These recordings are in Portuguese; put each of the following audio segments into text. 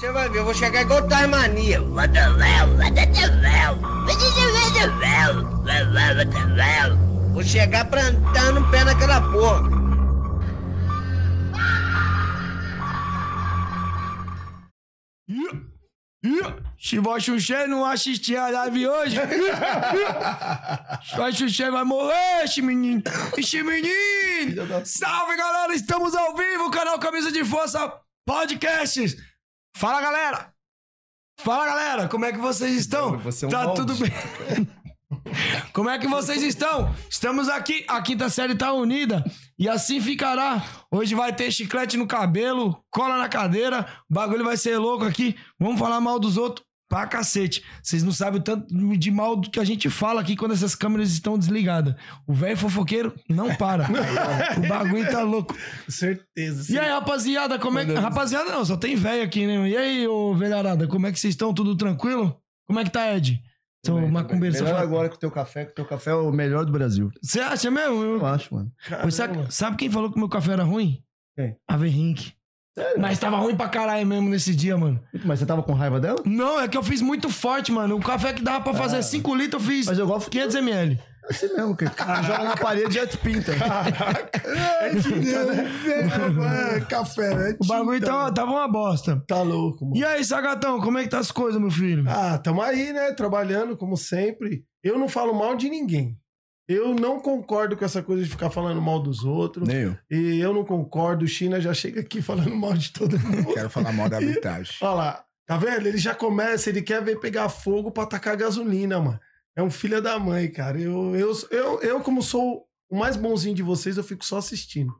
Você vai ver, eu vou chegar igual Tasmania. Vou chegar plantando o pé naquela porra. Chivó Xuxé não assistir a live hoje. Chivó Xuxé vai morrer, esse menino. Esse menino. Salve, galera. Estamos ao vivo, canal Camisa de Força Podcasts. Fala, galera. Fala, galera. Como é que vocês estão? Você é um tá balde. tudo bem? Como é que vocês estão? Estamos aqui, a quinta série tá unida e assim ficará. Hoje vai ter chiclete no cabelo, cola na cadeira, o bagulho vai ser louco aqui. Vamos falar mal dos outros pra cacete. Vocês não sabem o tanto de mal do que a gente fala aqui quando essas câmeras estão desligadas. O velho fofoqueiro não para. o bagulho tá louco. Certeza. E aí, rapaziada, como é que. Rapaziada, não, só tem velho aqui, né? E aí, ô velharada, como é que vocês estão? Tudo tranquilo? Como é que tá, Ed? Seu macumbeiro, seu Melhor agora que o teu café, que o teu café é o melhor do Brasil. Você acha mesmo? Eu- Eu acho, mano. Sabe, sabe quem falou que o meu café era ruim? Quem? A Verrink. Mas tava ruim pra caralho mesmo nesse dia, mano. Mas você tava com raiva dela? Não, é que eu fiz muito forte, mano. O café que dava pra fazer 5 litros, eu fiz Mas eu gosto 500ml. É assim mesmo, que joga na parede e já te pinta. É, café, né? O bagulho tava, tava uma bosta. Tá louco, mano. E aí, Sagatão, como é que tá as coisas, meu filho? Ah, tamo aí, né? Trabalhando, como sempre. Eu não falo mal de ninguém. Eu não concordo com essa coisa de ficar falando mal dos outros. Nem eu. E eu não concordo. O China já chega aqui falando mal de todo mundo. Quero falar mal da arbitragem. Olha lá. Tá vendo? Ele já começa, ele quer ver pegar fogo pra atacar gasolina, mano. É um filho da mãe, cara. Eu, eu, eu, eu, como sou o mais bonzinho de vocês, eu fico só assistindo.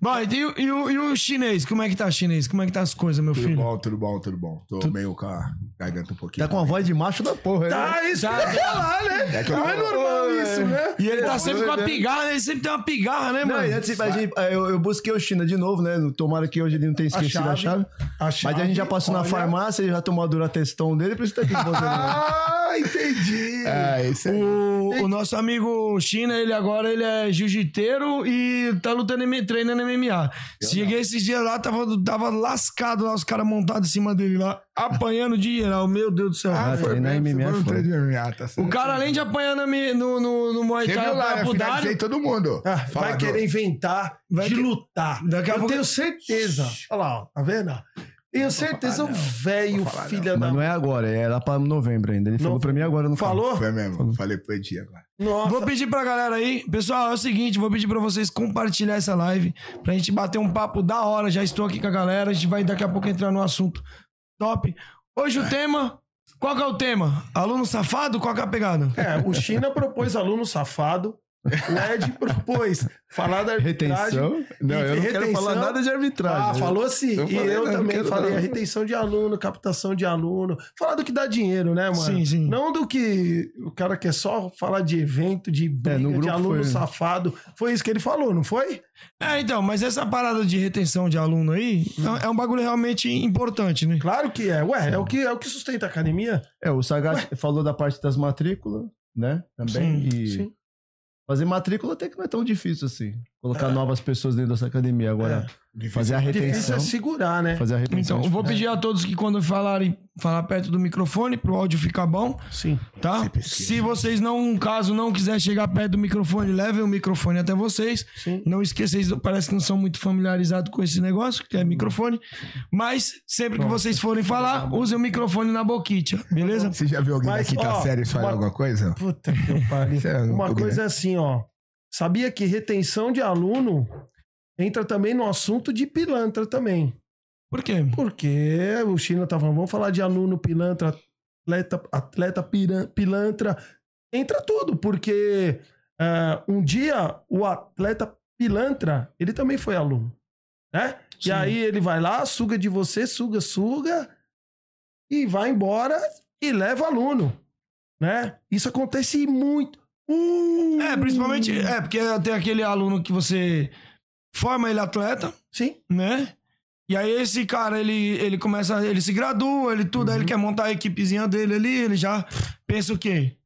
Bom, e, o- e o, e o chinês? Como é que tá, chinês? Como é que tá as coisas, meu Tudo filho? bom, tudo bom, tudo bom. Tô meio com a garganta um pouquinho. Tá com a voz de macho da porra, né? Tá, isso eu ia falar, né? É que eu Não é normal isso, né? E ele tá sempre com a né? pigarra, né? ele sempre tem uma pigarra, né, Não, mano? e antes, a gente- eu, eu busquei o China de novo, né? Tomara que hoje ele não tenha esquecido a chave. A Mas a gente já passou na olha- farmácia, ele já tomou a duratestão dele, por isso tá aqui com você. né? Ah, entendi. É, isso aí. O, o nosso amigo China, ele agora ele é jiu-jiteiro e tá lutando, em- treinando MMA. Cheguei esses dias lá, tava, tava lascado lá, os caras montados em cima dele lá, apanhando de geral. Meu Deus do céu. Ah, treinar mesmo, MMA é foi no foda. treino de MMA, tá certo. o cara, além de apanhar na mi- no, no, no Muay Thai, viu lá, Finalizei Dário, todo mundo. Ah, vai Falador. querer inventar Vai de que- lutar. Daqui a eu pouco- tenho certeza. Olha lá, ó, tá vendo? Tenho certeza, não. velho filha da... Mas não é agora, é lá pra novembro ainda. Ele Não- falou pra mim agora no Falou? Foi mesmo, falei pro Edi agora. Nossa. Vou pedir pra galera aí, pessoal, é o seguinte, vou pedir pra vocês compartilhar essa live, pra gente bater um papo da hora, já estou aqui com a galera, a gente vai daqui a pouco entrar no assunto top. Hoje o tema, qual que é o tema? Aluno safado, qual que é a pegada? É, o China propôs aluno safado. O Ed propôs falar da arbitragem. Retenção? Não, eu não quero Retenção. falar nada de arbitragem. Ah, falou sim. E falei, eu não, não também quero falei não. a retenção de aluno, captação de aluno. Falar do que dá dinheiro, né, mano? Sim, sim. Não do que o cara quer só falar de evento, de briga, no de aluno foi. safado. Foi isso que ele falou, não foi? É, então, mas essa parada de retenção de aluno aí é- é um bagulho realmente importante, né? Claro que é. Ué, é o que, é o que sustenta a academia? É, o Sagat falou da parte das matrículas, né? Também. Sim, e sim. Fazer matrícula até que não é tão difícil assim. Colocar novas pessoas dentro dessa academia. Agora, fazer a Difícil retenção. é segurar, né? Fazer a retenção. Então, eu vou pedir a todos que quando falarem, falar perto do microfone, pro áudio ficar bom, Sim. tá? Se vocês não, caso não quiser chegar perto do microfone, levem o microfone até vocês. Sim. Não esqueça, vocês parece que não são muito familiarizados com esse negócio, que é microfone. Mas sempre que vocês forem falar, usem o microfone na boquinha, beleza? Você já viu alguém Mas, da quinta ó, série falar uma- alguma coisa? Puta que eu pariu. Isso é Uma coisa é grande. assim, ó. Sabia que retenção de aluno entra também no assunto de pilantra também. Por quê? Porque o China tá falando, vamos falar de aluno pilantra, atleta, atleta pilantra. Entra tudo, porque ah, um dia o atleta pilantra, ele também foi aluno, né? Sim. E aí ele vai lá, suga de você, suga, suga, e vai embora e leva aluno, né? Isso acontece muito. Uh! É, principalmente, é, porque tem aquele aluno que você forma ele atleta, Sim, né? E aí esse cara, ele, ele começa, ele se gradua, ele tudo, aí Uhum. ele quer montar a equipezinha dele ali, ele já pensa o quê?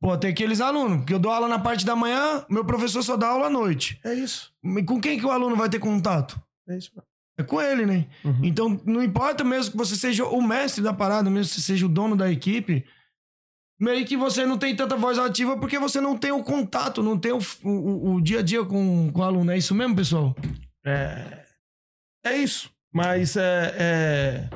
Pô, tem aqueles alunos, porque eu dou aula na parte da manhã, meu professor só dá aula à noite. é isso. E Com quem que o aluno vai ter contato? É isso. É com ele, né? Uhum. Então, não importa mesmo que você seja o mestre da parada, mesmo que você seja o dono da equipe, meio que você não tem tanta voz ativa porque você não tem o contato, não tem o, o, o dia a dia com, com o aluno. É isso mesmo, pessoal? É, é isso. Mas é, é-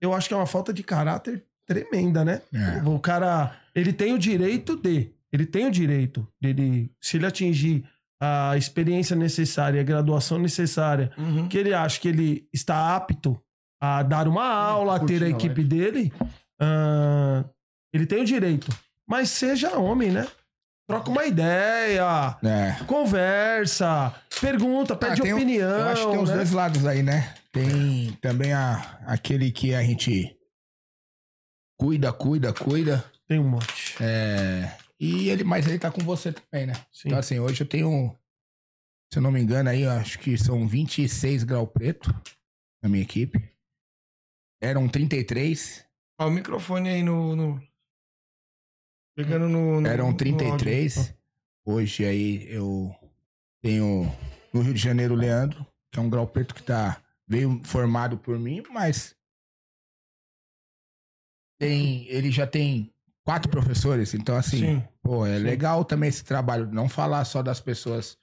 eu acho que é uma falta de caráter tremenda, né? É. O cara, ele tem o direito de, ele tem o direito dele, se ele atingir a experiência necessária, a graduação necessária, Uhum. que ele acha que ele está apto a dar uma aula, a ter a equipe dele, ah, ele tem o direito. Mas seja homem, né? Troca uma ideia, É. conversa, pergunta, pede Ah, tem o- opinião. Eu acho que tem os né? dois lados aí, né? Tem também a, aquele que a gente cuida, cuida, cuida. Tem um monte. É, e ele, mas ele tá com você também, né? Sim. Então, assim, hoje eu tenho, se eu não me engano, aí, eu acho que são 26 grau preto na minha equipe. Eram 33, Ó, o microfone aí no. no- Pegando no. no eram no 33. Hoje aí eu tenho no Rio de Janeiro o Leandro, que é um grau preto que tá, veio formado por mim, mas tem, ele já tem quatro professores, então assim, Sim. Pô, é Sim. legal também esse trabalho. Não falar só das pessoas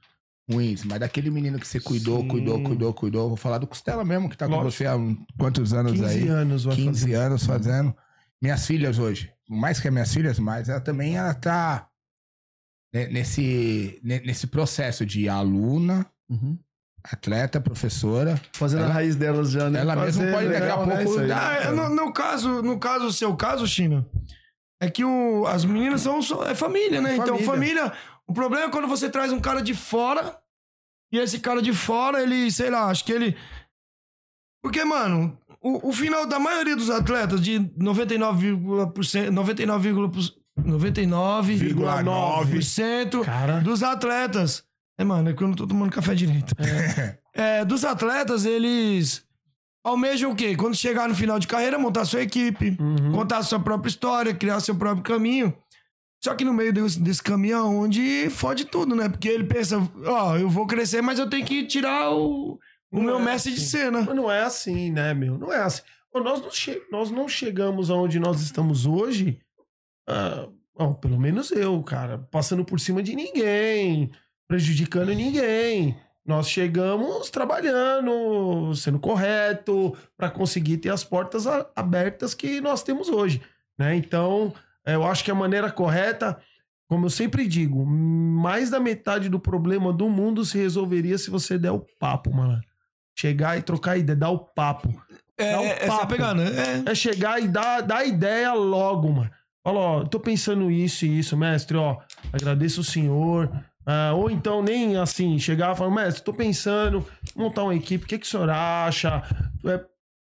ruins, mas daquele menino que você cuidou, Sim. cuidou, cuidou, cuidou. Vou falar do Costela mesmo, que tá com Lógico. você há quantos anos 15 aí? anos vai 15 fazer. anos fazendo. Minhas filhas hoje. Mais que as minhas filhas, mas ela também ela tá ne- nesse, ne- nesse processo de aluna, Uhum. atleta, professora. Fazendo Ela- a raiz delas já, né? ela mesma Fazer, pode daqui a né, pouco dar- Ah, é, no, no caso, no caso, o seu caso, China, é que o, as meninas são só- é família, né? Então, Família. família. O problema é quando você traz um cara de fora e esse cara de fora, ele, sei lá, acho que ele. Porque, mano, o, o final da maioria dos atletas, de 99,%, 99,99% Cara, dos atletas. É, mano, é que eu não tô tomando café direito. É, dos atletas, eles almejam o quê? Quando chegar no final de carreira, montar sua equipe, uhum. contar sua própria história, criar seu próprio caminho. Só que no meio desse, desse caminho é onde fode tudo, né? Porque ele pensa, ó, eu vou crescer, mas eu tenho que tirar o, o Não meu é mestre de assim. cena. Mas não é assim, né, meu? Não é assim. Nós não, che- nós não chegamos aonde nós estamos hoje, ah, bom, pelo menos eu, cara, passando por cima de ninguém, prejudicando ninguém. Nós chegamos trabalhando, sendo correto, para conseguir ter as portas abertas que nós temos hoje, né? Então, eh, eu acho que a maneira correta, como eu sempre digo, mais da metade do problema do mundo se resolveria se você der o papo, mano. Chegar e trocar ideia, dar o papo. É, Dá um essa é a papo. pegada. É, É chegar e dar, dar ideia logo, mano. Fala, ó, tô pensando isso e isso, mestre, ó. Agradeço o senhor. Ah, ou então, nem assim, chegar e falar, mestre, tô pensando, montar uma equipe, o que, que o senhor acha? É,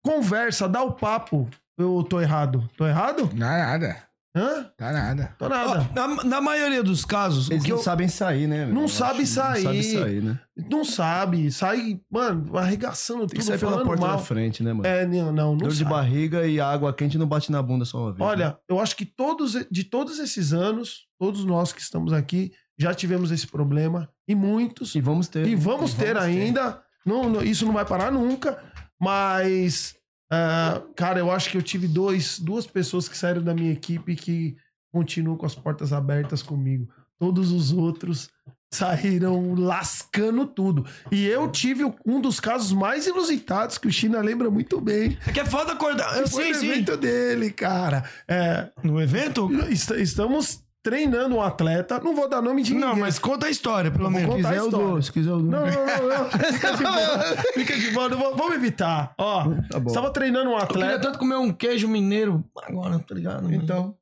conversa, dá o papo. Eu tô errado. Tô errado? Não é nada. Hã? Tá nada. Tô nada. na, na maioria dos casos, Eles o que não eu, sabem sair, né? Não Eu sabe acho. sair. Não sabe sair, né? Não sabe. Sai, mano, arregaçando Tem que tudo, sair pela porta mal. da frente, né, mano? É, não, não, não Dor de sabe. barriga e água quente não bate na bunda só uma vez. né? Olha, eu acho que todos, de todos esses anos, todos nós que estamos aqui, já tivemos esse problema. E muitos. E vamos ter. E vamos ter ainda. Não, não- isso não vai parar nunca. Mas, ah, cara, eu acho que eu tive dois, duas pessoas que saíram da minha equipe que continuam com as portas abertas comigo. Todos os outros saíram lascando tudo. E eu tive um dos casos mais inusitados que o China lembra muito bem. é que é foda acordar. Eu, no sim. evento dele, cara. É, No evento? est- estamos treinando um atleta. Não vou dar nome de ninguém. Não, mas conta a história, pelo Vou menos. contar a história. dou. Se quiser, eu dou. Não, não, não, não. Fica de boa. Fica de boa. Vou- Vamos evitar. Ó, Tá bom. estava treinando um Eu queria atleta. tanto comer um queijo mineiro agora, tá ligado? Então,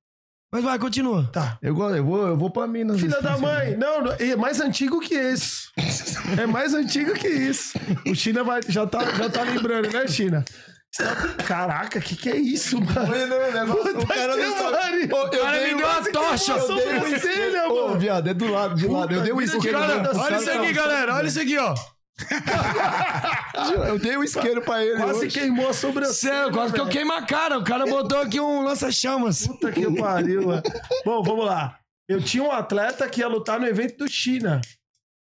Mas vai, continua. tá. Eu, eu vou, eu vou pra Minas. Filha da esse- mãe. Não, não, é mais antigo que esse. É mais antigo que isso. O China vai, já, tá, já tá lembrando, né, China? Caraca, que que é isso, mano? O cara não sabe. Ô, eu cara dei me deu um- a tocha. eu dei sobrancelha, Ô, mano. viado, é do lado, de lado. Eu dei um isqueiro. cara, Olha isso aqui, galera. Olha isso aqui, ó. Eu dei um isqueiro pra ele. Quase hoje. queimou a sobrancelha. Céu, quase que eu queimo a cara. O cara botou aqui um lança-chamas. Puta que pariu, mano. Bom, vamos lá. Eu tinha um atleta que ia lutar no evento do China.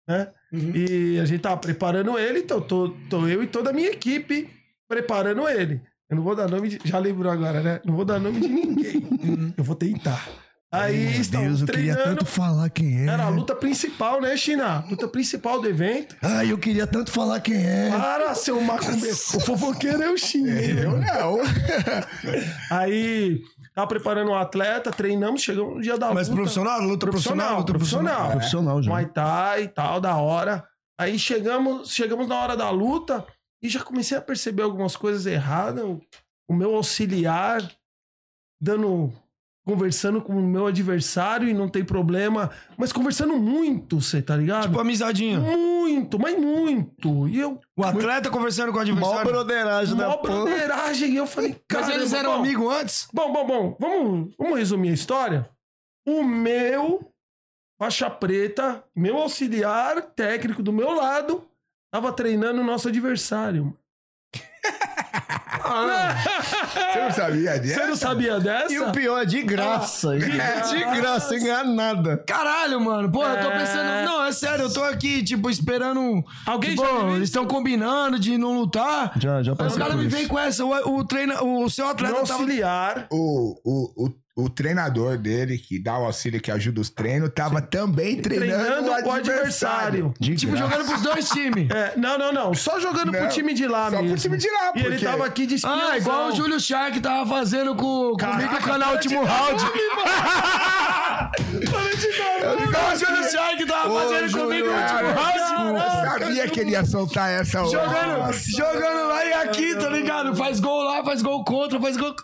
né? E a gente tava preparando ele, então tô, tô eu e toda a minha equipe preparando ele. Eu não vou dar nome de. Já lembrou agora, né? Não vou dar nome de ninguém. eu vou tentar. Aí Meu estamos Deus, eu queria treinando. tanto falar quem é. Era a luta principal, né, China? Luta principal do evento. Ai, eu queria tanto falar quem é. Para, seu macumbeiro. O fofoqueiro é o China. Eu não. Aí, tava preparando um atleta, treinamos, chegamos no dia da Mas luta. profissional, luta profissional, luta profissional. Profissional já. Muay Thai e tal, da hora. Aí chegamos, chegamos na hora da luta e já comecei a perceber algumas coisas erradas. O, meu auxiliar dando. Conversando com o meu adversário e não tem problema. Mas conversando muito, você tá ligado? Tipo amizadinha. muito, mas muito. E eu. O atleta conversando com o Mó adversário. broderagem da Mó porra. broderagem. E eu falei, cara. Mas eles eram amigos antes? Bom, bom, bom. Vamos, vamos resumir a história? O meu faixa preta, meu auxiliar técnico do meu lado, tava treinando o nosso adversário. Você não sabia disso? Você não sabia dessa? E o pior é de graça. de de graça. graça, sem ganhar nada. Caralho, mano. Pô, eu tô É. pensando. Não, é sério, eu tô aqui, tipo, esperando. Alguém Tipo, já eles estão combinando de não lutar. Já, já Aí passei os caras por me vêm com essa. O, o, treina, o seu Meu atleta tava. auxiliar. O, o, o, o treinador dele, que dá o auxílio, que ajuda os treinos, tava também treinando, Treinando o adversário. adversário. De Tipo, graça. jogando pros dois times. É, não, não, não. Só jogando pro Não, time de lá Só mesmo. pro time de lá, E porque... ele tava aqui de espiãozão. Ah, igual o Júlio Shark tava fazendo com, comigo no canal Último Round. Igual o Júlio Shark tava fazendo comigo no Último Round. eu sabia que ele ia soltar essa hora. Jogando, jogando lá e aqui, tá ligado? Faz gol lá, faz gol contra, faz gol.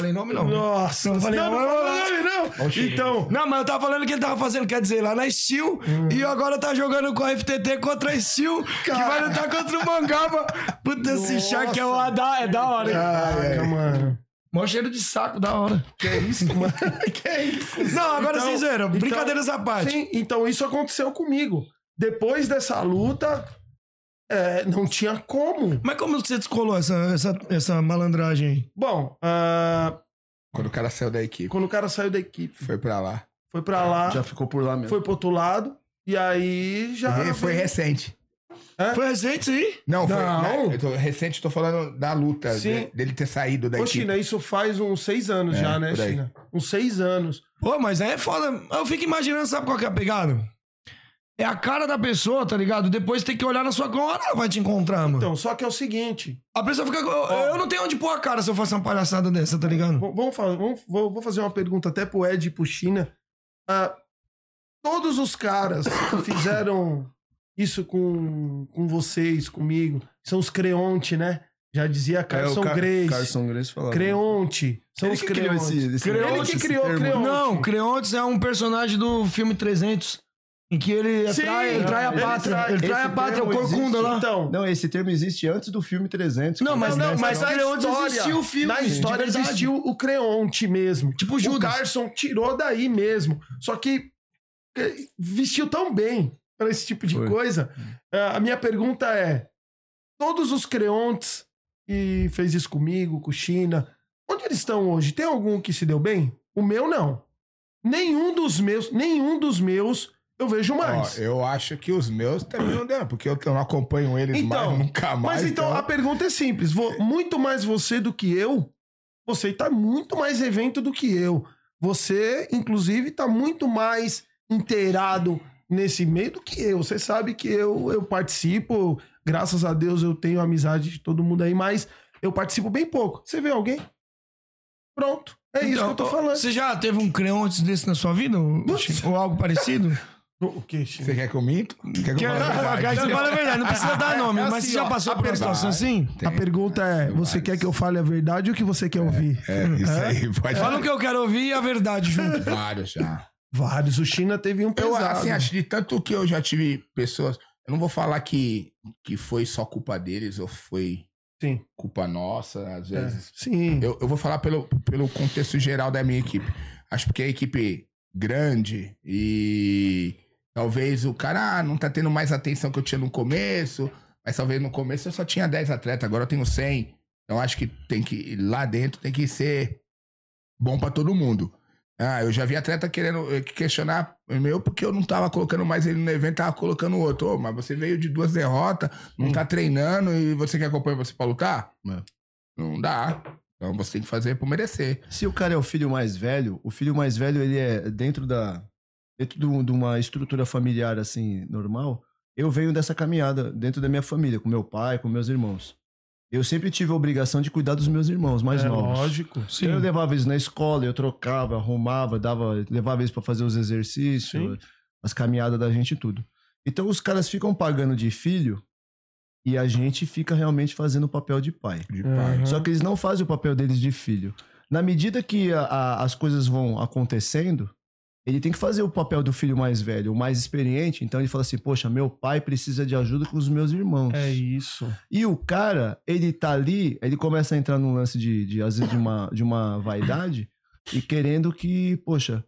Falei nome não. Nossa, Não falei, não, não, não, não, não. Então, Não, mas eu tava falando que ele tava fazendo, quer dizer, lá na Steel. E agora tá jogando com a FTT contra a Steel, que vai lutar contra o Mangaba. Puta, esse Shark é, uma da, é da hora, hein? caraca, mano. Mó cheiro de saco, da hora. Que é isso, mano? que é isso? Não, agora Então- sem zoeira, então- brincadeiras à parte. Sim, então isso aconteceu comigo. Depois dessa luta, é, não tinha como. Mas como você descolou essa, essa, essa malandragem aí? Bom, ah, Quando o cara saiu da equipe, quando o cara saiu da equipe, foi pra lá. foi pra lá, Já ficou por lá mesmo. foi pro outro lado, e aí já. Foi, foi recente. Foi recente isso aí? Não, foi. Não. né, eu tô- recente, tô falando da luta, Sim. de- dele ter saído da Ô, equipe. China, isso faz uns seis anos É, já, né, por aí. China? Uns seis anos. Pô, mas aí é foda. Eu fico imaginando, sabe qual que é a pegada? É a cara da pessoa, tá ligado? Depois tem que olhar na sua cara, ela vai te encontrar, mano. Então, só que é o seguinte: A pessoa fica. Eu, eu não tenho onde pôr a cara se eu faço uma palhaçada dessa, tá ligado? v- vamos vou, vou fazer uma pergunta até pro Ed e pro China. Ah, todos os caras que fizeram isso com, com vocês, comigo, são os Creonte, né? Já dizia Carson É, Car- Grace. Carson Grace falava. Creonte. São Ele os que criou Creonte. esse, Ele que criou. Creonte. Não, Creontes é um personagem do filme 300. Em que ele Sim, trai, ele trai a ele pátria. trai- Ele trai a pátria, o corcunda existe. lá. Então, Não, esse termo existe antes do filme 300. Não, mas não, mas mas na Creonte história, existiu o filme. na de história existiu o Creonte mesmo. Tipo O Judas. Carson tirou daí mesmo. Só que eh, vestiu tão bem para esse tipo de Foi. coisa. Ah, A minha pergunta é: todos os Creontes que fez isso comigo, com China, onde eles estão hoje? Tem algum que se deu bem? O meu não. Nenhum dos meus, nenhum dos meus eu vejo Ó, mais. eu acho que os meus também não deram, porque eu não acompanho eles Então, mais, nunca mais. Mas então, a pergunta é simples. Vo- muito mais você do que eu. Você tá muito mais evento do que eu. Você, inclusive, tá muito mais inteirado nesse meio do que eu. Você sabe que eu, eu participo. Graças a Deus eu tenho amizade de todo mundo aí, mas eu participo bem pouco. Você vê alguém? Pronto. É isso que eu tô Então, falando. Você já teve um Creontes desse na sua vida? Ou, ou algo parecido? O que, Chico? Você quer que eu minto? Quer que Que, eu fale a verdade? quer que você fale a verdade, não precisa dar nome, é mas assim, você já passou a por uma situação assim? A pergunta é: você quer que eu fale a verdade ou o que você quer ouvir? É, isso aí, pode Fala o que eu quero ouvir e a verdade junto. Vários já. Vários. O China teve um Eu, pesado. assim, acho de tanto que eu já tive pessoas. Eu não vou falar que, que foi só culpa deles ou foi Sim. culpa nossa, às É. vezes. Sim. Eu, eu vou falar pelo, pelo contexto geral da minha equipe. Acho porque é equipe grande e talvez o cara ah, não tá tendo mais atenção que eu tinha no começo, mas talvez no começo eu só tinha 10 atletas, agora eu tenho 100. Então acho que tem que lá dentro tem que ser bom pra todo mundo. Ah, eu já vi atleta querendo eh, questionar meu porque eu não tava colocando mais ele no evento, tava colocando outro. Ô, mas você veio de duas derrotas, não tá treinando e você quer acompanhar você pra lutar? É. Não dá. Então você tem que fazer por merecer. Se o cara é o filho mais velho, o filho mais velho, ele é dentro da. Dentro do- de uma estrutura familiar assim, normal. Eu venho dessa caminhada dentro da minha família, com meu pai, com meus irmãos. Eu sempre tive a obrigação de cuidar dos meus irmãos mais é novos. lógico. Então eu levava eles na escola, eu trocava, arrumava, dava, levava eles pra fazer os exercícios, Sim. as caminhadas da gente e tudo. Então os caras ficam pagando de filho e a gente fica realmente fazendo o papel de pai. De Uhum. pai. Só que eles não fazem o papel deles de filho. Na medida que a- a- as coisas vão acontecendo, ele tem que fazer o papel do filho mais velho, o mais experiente. Então ele fala assim: Poxa, meu pai precisa de ajuda com os meus irmãos. É isso. E o cara, ele tá ali, ele começa a entrar num lance de, de às vezes, de uma, de uma vaidade e querendo que, poxa,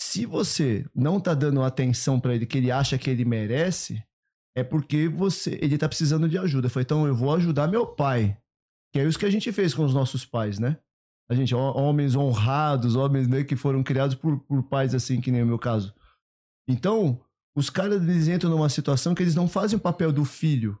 se você não tá dando atenção pra ele que ele acha que ele merece, é porque você, ele tá precisando de ajuda. Foi então eu vou ajudar meu pai. Que é isso que a gente fez com os nossos pais, né? A gente, homens honrados, homens né, que foram criados por, por pais assim, que nem o meu caso. Então, os caras eles entram numa situação que eles não fazem o papel do filho.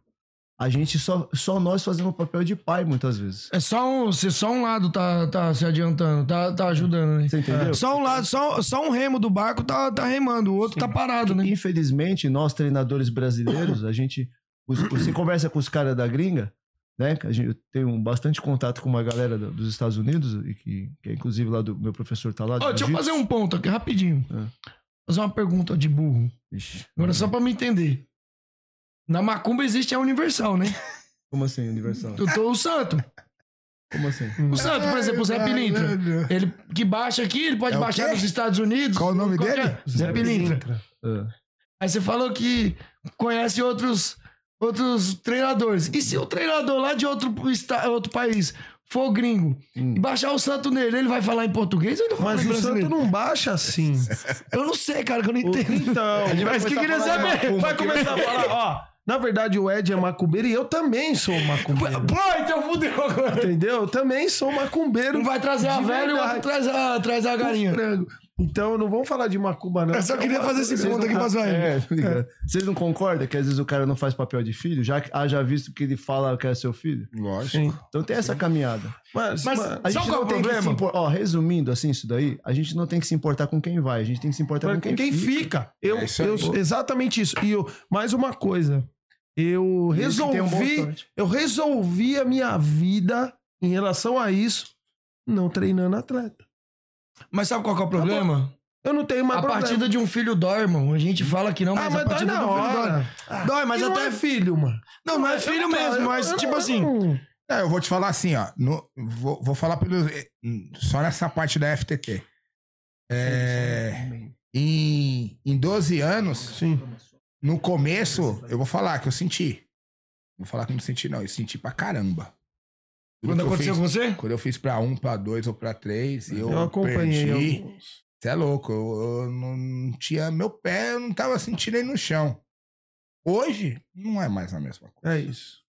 A gente só, só nós fazemos o papel de pai muitas vezes. É só um, se só um lado tá, tá se adiantando, tá, tá ajudando, né? Você entendeu? Só um lado, só, só um remo do barco tá, tá remando, o outro tá parado, né? Infelizmente, nós treinadores brasileiros, a gente. os- você conversa com os caras da gringa, né? Eu tenho bastante contato com uma galera do- dos Estados Unidos, e que, que é inclusive lá do meu professor tá lá. Ó, deixa eu fazer um ponto aqui, rapidinho. É. Fazer uma pergunta de burro. Ixi, Agora, só pra me entender. Na macumba existe a universal, né? Como assim, Universal? Eu tô o santo. Como assim? O santo, por exemplo, o Zé Pilintra. Ele que baixa aqui, ele pode É baixar nos Estados Unidos. Qual o nome qualquer- dele? Zé Pilintra. Aí você falou que conhece outros, outros treinadores. E se o treinador lá de outro, outro país for gringo hum. e baixar o santo nele, ele vai falar em português ou ele vai Mas o santo não baixa assim. Eu não sei, cara, que eu não entendo. Então, Mas que queria saber. vai começar a falar, ó. Na verdade, o Ed é macumbeiro e eu também sou macumbeiro. Pô, então fudeu agora. Entendeu? Eu também sou macumbeiro. Um vai trazer a velha e o outro traz a, traz a galinha. Então, não vamos falar de macumba, não. Eu só queria fazer esse ponto aqui pra. É, ligado. Vocês não concordam que às vezes o cara não faz papel de filho, já que haja visto que ele fala que é seu filho? Lógico. Sim. Então tem essa caminhada. Mas, Mas- mas- A gente qual não é o tem que se problema? importar. Ó, resumindo assim isso daí, a gente não tem que se importar com quem vai, a gente tem que se importar Mas com quem, quem, fica. fica. Eu, É isso aí. eu- exatamente isso. E eu, mais uma coisa. Eu um resolvi, sorte. eu resolvi a minha vida em relação a isso, não treinando atleta. Mas sabe qual que é o problema? Eu não tenho mais a problema. partida de um filho dói, irmão. A gente fala que não, mas, ah, a mas dói partida na do filho dói. hora. Dói, mas E não até. é filho, mano. Não, não é Eu filho não- mesmo, eu- mas eu tipo não- assim. não- É, eu vou te falar assim, ó. no- vou, vou falar pelo. Só nessa parte da FTT. É, em, em 12 anos, Sim. no começo, eu vou falar que eu senti. Vou falar que eu não senti, não. Eu senti pra caramba. Quando aconteceu fiz- com você? Quando eu fiz pra um, pra dois ou pra três, eu, Eu, acompanhei perdi. alguns. Você é louco, eu, eu não tinha. Meu pé, eu não tava sentindo ele no chão. Hoje, não é mais a mesma coisa. É isso.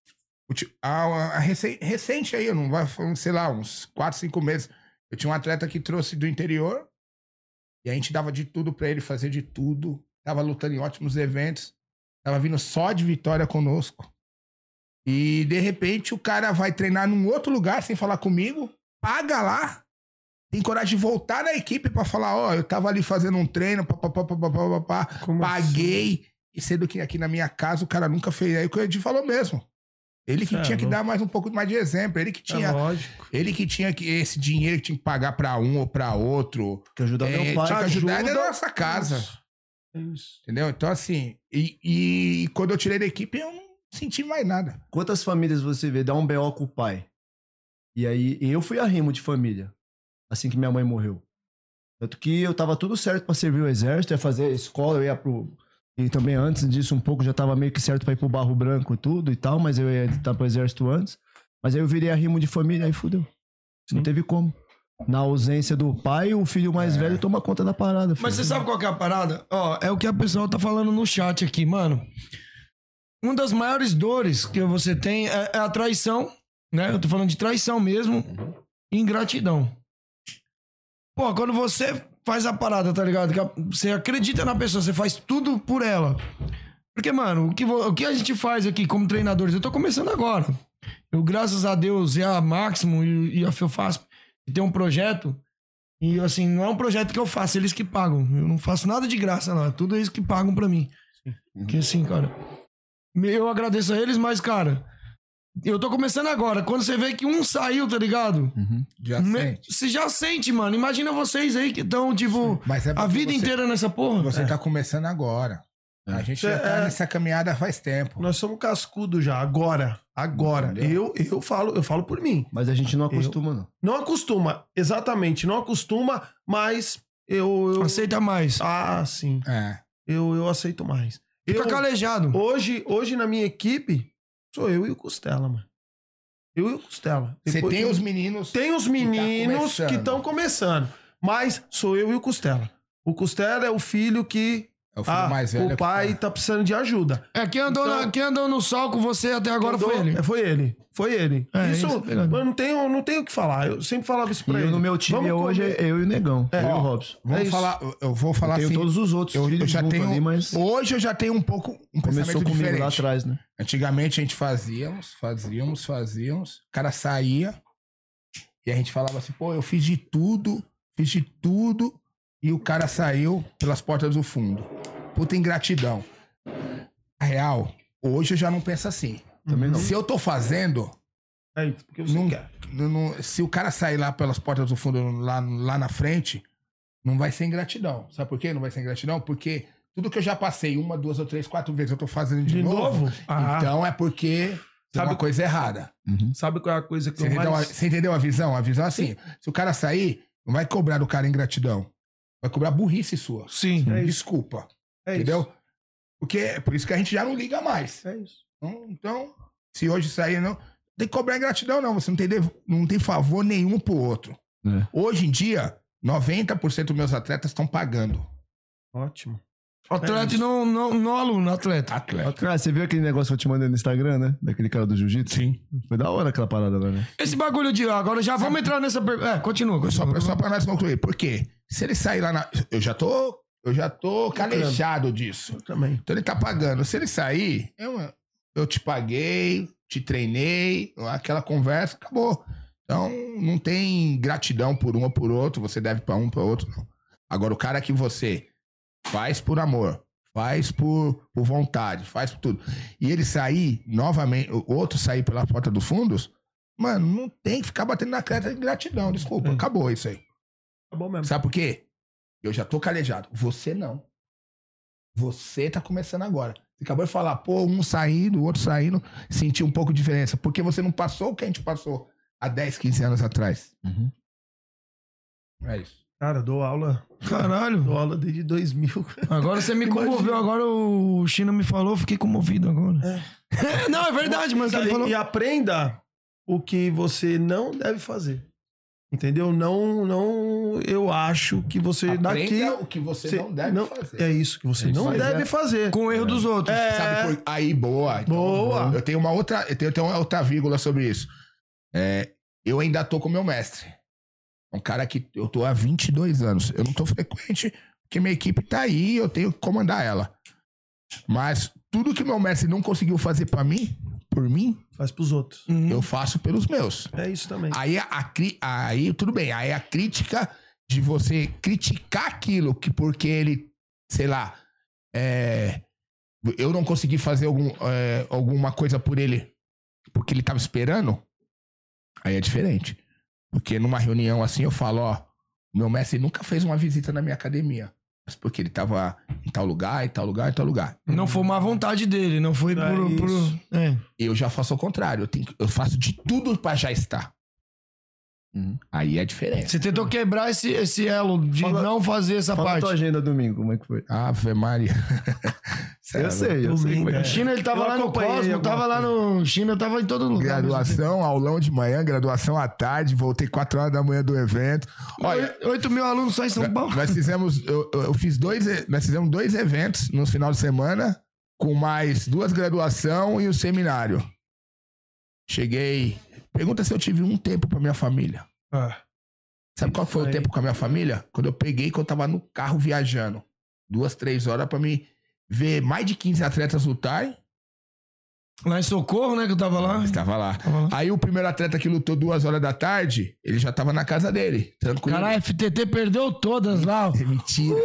A, a recen- recente aí, eu não vai, sei lá, uns 4, 5 meses. Eu tinha um atleta que trouxe do interior e a gente dava de tudo pra ele fazer de tudo. Tava lutando em ótimos eventos. Tava vindo só de vitória conosco. E de repente o cara vai treinar num outro lugar sem falar comigo, paga lá, tem coragem de voltar na equipe pra falar: Ó, eu tava ali fazendo um treino, papapá, papapá, papá, Como assim? paguei. E sendo que aqui na minha casa o cara nunca fez. Aí o que o Edi falou mesmo. Ele que É, tinha que dar mais um pouco mais de exemplo. Ele que É tinha. lógico. ele que tinha que, esse dinheiro que tinha que pagar pra um ou pra outro. Que ajudar É, meu pai. tinha que ajudar ajuda- na nossa casa. Isso. É isso. Entendeu? Então, assim. E, e quando eu tirei da equipe, eu não senti mais nada. Quantas famílias você vê dar um BO com o pai? E aí, eu fui arrimo de família, assim que minha mãe morreu. Tanto que eu tava tudo certo pra servir o exército, ia fazer escola, eu ia pro. E também antes disso, um pouco, já tava meio que certo pra ir pro Barro Branco e tudo e tal, mas eu ia estar pro exército antes. Mas aí eu virei arrimo de família, aí fudeu. Não teve como. Na ausência do pai, o filho mais velho toma conta da parada. Mas filho. você sabe qual que é a parada? Ó, é o que a pessoa tá falando no chat aqui, mano. Uma das maiores dores que você tem é, é a traição, né? Eu tô falando de traição mesmo e ingratidão. Pô, quando você faz a parada, tá ligado? Que você acredita na pessoa, você faz tudo por ela. Porque, mano, o que, o que a gente faz aqui como treinadores? Eu tô começando agora. Eu, graças a Deus, e a Máximo e, e a Feofasp, que tem um projeto. E, assim, não é um projeto que eu faço, eles que pagam. Eu não faço nada de graça, não. É tudo eles que pagam pra mim. Que, assim, cara. Eu agradeço a eles, mas, cara, eu tô começando agora. Quando você vê que um saiu, tá ligado? Já Me- sente. Você já sente, mano. Imagina vocês aí que estão, tipo, Mas é a vida você- inteira nessa porra. Você tá começando agora. A gente já tá É. nessa caminhada faz tempo. Nós somos cascudo já, agora. Agora. Eu, eu, falo, eu falo por mim. Mas a gente não acostuma, não. Não acostuma, exatamente, não acostuma, mas eu. eu... Aceita mais. Ah, sim. É. Eu, eu aceito mais. Fica Eu, calejado. hoje, hoje na minha equipe, sou eu e o Costela, mano. Eu e o Costela. Você tem eu- os meninos. Tem os meninos começando. que estão começando. Mas sou eu e o Costela. O Costela é o filho que. É o filho Ah, mais velho. o pai que tá precisando de ajuda. É, quem andou, Então- na- quem andou no sol com você até agora Andou- foi ele. É, Foi ele. Foi ele. É, isso, isso é verdade. eu não tenho, não tenho o que falar. Eu sempre falava isso E pra ele. eu no meu time Vamos hoje comer. é eu e o Negão. eu e o Robson. Vamos É isso. falar. eu- vou falar Eu tenho assim. todos os outros Eu, eu já tenho. ali, mas Hoje eu já tenho um pouco um começou comigo diferente. lá atrás, né? Antigamente a gente fazíamos, fazíamos, fazíamos. O cara saía e a gente falava assim, pô, eu fiz de tudo, fiz de tudo e o cara saiu pelas portas do fundo. Puta ingratidão. A real, hoje eu já não penso assim. Também não. Se eu tô fazendo, É isso, porque você não- quer. não- se o cara sair lá pelas portas do fundo, lá, lá na frente, não vai ser ingratidão. Sabe por quê? Não vai ser ingratidão? Porque tudo que eu já passei uma, duas ou três, quatro vezes, eu tô fazendo de, De novo. novo? Ah. Então é porque Sabe- uma coisa errada. Sabe qual é a coisa que Você eu entendeu, a, mais... você entendeu a visão? A visão é assim: se o cara sair, não vai cobrar do cara ingratidão. Vai cobrar burrice sua. Sim. É isso. Desculpa. É entendeu? isso. Porque é por isso que a gente já não liga mais. É isso. Então, se hoje sair, não. Tem que cobrar ingratidão, não. Você não tem, dev- não tem favor nenhum pro outro. É. Hoje em dia, 90% dos meus atletas estão pagando. Ótimo. Atleta e não, não, não aluno, atleta. Atleta. Cara, você viu aquele negócio que eu te mandei no Instagram, né? Daquele cara do jiu-jitsu? Sim. Foi da hora aquela parada lá, né? Esse bagulho de. Agora já vamos entrar nessa pergunta. É, continua. Só, continua. pra- só pra nós concluir. Por quê? Se ele sair lá na. Eu já tô. Eu já tô calejado disso. Eu também. Então ele tá pagando. Se ele sair, eu, eu te paguei, te treinei, aquela conversa, acabou. Então não tem gratidão por um ou por outro, você deve pra um, pra outro, não. Agora, o cara que você faz por amor, faz por, por vontade, faz por tudo, e ele sair novamente, o outro sair pela porta dos fundos, mano, não tem que ficar batendo na cara de gratidão, desculpa, É. acabou isso aí. Tá bom mesmo. Sabe por quê? Eu já tô calejado. Você não. Você tá começando agora. Acabou de falar, pô, um saindo, o outro saindo, sentiu um pouco de diferença. Porque você não passou o que a gente passou há 10, 15 anos atrás. Uhum. É isso. Cara, eu dou aula. Caralho. Dou aula desde 2000. Agora você me Imagina. comoveu. Agora o China me falou, fiquei comovido agora. não, é verdade, mas ele falou. E aprenda o que você não deve fazer. Entendeu? Não, não, eu acho que você daqui Aprenda o que você, você não deve não- fazer. é isso que você É isso não deve é. fazer. Com o erro dos outros. É. Sabe por... Aí, boa. Então, Boa. Eu tenho uma outra, eu tenho, eu tenho uma outra vírgula sobre isso. É, eu ainda tô com meu mestre. É um cara que eu tô há 22 anos. Eu não tô frequente, porque minha equipe tá aí, eu tenho que comandar ela. Mas tudo que meu mestre não conseguiu fazer pra mim, por mim, Faz pros outros. Uhum. eu faço pelos meus. É isso também. Aí, a, a aí tudo bem, aí a crítica de você criticar aquilo que porque ele, sei lá, é, eu não consegui fazer algum, é, alguma coisa por ele porque ele tava esperando, aí é diferente. Porque numa reunião assim eu falo, ó, meu mestre nunca fez uma visita na minha academia. Mas porque ele tava em tal lugar, em tal lugar, em tal lugar. Não foi uma vontade dele, não foi É por. é. Eu já faço o contrário, eu, tenho eu faço de tudo pra já estar. Uhum. Aí é diferente. Você tentou quebrar esse, esse elo de Fala- não fazer essa Fala a parte. tua agenda domingo, como é que foi? Ave Maria. Eu sei, eu sei Domingo, como é que é. é. China, ele tava Eu lá no Cosmo, tava lá no. China, tava em todo lugar. Graduação, aulão de manhã, graduação à tarde, voltei 4 horas da manhã do evento. Olha, 8 mil alunos só em São Paulo. nós fizemos, eu, eu- fiz dois, e- nós fizemos dois eventos no final de semana, com mais duas graduação e o seminário. Cheguei. Pergunta se eu tive um tempo pra minha família. Ah, Sabe qual foi o tempo com a minha família? Quando eu peguei, que eu tava no carro viajando. Duas, três horas pra me ver mais de 15 atletas lutarem. Lá em Socorro, né, que eu tava lá. Estava lá. Tava lá. Aí o primeiro atleta que lutou duas horas da tarde, ele já tava na casa dele, tranquilo. Caralho, a FTT perdeu todas lá. É mentira.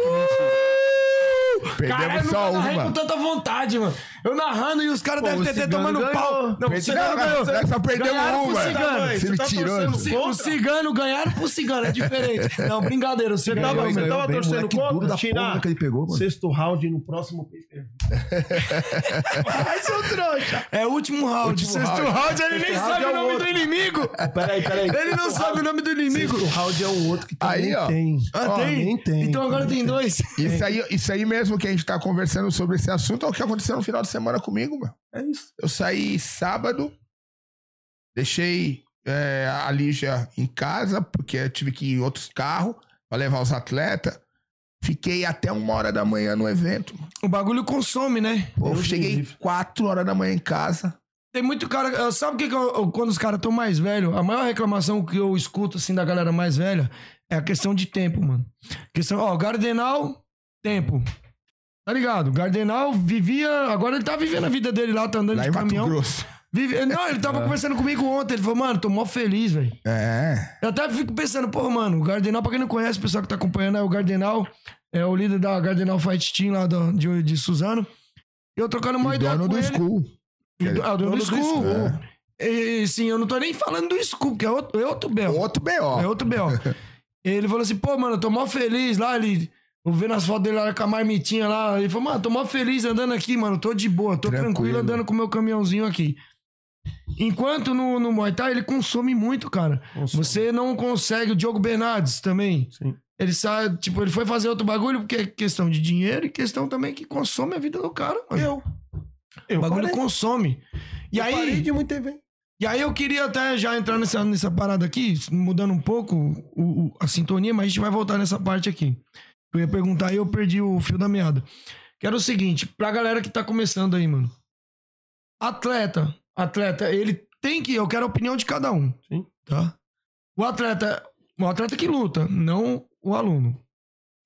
Perdemos Caralho, eu só nunca narrei com uma. tanta vontade, mano. Eu narrando e os caras FTT Cigano tomando ganhou. pau. Não, o Cigano ganhou. nós só perdemos Ganharam pro uma. Cigano. Você Você me tá tirou. torcendo. O Cigano ganharam pro Cigano, é diferente. Não, brincadeira, o Você Cigano tava, ganhou. você tava bem, torcendo moleque duro contra? da porra que ele pegou, mano. sexto round no próximo pay-per-view. Vai, seu trouxa. É o último round. Sexto round. ele nem sabe o é o nome outro. do inimigo. Peraí, peraí. Ele não sabe o nome do inimigo. Sexto round é um outro que também Aí, ó. tem. Ah, tem? nem tem. Então agora tem dois. Isso aí, isso aí mesmo que a gente tá conversando sobre esse assunto é o que aconteceu no final de semana comigo, meu. É isso. Eu saí sábado, deixei é, a Lígia em casa, porque eu tive que ir em outros carros pra levar os atletas. Fiquei até uma hora da manhã no evento. mano. O bagulho consome, né? Pô, eu cheguei livre. quatro horas da manhã em casa. Tem muito cara. Sabe o que, que eu- quando os caras estão mais velhos, a maior reclamação que eu escuto assim da galera mais velha é a questão de tempo, mano. Questão, ó, Gardenal, tempo. Tá ligado? Gardenal vivia. Agora ele tá vivendo a vida dele lá, tá andando Lá de em Mato caminhão. Grosso. Vive- Não, ele tava conversando comigo ontem. Ele falou, mano, tô mó feliz, velho. É. Eu até fico pensando, pô, mano, o Gardenal, pra quem não conhece, o pessoal que tá acompanhando, é o Gardenal, é o líder da Gardenal Fight Team lá do- de, de Suzano. Eu trocando uma ideia dono com do ele. school. Do- Ah, o dono do Dono do School. School. E, sim, eu não tô nem falando do School, que é outro, é outro B.O. Outro É B.O. outro B.O. ele falou assim, pô, mano, eu tô mó feliz lá, ele... Vendo as fotos dele lá com a marmitinha lá. Ele falou, mano, tô mó feliz andando aqui, mano. Tô de boa, tô tranquilo, Tranquilo. andando com o meu caminhãozinho aqui. Enquanto no, no Muay Thai ele consome muito, cara. Consome. Você não consegue. O Diogo Bernardes também. Sim. Ele sai, tipo, ele foi fazer outro bagulho porque é questão de dinheiro e questão também que consome a vida do cara, mano. Eu. Eu o bagulho parei. consome. E Eu aí. parei de muito evento. E aí eu queria até já entrar nessa, nessa parada aqui, mudando um pouco o- o- a sintonia, mas a gente vai voltar nessa parte aqui. Eu ia perguntar e eu perdi o fio da meada. Que era o seguinte, pra galera que tá começando aí, mano. Atleta, atleta, ele tem que, eu quero a opinião de cada um. Sim. Tá? O atleta, o atleta que luta, não o aluno.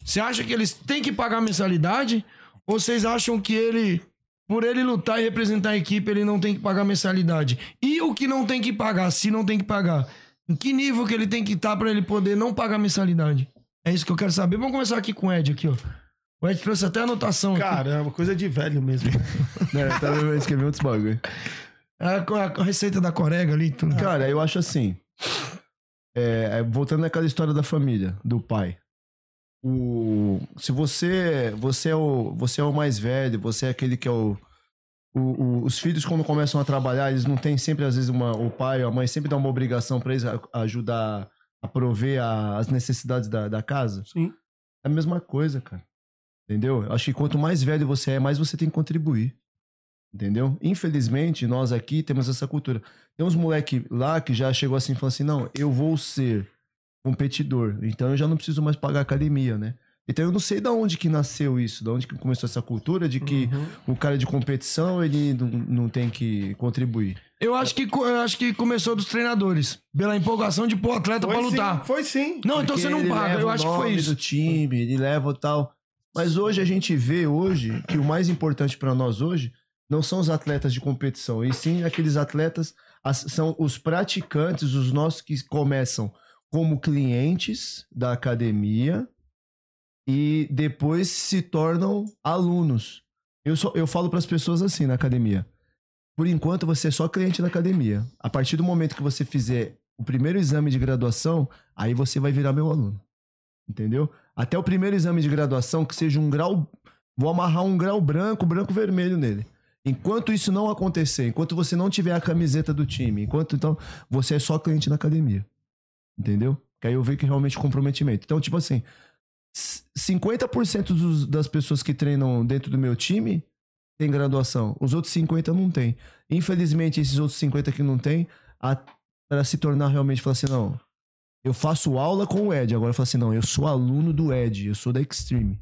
Você acha que eles têm que pagar mensalidade? Ou vocês acham que ele, por ele lutar e representar a equipe, ele não tem que pagar mensalidade? E o que não tem que pagar, se não tem que pagar? Em que nível que ele tem que estar pra ele poder não pagar mensalidade? É isso que eu quero saber. Vamos começar aqui com o Ed aqui, ó. O Ed trouxe até anotação aqui. Caramba, coisa de velho mesmo. É, tá vendo? Eu escrevi outros bagulho. A, a- a receita da corega ali, tudo. Cara, eu acho assim. é, é, voltando naquela história da família, do pai. O, se você você é o você é o mais velho, você é aquele que é o, o- o- os filhos quando começam a trabalhar, eles não têm sempre às vezes uma o pai ou a mãe sempre dá uma obrigação pra eles a- ajudar a prover a- as necessidades da, da casa. Sim. É a mesma coisa, cara. Entendeu? Acho que quanto mais velho você é, mais você tem que contribuir. Entendeu? Infelizmente, nós aqui temos essa cultura. Tem uns moleque lá que já chegou assim e falou assim: não, eu vou ser competidor, então eu já não preciso mais pagar academia, né? Então eu não sei da onde que nasceu isso, da onde que começou essa cultura de que Uhum. o cara de competição ele não, não tem que contribuir. Eu acho que eu acho que começou dos treinadores, pela empolgação de pôr o atleta pra Foi lutar. sim, foi sim. Não, então Porque você não paga. Eu acho que foi nome isso. do time, ele leva o tal. Mas hoje a gente vê hoje que o mais importante pra nós hoje não são os atletas de competição, e sim aqueles atletas as- são os praticantes, os nossos que começam como clientes da academia e depois se tornam alunos. Eu, só, eu falo para as pessoas assim na academia. Por enquanto você é só cliente da academia. A partir do momento que você fizer o primeiro exame de graduação, aí você vai virar meu aluno. Entendeu? Até o primeiro exame de graduação, que seja um grau. Vou amarrar um grau branco, branco vermelho nele. Enquanto isso não acontecer, enquanto você não tiver a camiseta do time, enquanto então você é só cliente da academia. Entendeu? Que aí eu vejo que realmente comprometimento. Então, tipo assim, c- 50% dos, das pessoas que treinam dentro do meu time tem graduação. Os outros 50 não tem. Infelizmente, esses outros 50 que não tem, para se tornar realmente, falar assim, não, eu faço aula com o Ed. Agora eu falo assim, não, eu sou aluno do Ed, eu sou da Extreme.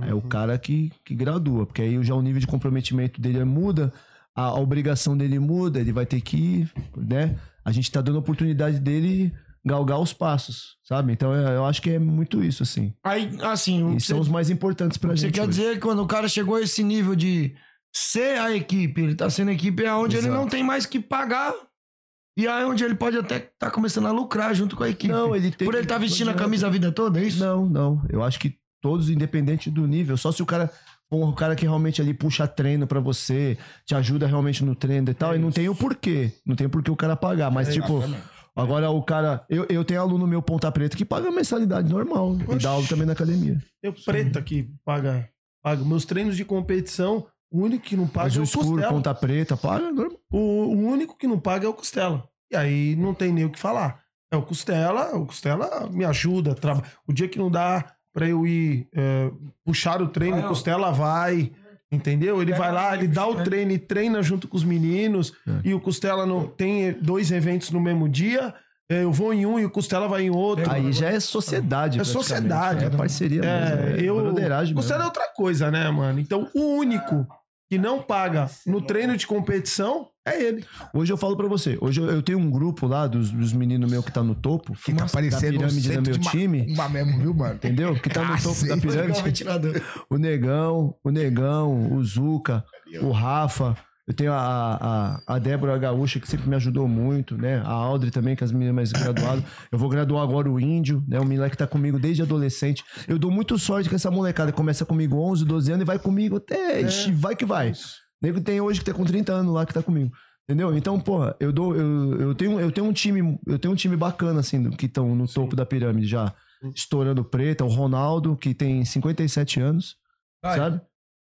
Aí é o cara que, que gradua, porque aí já o nível de comprometimento dele muda, a, a obrigação dele muda, ele vai ter que, né? A gente tá dando a oportunidade dele galgar os passos, sabe? Então eu, eu acho que é muito isso, assim. Aí, assim, E são você, os mais importantes pra que você gente. quer hoje. dizer é que quando o cara chegou a esse nível de ser a equipe, ele tá sendo a equipe é onde ele não tem mais que pagar. E aí é onde ele pode até tá começando a lucrar junto com a equipe. Não, ele tem Por ele estar vestindo a camisa a vida toda, é isso? Não, não. Eu acho que todos, independente do nível, só se o cara for um cara que realmente ali puxa treino pra você, te ajuda realmente no treino e tal, e não tem o porquê. Não tem porquê o cara pagar. Mas, tipo, Exatamente. Agora o cara. Eu, eu tenho aluno meu Ponta Preta que paga mensalidade normal. E dá aula também na academia. Eu preto aqui, paga, paga. Meus treinos de competição, o único que não paga Mas é o o escuro, Costela. Ponta Preta, paga normal. O, o único que não paga é o Costela. E aí não tem nem o que falar. É o Costela, o Costela me ajuda. Traba... O dia que não dá pra eu ir é, puxar o treino, o. Costela vai. Entendeu? Ele vai lá, ele dá o treino e treina junto com os meninos. É. E o Costela não tem dois eventos no mesmo dia. é, Eu vou em um e o Costela vai em outro. Aí já é sociedade. É sociedade, É parceria mesmo. É, É, eu. mesmo. Costela é outra coisa, né, mano? Então, o único que não paga no treino de competição é ele. Hoje eu falo pra você. Hoje eu, eu tenho um grupo lá dos, dos meninos meus que tá no topo. Que tá parecendo da um pirâmide do meu time. Uma mesmo, viu, mano? Entendeu? Que tá no Ah, topo da pirâmide. O Negão, o Negão, o Zuca, o Rafa. Eu tenho a, a, a Débora Gaúcha, que sempre me ajudou muito, né? A Audrey também, que é as meninas mais graduadas. Eu vou graduar agora o Índio, né? O moleque tá comigo desde adolescente. Eu dou muito sorte que essa molecada começa comigo 11, 12 anos e vai comigo até... Ixi, vai que vai. Nego tem hoje que tá com 30 anos lá que tá comigo. Entendeu? Então, porra, eu dou. Eu, eu, tenho, eu tenho um time. Eu tenho um time bacana, assim, que estão no topo da pirâmide já. Estourando preta. O Ronaldo, que tem 57 anos. Sabe?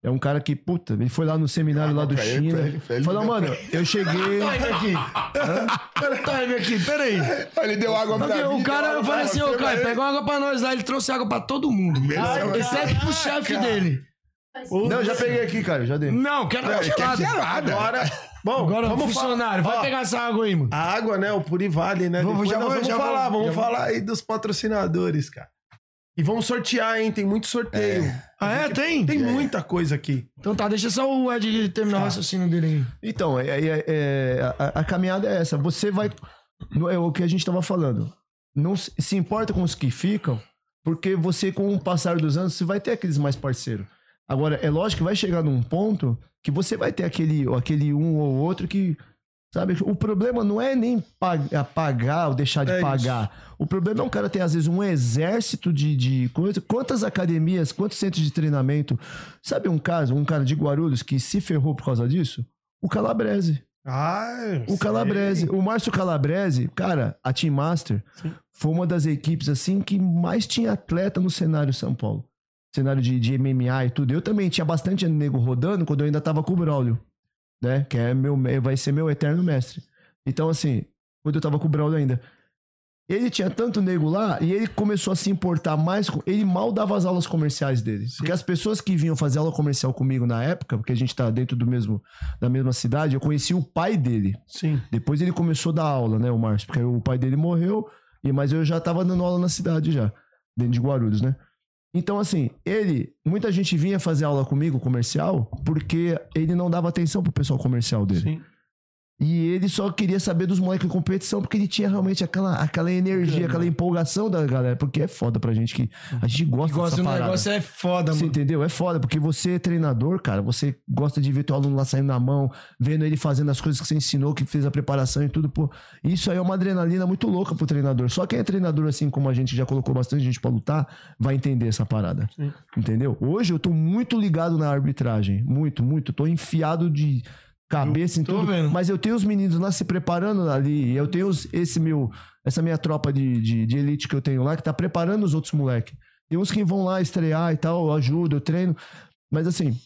É um cara que, puta, ele foi lá no seminário lá do Pra China. ele, pra ele. Falou, mano, eu cheguei. Aqui. Time aqui, peraí. Ele deu água pra mim. o cara, eu falei assim, ô Caio, pega água pra nós lá. Ele trouxe água pra todo mundo. Exceto pro chefe dele. Não, já peguei aqui, cara, já dei. Não, quero Não, gelado. gelada. Agora, bom, Agora, vamos funcionário, vai pegar essa água aí, mano. A água, né? O Purivale, né? Depois já vamos falar, vamos falar aí dos patrocinadores, cara. E vamos sortear, hein? Tem muito sorteio. Ah, é? Tem? Tem muita coisa aqui. Então tá, deixa só o Ed terminar o raciocínio dele aí. Então, é, é- é- a, a caminhada é essa. Você vai. É o que a gente tava falando. Não se, se importa com os que ficam, porque você, com o passar dos anos, você vai ter aqueles mais parceiros. Agora, é lógico que vai chegar num ponto que você vai ter aquele, aquele um ou outro que. Sabe? O problema não é nem pagar, pagar ou deixar de É isso. pagar. O problema é um cara ter, às vezes, um exército de, de coisa. Quantas academias, quantos centros de treinamento. Sabe um caso, um cara de Guarulhos que se ferrou por causa disso? O Calabrese. Ah, O Calabrese, o Márcio Calabrese, cara, a Team Master foi uma das equipes assim que mais tinha atleta no cenário São Paulo. Cenário de, de MMA e tudo. Eu também tinha bastante nego rodando quando eu ainda tava com o Braulio, né? Que é meu, vai ser meu eterno mestre. Então, assim, quando eu tava com o Braulio ainda. Ele tinha tanto nego lá e ele começou a se importar mais. com- Ele mal dava as aulas comerciais dele. Porque as pessoas que vinham fazer aula comercial comigo na época, porque a gente tá dentro do mesmo, da mesma cidade, eu conheci o pai dele. Sim. Depois ele começou a dar aula, né, o Márcio? Porque o pai dele morreu, e mas eu já tava dando aula na cidade já, dentro de Guarulhos, né? Então, assim, ele. Muita gente vinha fazer aula comigo, comercial, porque ele não dava atenção pro pessoal comercial dele. Sim. E ele só queria saber dos moleques em competição, porque ele tinha realmente aquela, aquela energia, aquela empolgação da galera. Porque é foda pra gente que. A gente gosta, Gosta dessa parada. negócio é foda, Você mano. entendeu? É foda, porque você é treinador, cara. Você gosta de ver teu aluno lá saindo na mão, vendo ele fazendo as coisas que você ensinou, que fez a preparação e tudo. Pô, isso aí é uma adrenalina muito louca pro treinador. Só quem é treinador, assim como a gente já colocou bastante gente pra lutar, vai entender essa parada. Sim. Entendeu? Hoje eu tô muito ligado na arbitragem. Muito, muito. Tô enfiado de cabeça em tô tudo. vendo. Mas eu tenho os meninos lá se preparando ali. Eu tenho os- esse meu, essa minha tropa de, de, de elite que eu tenho lá, que tá preparando os outros moleques. Tem uns que vão lá estrear e tal, eu ajudo, eu treino. Mas assim,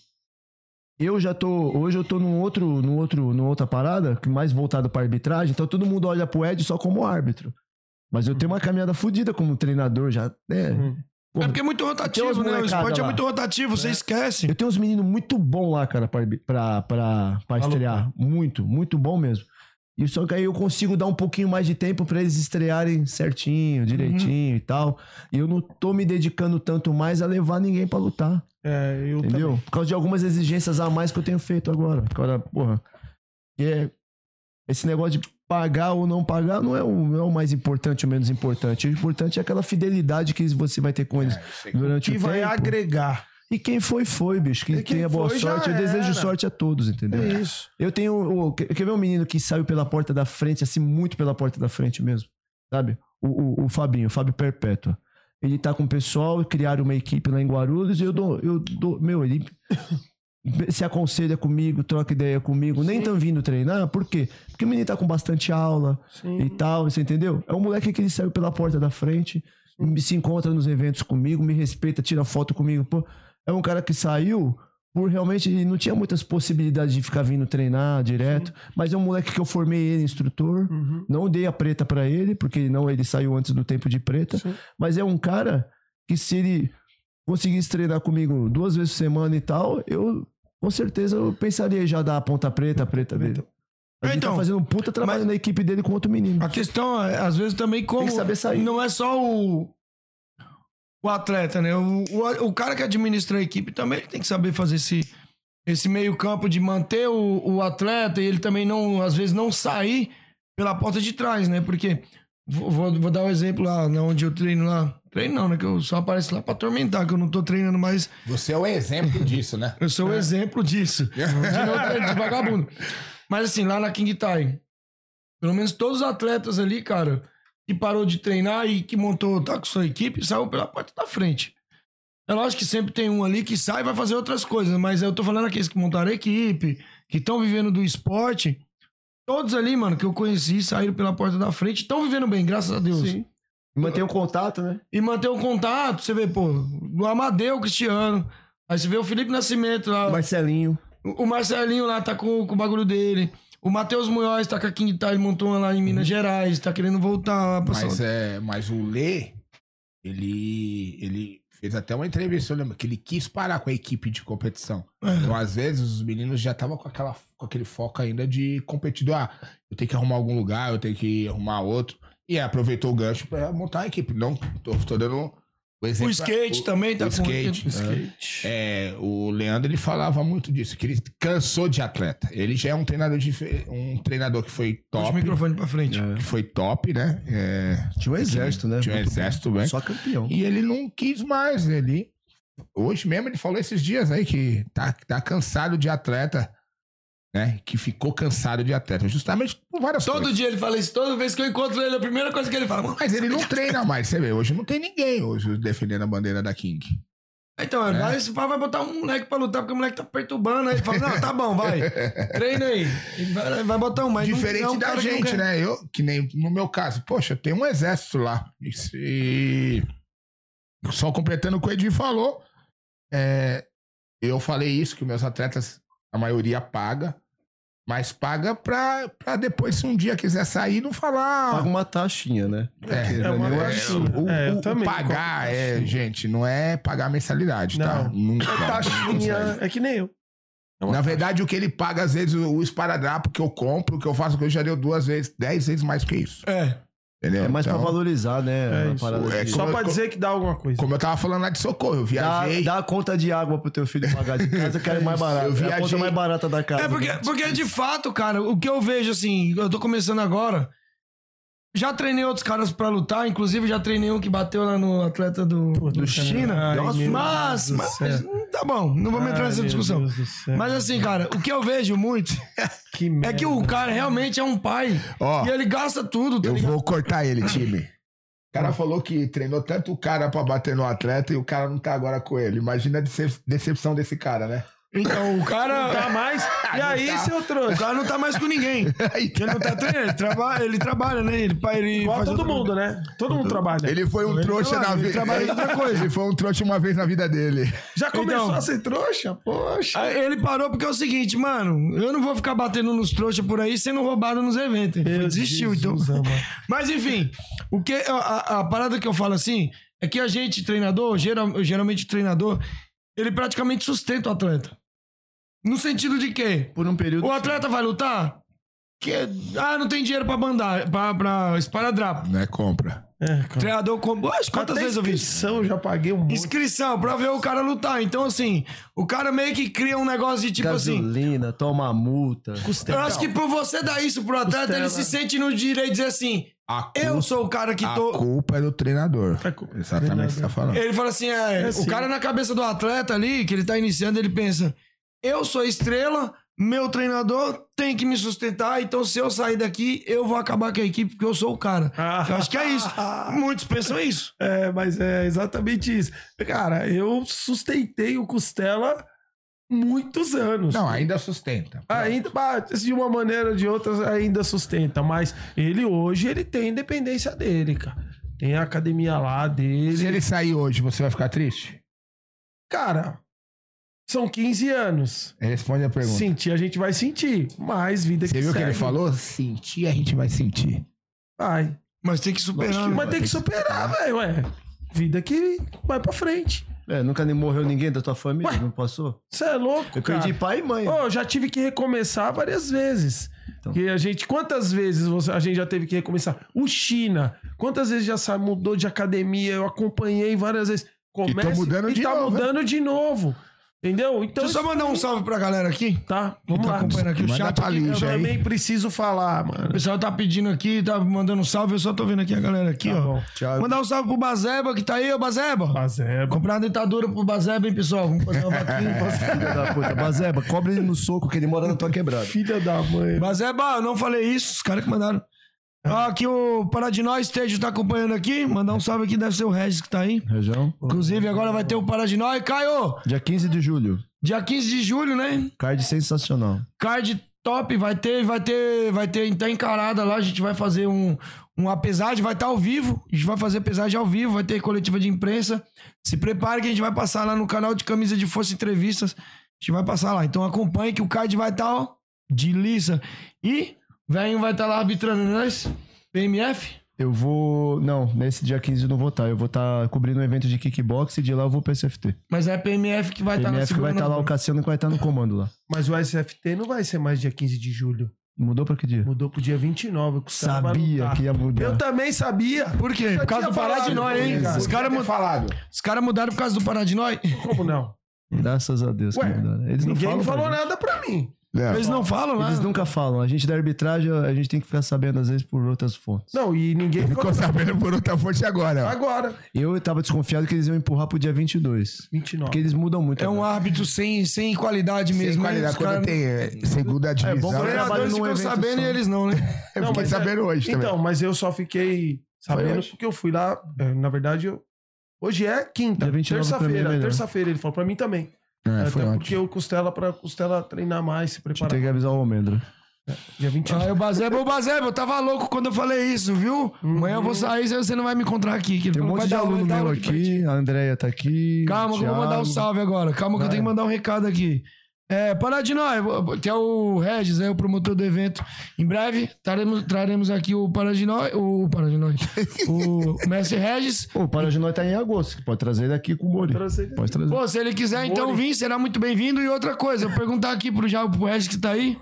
eu já tô. Hoje eu tô num outro, num outro, numa outra parada, que mais voltado pra arbitragem. Então todo mundo olha pro Ed só como árbitro. Mas eu tenho uma caminhada fodida como treinador já. Né? Uhum. É porque é muito rotativo, né? O esporte é lá. muito rotativo, você esquece. Eu tenho uns meninos muito bons lá, cara, pra, pra, pra, pra estrear. Muito, muito bom mesmo. E só que aí eu consigo dar um pouquinho mais de tempo pra eles estrearem certinho, direitinho e tal. E eu não tô me dedicando tanto mais a levar ninguém pra lutar. É, eu Entendeu? também. Por causa de algumas exigências a mais que eu tenho feito agora. Agora, porra. que é esse negócio de pagar ou não pagar não é, o, não é o mais importante ou menos importante. O importante é aquela fidelidade que você vai ter com eles durante Que o vai tempo. agregar. E quem foi, foi, bicho. Que E quem tenha boa foi, sorte. Eu desejo sorte a todos, entendeu? É isso. Eu tenho. o- quer quer ver um menino que saiu pela porta da frente, assim, muito pela porta da frente mesmo? Sabe? O, o, o Fabinho, o Fábio Perpétua. Ele tá com o pessoal, criaram uma equipe lá em Guarulhos e eu dou. Eu dou meu, ele se aconselha comigo, troca ideia comigo, nem tão vindo treinar, por quê? Porque o menino tá com bastante aula Sim. e tal, você entendeu? É um moleque que ele saiu pela porta da frente, se encontra nos eventos comigo, me respeita, tira foto comigo, pô. É um cara que saiu por realmente ele não tinha muitas possibilidades de ficar vindo treinar direto, mas é um moleque que eu formei ele instrutor, Uhum. não dei a preta pra ele, porque não ele saiu antes do tempo de preta, Sim. mas é um cara que se ele conseguisse treinar comigo duas vezes por semana e tal, eu com certeza eu pensaria já dar a ponta preta, a preta dele. Então, tá fazendo um puta trabalho mas- na equipe dele com outro menino. A questão é, às vezes, também como. Tem que saber sair. Não é só o. O atleta, né? O, o, o cara que administra a equipe também tem que saber fazer esse, esse meio-campo de manter o, o atleta e ele também não, às vezes, não sair pela porta de trás, né? Porque. Vou, vou, vou dar um exemplo lá, na onde eu treino lá. Treino não, né? Que eu só apareço lá pra atormentar, que eu não tô treinando mais. Você é o exemplo disso, né? Eu sou o exemplo disso. De não treino de vagabundo. Mas assim, lá na King Tai, pelo menos todos os atletas ali, cara, que parou de treinar e que montou, tá com sua equipe, saiu pela porta da frente. É lógico que sempre tem um ali que sai e vai fazer outras coisas, mas eu tô falando aqueles que montaram a equipe, que estão vivendo do esporte. Todos ali, mano, que eu conheci, saíram pela porta da frente, estão vivendo bem, graças a Deus. Sim. Manter o contato, né? E manter o contato, você vê, pô, o Amadeu Cristiano. Aí você vê o Felipe Nascimento lá. Marcelinho. O Marcelinho lá tá com, com o bagulho dele. O Matheus Munhoz tá com a King montou uma lá em Minas Gerais, tá querendo voltar. Pra Mas, São- é, mas o Lê, ele, ele fez até uma entrevista, eu lembro, que ele quis parar com a equipe de competição. Então, às vezes, os meninos já estavam com, aquela, com aquele foco ainda de competidor. Ah, eu tenho que arrumar algum lugar, eu tenho que arrumar outro. E aproveitou o gancho pra montar a equipe. Não, tô, tô dando o exemplo. O skate também tá o com skate. É, o Leandro ele falava muito disso, que ele cansou de atleta. Ele já é um treinador de, um treinador que foi Puxa o top, microfone pra frente. É. que foi top, né? É, Tinha um exército, né? tinha um Muito exército, bem. Só campeão. E ele não quis mais. Ele hoje mesmo ele falou esses dias aí que tá, tá cansado de atleta, né? Que ficou cansado de atleta, justamente por várias Todo coisas. dia ele fala isso, toda vez que eu encontro ele, a primeira coisa que ele fala. Mas ele não treina mais, você vê. Hoje não tem ninguém hoje defendendo a bandeira da King. Então, É. vai, esse pai vai botar um moleque pra lutar, porque o moleque tá perturbando. Aí ele fala, não, tá bom, vai. Treina aí. Vai, vai botar um, mas não- Diferente não é um da não gente, quer. né? Eu, que nem no meu caso, poxa, tem um exército lá. E só completando o que o Edir falou, é, eu falei isso, que meus atletas, a maioria paga, mas paga pra, pra depois, se um dia quiser sair, não falar. Paga uma taxinha, né? É, É uma Eu é, acho- taxinha. o, É, eu o- pagar é, gente, não é pagar mensalidade, tá? Não. Nunca. Taxinha é que nem eu. É uma Na verdade, o que ele paga, às vezes, o, o esparadrapo que eu compro, que eu faço, que eu já deu duas vezes, dez vezes mais que isso. É. Entendeu? É mais Então, pra valorizar, né? É É Só eu- pra dizer que dá alguma coisa. Como eu tava falando lá de socorro, eu Dá, viajei. dá a conta de água pro teu filho pagar de casa, que é mais barato. Eu É a conta viajei- mais barata da casa. É porque, né? porque de fato, cara, o que eu vejo assim, eu tô começando agora. Já treinei outros caras pra lutar, inclusive já treinei um que bateu lá no atleta do, do China. Ai, Nossa, mas, mas- hum, tá bom, não me entrar nessa discussão. Mas assim, cara, o que eu vejo muito é que o cara realmente é um pai. Ó, E ele gasta tudo, tá eu ligado? vou cortar ele, time. O cara falou que treinou tanto o cara pra bater no atleta e o cara não tá agora com ele. Imagina a decep- decepção desse cara, né? Então, o cara. Tá mais? E Não aí, tá. seu O trouxa? cara não tá mais com ninguém. Ele não tá treinando, ele trabalha, ele trabalha, né? Ele, ele Igual faz todo mundo, né? Todo mundo trabalha. Ele foi um Ele trouxa trabalha, na ele vida. trabalha em outra coisa. Ele foi um trouxa uma vez na vida dele. Já começou Então- a ser trouxa? Poxa. Aí ele parou porque é o seguinte, mano, eu não vou ficar batendo nos trouxas por aí sendo roubado nos eventos. Ele desistiu, Jesus então. Mas enfim, o que a, a- parada que eu falo assim é que a gente, treinador, geral- geralmente o treinador, ele praticamente sustenta o atleta. No sentido de quê? Por um período. O atleta vai lutar? Que, ah, não tem dinheiro pra bandar, pra, pra esparadrapo. Não é compra. É, cara. Treinador como. Oxe, quantas vezes eu vi inscrição eu já paguei um monte. Inscrição pra ver o cara lutar. Então, assim, o cara meio que cria um negócio de tipo assim. Gasolina, toma multa. Eu acho que por você dar isso pro atleta, Costela. ele se sente no direito de dizer assim: A eu culpa, sou o cara que a tô. culpa é do treinador. É culpa Exatamente o que você tá falando. Ele fala assim: é, É o assim. cara na cabeça do atleta ali, que ele tá iniciando, ele pensa: eu sou a estrela, meu treinador tem que me sustentar, então se eu sair daqui, eu vou acabar com a equipe porque eu sou o cara. Ah. Eu acho que é isso. Muitos pensam isso. É, mas é exatamente isso. Cara, eu sustentei o Costela muitos anos. Não, ainda sustenta. Ainda, de uma maneira ou de outra, ainda sustenta. Mas ele hoje, ele tem independência dele, cara. Tem a academia lá dele. Se ele sair hoje, você vai ficar triste? Cara, são 15 anos. Responde a pergunta. Sentir, a gente vai sentir. Mas vida Você que viu o que segue. ele falou? Sentir, a gente vai sentir. Vai. Mas tem que superar. Né? Mas tem que superar, velho. Ué, vida que vai pra frente. É, nunca nem morreu ninguém da tua família, Ué. não passou? Você é louco, Eu cara. perdi pai e mãe. Ô, eu já tive que recomeçar várias vezes. Então. Que a gente, quantas vezes você- a gente já teve que recomeçar? O China, quantas vezes já sa- mudou de academia? Eu acompanhei várias vezes. Começa mudando e de tá novo, mudando de novo. Entendeu? Então, Deixa eu só mandar um salve pra galera aqui. tá, Que vamos tá lá. acompanhando aqui o Manda chat. pra aqui. Lígia. Eu Já aí. também preciso falar, O mano. pessoal tá pedindo aqui, tá mandando um salve. Eu só tô vendo aqui a galera aqui, Tá ó. bom. Thiago. Mandar um salve pro Bazeba que tá aí, ô Bazeba. É, Comprar uma dentadura pro Bazeba, hein, pessoal? Vamos fazer uma vaquinha. Filha da puta. Bazeba, cobre ele no soco que ele mora na tua quebrada. filha da mãe. Bazeba, eu não falei isso, os caras que mandaram. Ó, aqui o Paradinó Estejo tá acompanhando aqui. Mandar um salve aqui, deve ser o Regis que tá aí. Região? Inclusive, agora vai ter o Paradinó. E Caio, Dia 15 de julho. dia 15 de julho, né? Card sensacional. Card top, vai ter, vai ter, vai ter, tá encarada lá, a gente vai fazer um, uma pesagem, vai estar ao vivo, a gente vai fazer pesagem ao vivo, vai ter coletiva de imprensa. Se prepare que a gente vai passar lá no canal de Camisa de Força Entrevistas, a gente vai passar lá. Então acompanhe que o card vai estar, ó, de liça. E o velhinho vai estar lá arbitrando nós, PMF. Eu vou. Não, nesse dia 15 eu não vou estar. Eu vou estar cobrindo um evento de kickbox e de lá eu vou pro SFT. Mas é PMF que vai estar na PMF que vai estar lá, o. Cassiano que vai estar no comando lá. Mas o SFT não vai ser mais dia 15 de julho. Mudou pra que dia? Mudou pro dia 29. que os Sabia que ia mudar. Eu também sabia. Por quê? Por causa do Nós, hein? cara. Os caras os caras mudaram por causa do Nós. Como não? Graças a Deus que Ué, mudaram. Eles não Ninguém falam pra falou gente. nada pra mim. É. Eles não falam lá. Eles nunca falam. A gente da arbitragem, a gente tem que ficar sabendo às vezes por outras fontes. Não, e ninguém Ficou nada. sabendo por outra fonte agora. ó. Agora. Eu tava desconfiado que eles iam empurrar pro dia 22. 29. Porque eles mudam muito. É um agora. árbitro sem, sem qualidade Sem mesmo. né? qualidade, quando caras- tem é, segunda divisão. bom Os eu trabalho treinadores ficam sabendo só. e eles não, né? fiquei mas é- sabendo hoje também. Então, mas eu só fiquei sabendo porque eu fui lá. é, Na verdade, eu. Hoje é quinta. Dia 29 pra mim é Terça-feira. Terça-feira, ele falou pra mim também. É, foi Até ontem. porque o Costela, pra Costela treinar mais, se preparar. tem que avisar o Almendra. Dia 29. Ah, o Bazeba, o Bazeba, eu tava louco quando eu falei isso, viu? Amanhã eu vou sair, você não vai me encontrar aqui. que Tem um monte de vai aluno vai meu aqui. A Andréia tá aqui. Calma, que eu vou mandar um salve agora. Calma que eu tenho que mandar um recado aqui. É, Paradinói, que é o Regis, é o promotor do evento. Em breve traremos, traremos aqui o Paradinói, o Paradinói, o Mestre Regis. O Paraginói tá em agosto. Pode trazer ele aqui com o Mori. Pode trazer. Pô, se ele quiser então Mori. vir, será muito bem-vindo. E outra coisa, eu vou perguntar aqui pro, já, pro Regis que tá aí.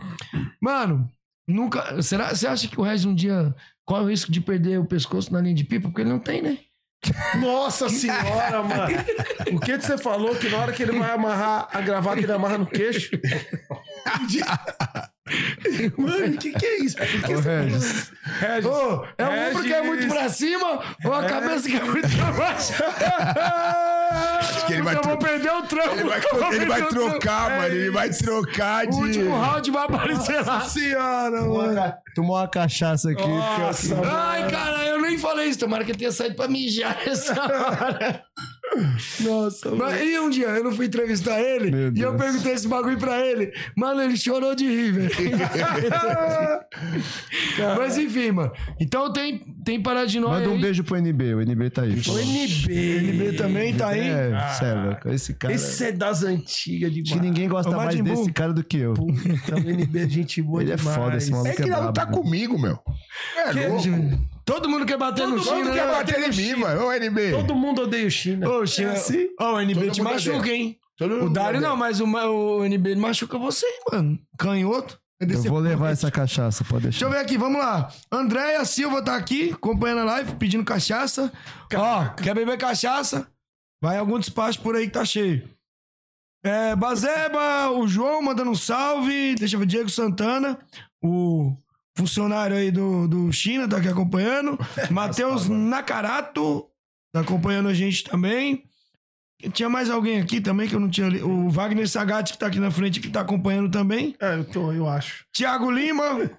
Mano, nunca. Será, você acha que o Regis um dia. Qual é o risco de perder o pescoço na linha de pipa? Porque ele não tem, né? Nossa senhora, mano. O que que você falou que na hora que ele vai amarrar a gravata, ele amarra no queixo? Mano, o que que é isso? Por que Ô, você- Regis. Regis. Ô, é o ombro que é muito pra cima ou a cabeça que é muito pra baixo? Acho que ele vai Eu vou tro- perder o trampo. Ele vai, ele vai trocar, É mano. Ele vai trocar de. O último round vai aparecer lá. senhora, mano. Tomou uma cachaça aqui. Nossa. Ai, cara, eu nem falei isso. Tomara que eu tenha saído pra mijar essa hora. Nossa, mano. Mas, e um dia eu não fui entrevistar ele Meu e eu Deus. perguntei esse bagulho pra ele. Mano, ele chorou de rir, velho. Mas enfim, mano. Então tem, tem Paradinói Manda um aí. beijo pro NB. O NB tá aí. O NB. NB também tá aí. É, Ah. sério. Esse cara. Esse é das antigas Acho que demais. ninguém gosta Ô, mais Buu. desse cara do que eu. Puta, o NB é gente boa Ele é demais. foda, esse maluco. É que ele não tá comigo, meu. É Que- louco. Todo mundo quer bater no Todo China, mundo né? quer bater em mim, mano. Ô, NB. Todo mundo odeia o China. Ô, China. É assim? Ó, o NB Todo te machuca, odeia. hein? Todo O Dário não, mas o, o NB machuca você, hein, mano. Canhoto. Eu vou levar essa cachaça, pode Deixa eu deixar. ver aqui, vamos lá. Andréia Silva tá aqui, acompanhando a live, pedindo cachaça. Ó, quer beber cachaça? Vai em algum despacho por aí que tá cheio. É, Bazeba, o João mandando um salve. Deixa eu ver, Diego Santana, o funcionário aí do, do China, tá aqui acompanhando. Matheus Nakarato tá acompanhando a gente também. Tinha mais alguém aqui também que eu não tinha li. O Wagner Sagatti, que tá aqui na frente, que tá acompanhando também. É, eu tô, eu acho. Tiago Lima,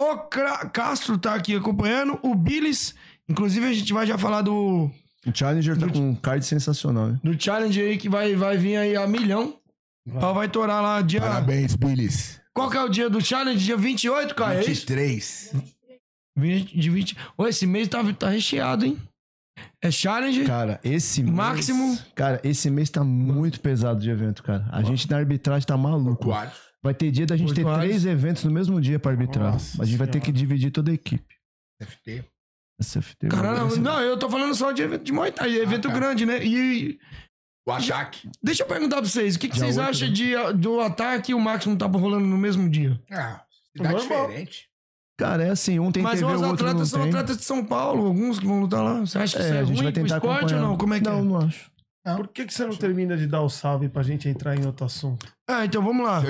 o Cra- Castro tá aqui acompanhando, o Billis, inclusive a gente vai já falar do, O Challenger tá com um card sensacional, hein? do challenge aí que vai, vai vir aí a milhão. Vai, vai torar lá dia. Parabéns, Billis. Qual que é o dia do challenge? Dia 28, cara? É isso? 23. 20, de 20. Ô, esse mês tá, tá recheado, hein? É challenge. Cara, esse mês... Máximo. Cara, esse mês tá muito pesado de evento, cara. A gente na arbitragem tá maluco. Quatro. Vai ter dia da gente ter três eventos no mesmo dia pra arbitrar. Nossa a gente vai ter que dividir toda a equipe. FT. SFT. Caramba, não, eu tô falando só de evento de Muay Thai, evento tá. grande, né? E O ataque. deixa eu perguntar pra vocês, o que, que vocês acham né? de, do ataque e o máximo tá rolando no mesmo dia? Ah, cidade Normal. diferente. Cara, é assim, um tem Mas TV, os o outro não atletas são tem. atletas de São Paulo, alguns que vão lutar lá. Você acha que isso É, é a gente ruim vai pro esporte ou não? Como é que não, é? não acho. Por que, que você não termina de dar o salve pra gente entrar em outro assunto? Ah, então vamos lá.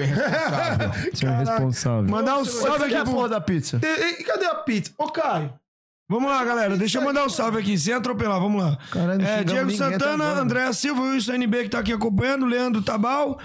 Seu irresponsável. É. Mandar um salve aqui pro... porra da pizza? E, e cadê a pizza? Ô, Caio. Vamos lá, galera. Deixa eu mandar um salve aqui, sem atropelar. Vamos lá. Caralho, É, Diego até Santana, agora. André Silva, Wilson NB que tá aqui acompanhando, Leandro Tabal,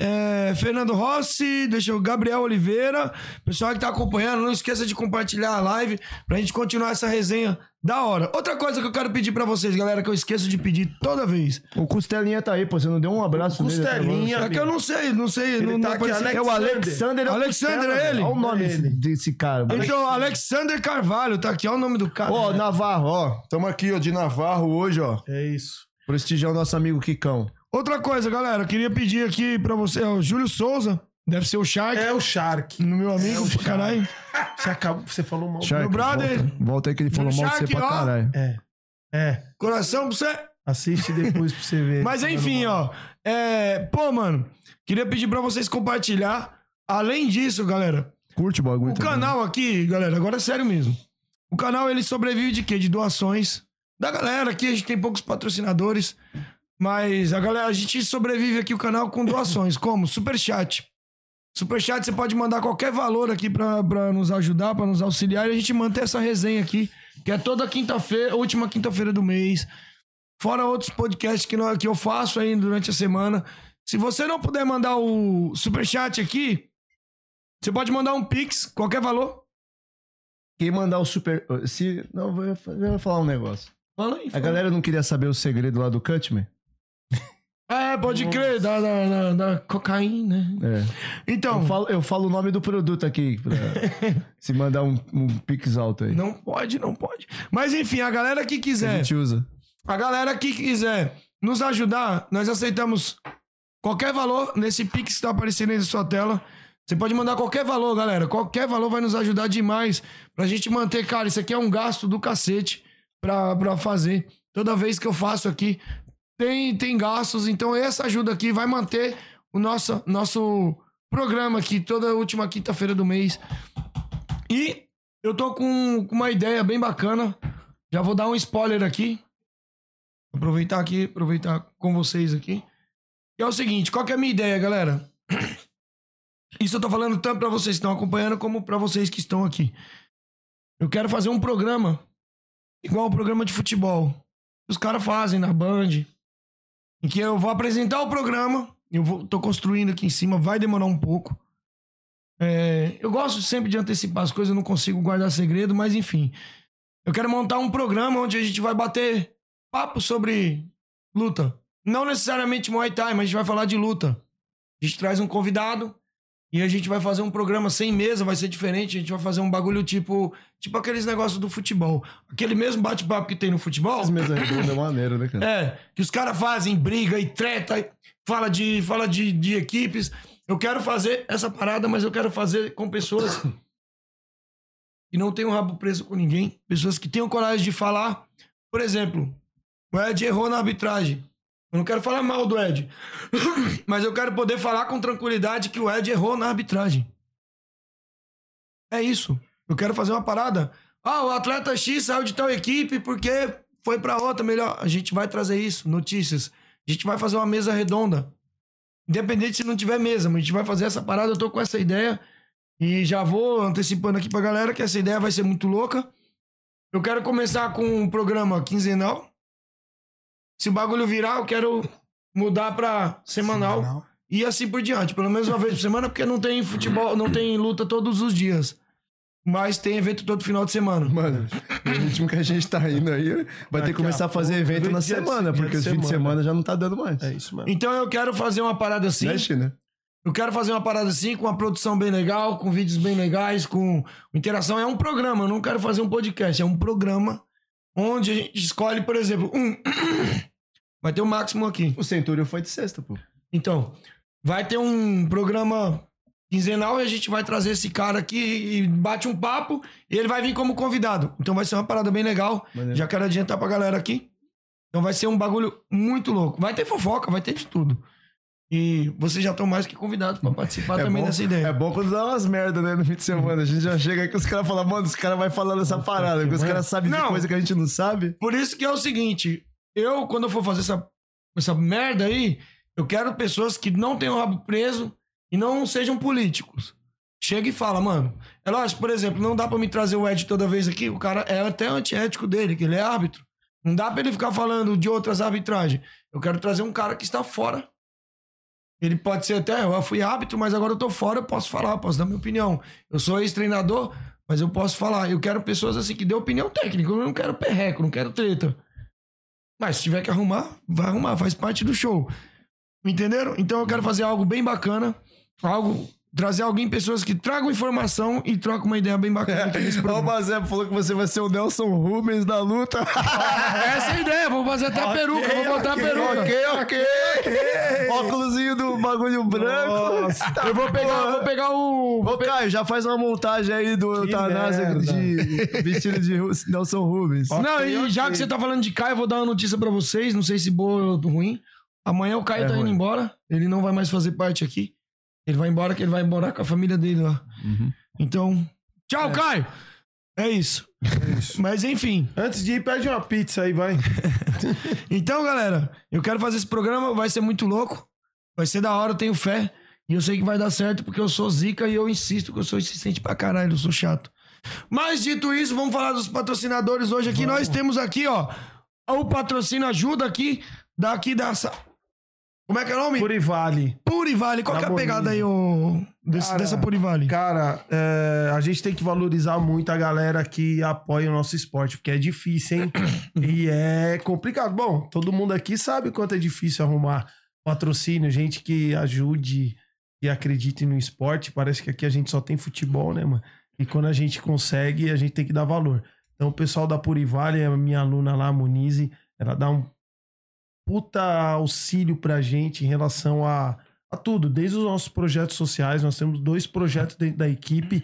é, Fernando Rossi, deixa eu, Gabriel Oliveira, pessoal que tá acompanhando, não esqueça de compartilhar a live pra gente continuar essa resenha da hora. Outra coisa que eu quero pedir pra vocês, galera, que eu esqueço de pedir toda vez. O Costelinha tá aí, pô. Você não deu um abraço nele agora? Costelinha. É que eu não sei, não sei, Ele não, tá aqui, apareceu. É o Alexander. é o Alexander, Costela, é ele? Olha o nome É ele. desse cara. mano. Então, Alexander Carvalho tá aqui, olha o nome do cara. Ó, Navarro, ó. Tamo aqui, ó, de Navarro hoje, ó. É isso. Prestigiar o nosso amigo Kikão. Outra coisa, galera, eu queria pedir aqui pra você, ó, o Júlio Souza, deve ser o Shark, É o Shark. no meu amigo, Shark. caralho. Você, acabou, você falou mal. Shark, brother. Volta, volta aí que ele falou mal de Shark, você pra caralho. É. É. Coração pra você. Assiste depois pra você ver. Mas enfim, ó. É, pô, mano, queria pedir pra vocês compartilhar. Além disso, galera, Curte o bagulho o também. canal aqui, galera, agora é sério mesmo. O canal ele sobrevive de quê? De doações da galera aqui. A gente tem poucos patrocinadores, mas a galera, a gente sobrevive aqui o canal com doações, como Superchat. Superchat você pode mandar qualquer valor aqui pra, pra nos ajudar, pra nos auxiliar e a gente manter essa resenha aqui, que é toda quinta-feira, última quinta-feira do mês. Fora outros podcasts que, nós- que eu faço aí durante a semana. Se você não puder mandar o superchat aqui, você pode mandar um Pix, qualquer valor. Quem mandar o super. Se. Não, eu vou- falar um negócio. Fala aí. A fala. galera não queria saber o segredo lá do Cutman? É, pode crer, da, da, da, da cocaína. né? É. Então, Eu falo, eu falo o nome do produto aqui. Pra, se mandar um, um pix alto aí. não pode, não pode. Mas enfim, a galera que a quiser, gente usa. a galera que quiser nos ajudar, nós aceitamos qualquer valor nesse Pix que tá aparecendo aí na sua tela. Você pode mandar qualquer valor, galera. Qualquer valor vai nos ajudar demais pra gente manter. Cara, isso aqui é um gasto do cacete pra, pra fazer. Toda vez que eu faço aqui, tem, tem gastos. Então, essa ajuda aqui vai manter o nosso, nosso programa aqui toda última quinta-feira do mês. E eu tô com, uma ideia bem bacana. Já vou dar um spoiler aqui. Aproveitar aqui, aproveitar com vocês aqui. Que é o seguinte, qual que é a minha ideia, galera? Isso eu tô falando tanto pra vocês que estão acompanhando como pra vocês que estão aqui. Eu quero fazer um programa igual o programa de futebol. Os caras fazem na Band. Em que eu vou apresentar o programa. Eu vou, tô construindo aqui em cima, vai demorar um pouco. É, eu gosto sempre de antecipar as coisas, não consigo guardar segredo, mas enfim. Eu quero montar um programa onde a gente vai bater papo sobre luta. Não necessariamente Muay Thai, mas a gente vai falar de luta. A gente traz um convidado e a gente vai fazer um programa sem mesa, vai ser diferente. A gente vai fazer um bagulho tipo, tipo aqueles negócios do futebol. Aquele mesmo bate-papo que tem no futebol. As mesas redondas é maneiro, né, cara? É, que os caras fazem briga e treta, e fala de, fala de, de equipes. Eu quero fazer essa parada, mas eu quero fazer com pessoas que não tenham rabo preso com ninguém, pessoas que tenham coragem de falar. Por exemplo, o Ed errou na arbitragem. Eu não quero falar mal do Ed, mas eu quero poder falar com tranquilidade que o Ed errou na arbitragem. É isso. Eu quero fazer uma parada. Ah, o atleta X saiu de tal equipe porque foi pra outra melhor. A gente vai trazer isso, notícias. A gente vai fazer uma mesa redonda. Independente se não tiver mesa, mas a gente vai fazer essa parada. Eu tô com essa ideia. E já vou antecipando aqui pra galera que essa ideia vai ser muito louca. Eu quero começar com um programa quinzenal. Se o bagulho virar, eu quero mudar pra semanal. E assim por diante, pelo menos uma vez por semana, porque não tem futebol, não tem luta todos os dias. Mas tem evento todo final de semana. Mano, o ritmo que a gente tá indo aí, vai ter Daqui que começar a a fazer pouco, evento na semana, porque os fins de semana. já não tá dando mais. É isso mesmo. Então eu quero fazer uma parada assim. Né? Eu quero fazer uma parada assim, com uma produção bem legal, com vídeos bem legais, com interação. É um programa, eu não quero fazer um podcast, é um programa onde a gente escolhe, por exemplo, um. Vai ter o máximo aqui. O Centurion foi de sexta, pô. Então, vai ter um programa quinzenal e a gente vai trazer esse cara aqui e bate um papo e ele vai vir como convidado. Então vai ser uma parada bem legal. Maneiro. Já quero adiantar pra galera aqui. Então vai ser um bagulho muito louco. Vai ter fofoca, vai ter de tudo. E vocês já estão mais que convidados pra participar também bom, dessa ideia. é bom quando dá umas merda, né, no fim de semana. A gente já chega aí que os caras falam, mano, os caras vai falando essa parada, porque os caras sabem de coisa que a gente não sabe. Por isso que é o seguinte, eu, quando eu for fazer essa, essa merda aí, eu quero pessoas que não tenham rabo preso e não sejam políticos. Chega e fala, mano. É lógico, por exemplo, não dá pra me trazer o Ed toda vez aqui. O cara é até antiético dele, que ele é árbitro. Não dá pra ele ficar falando de outras arbitragens. Eu quero trazer um cara que está fora. Ele pode ser até, eu fui árbitro, mas agora eu tô fora, eu posso falar, posso dar minha opinião. Eu sou ex-treinador, mas eu posso falar. Eu quero pessoas assim que dê opinião técnica. Eu não quero perreco, não quero treta. Mas se tiver que arrumar, vai arrumar, faz parte do show. Entenderam? Então eu quero fazer algo bem bacana, algo trazer alguém, pessoas que tragam informação e trocam uma ideia bem bacana o. Bazé falou que você vai ser o Nelson Rubens da luta. Essa é a ideia, vou fazer até a peruca, vou botar a peruca. ok, ok. Óculosinho do bagulho branco. Tá Eu vou pegar, vou pegar o. Ô, Caio, já faz uma montagem aí do Eutanásia de vestido de Nelson Rubens. Não, e já que você tá falando de Caio, eu vou dar uma notícia pra vocês, não sei se boa ou ruim. Amanhã o Caio É tá indo ruim. embora, ele não vai mais fazer parte aqui. Ele vai embora, que ele vai morar com a família dele lá. Uhum. Então, tchau, Caio! É isso. Mas enfim. Antes de ir, pede uma pizza aí, vai. Então, galera, eu quero fazer esse programa, vai ser muito louco. Vai ser da hora, eu tenho fé. E eu sei que vai dar certo, porque eu sou zica e eu insisto que eu sou insistente pra caralho, eu sou chato. Mas dito isso, vamos falar dos patrocinadores hoje aqui. Nós temos aqui, ó, o patrocínio ajuda aqui, daqui dessa. Como é que é o nome? Purivale. Purivale. Qual que é a Da pegada aí, ô, desse- Cara, dessa Purivale? Cara, é, a gente tem que valorizar muito a galera que apoia o nosso esporte, porque é difícil, hein? e é complicado. Bom, todo mundo aqui sabe quanto é difícil arrumar patrocínio, gente que ajude e acredite no esporte. Parece que aqui a gente só tem futebol, né, mano? E quando a gente consegue, a gente tem que dar valor. Então, o pessoal da Purivale, a minha aluna lá, a Munize, ela dá um puta auxílio pra gente em relação a, a tudo, desde os nossos projetos sociais. Nós temos dois projetos dentro da equipe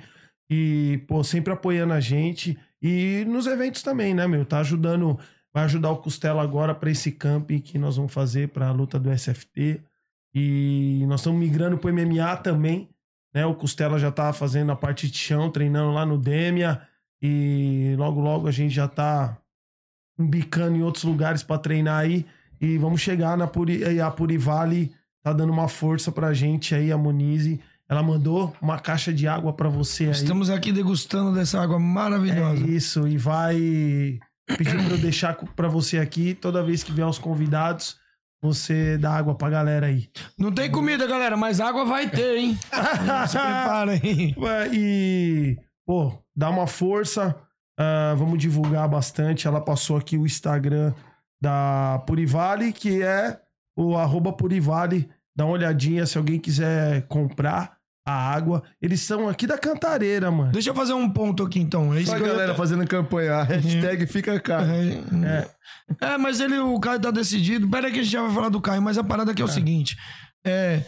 e, pô, sempre apoiando a gente. E nos eventos também, né, meu? Tá ajudando, vai ajudar o Costela agora para esse camping que nós vamos fazer para a luta do SFT. E nós estamos migrando pro MMA também, né? O Costela já tá fazendo a parte de chão, treinando lá no Demia. E logo, logo a gente já tá embicando em outros lugares para treinar aí. E vamos chegar na Puri, a Purivale tá dando uma força pra gente aí, a Monize. Ela mandou uma caixa de água pra você aí. Estamos aqui degustando dessa água É maravilhosa. isso, e vai pedir pra eu deixar pra você aqui, toda vez que vier os convidados, você dá água pra galera aí. Não tem comida, galera, mas água vai ter, hein? Se prepara aí. E, pô, dá uma força, ah, vamos divulgar bastante. Ela passou aqui o Instagram da Purivale, que é o arroba Purivale. Dá uma olhadinha se alguém quiser comprar a água. Eles são aqui da Cantareira, mano. Deixa eu fazer um ponto aqui, então. É isso a que eu galera fazendo campanha. Hashtag fica caro. É, é, mas ele, o Caio tá decidido. Pera aí que a gente já vai falar do Caio, mas a parada aqui é o seguinte. É,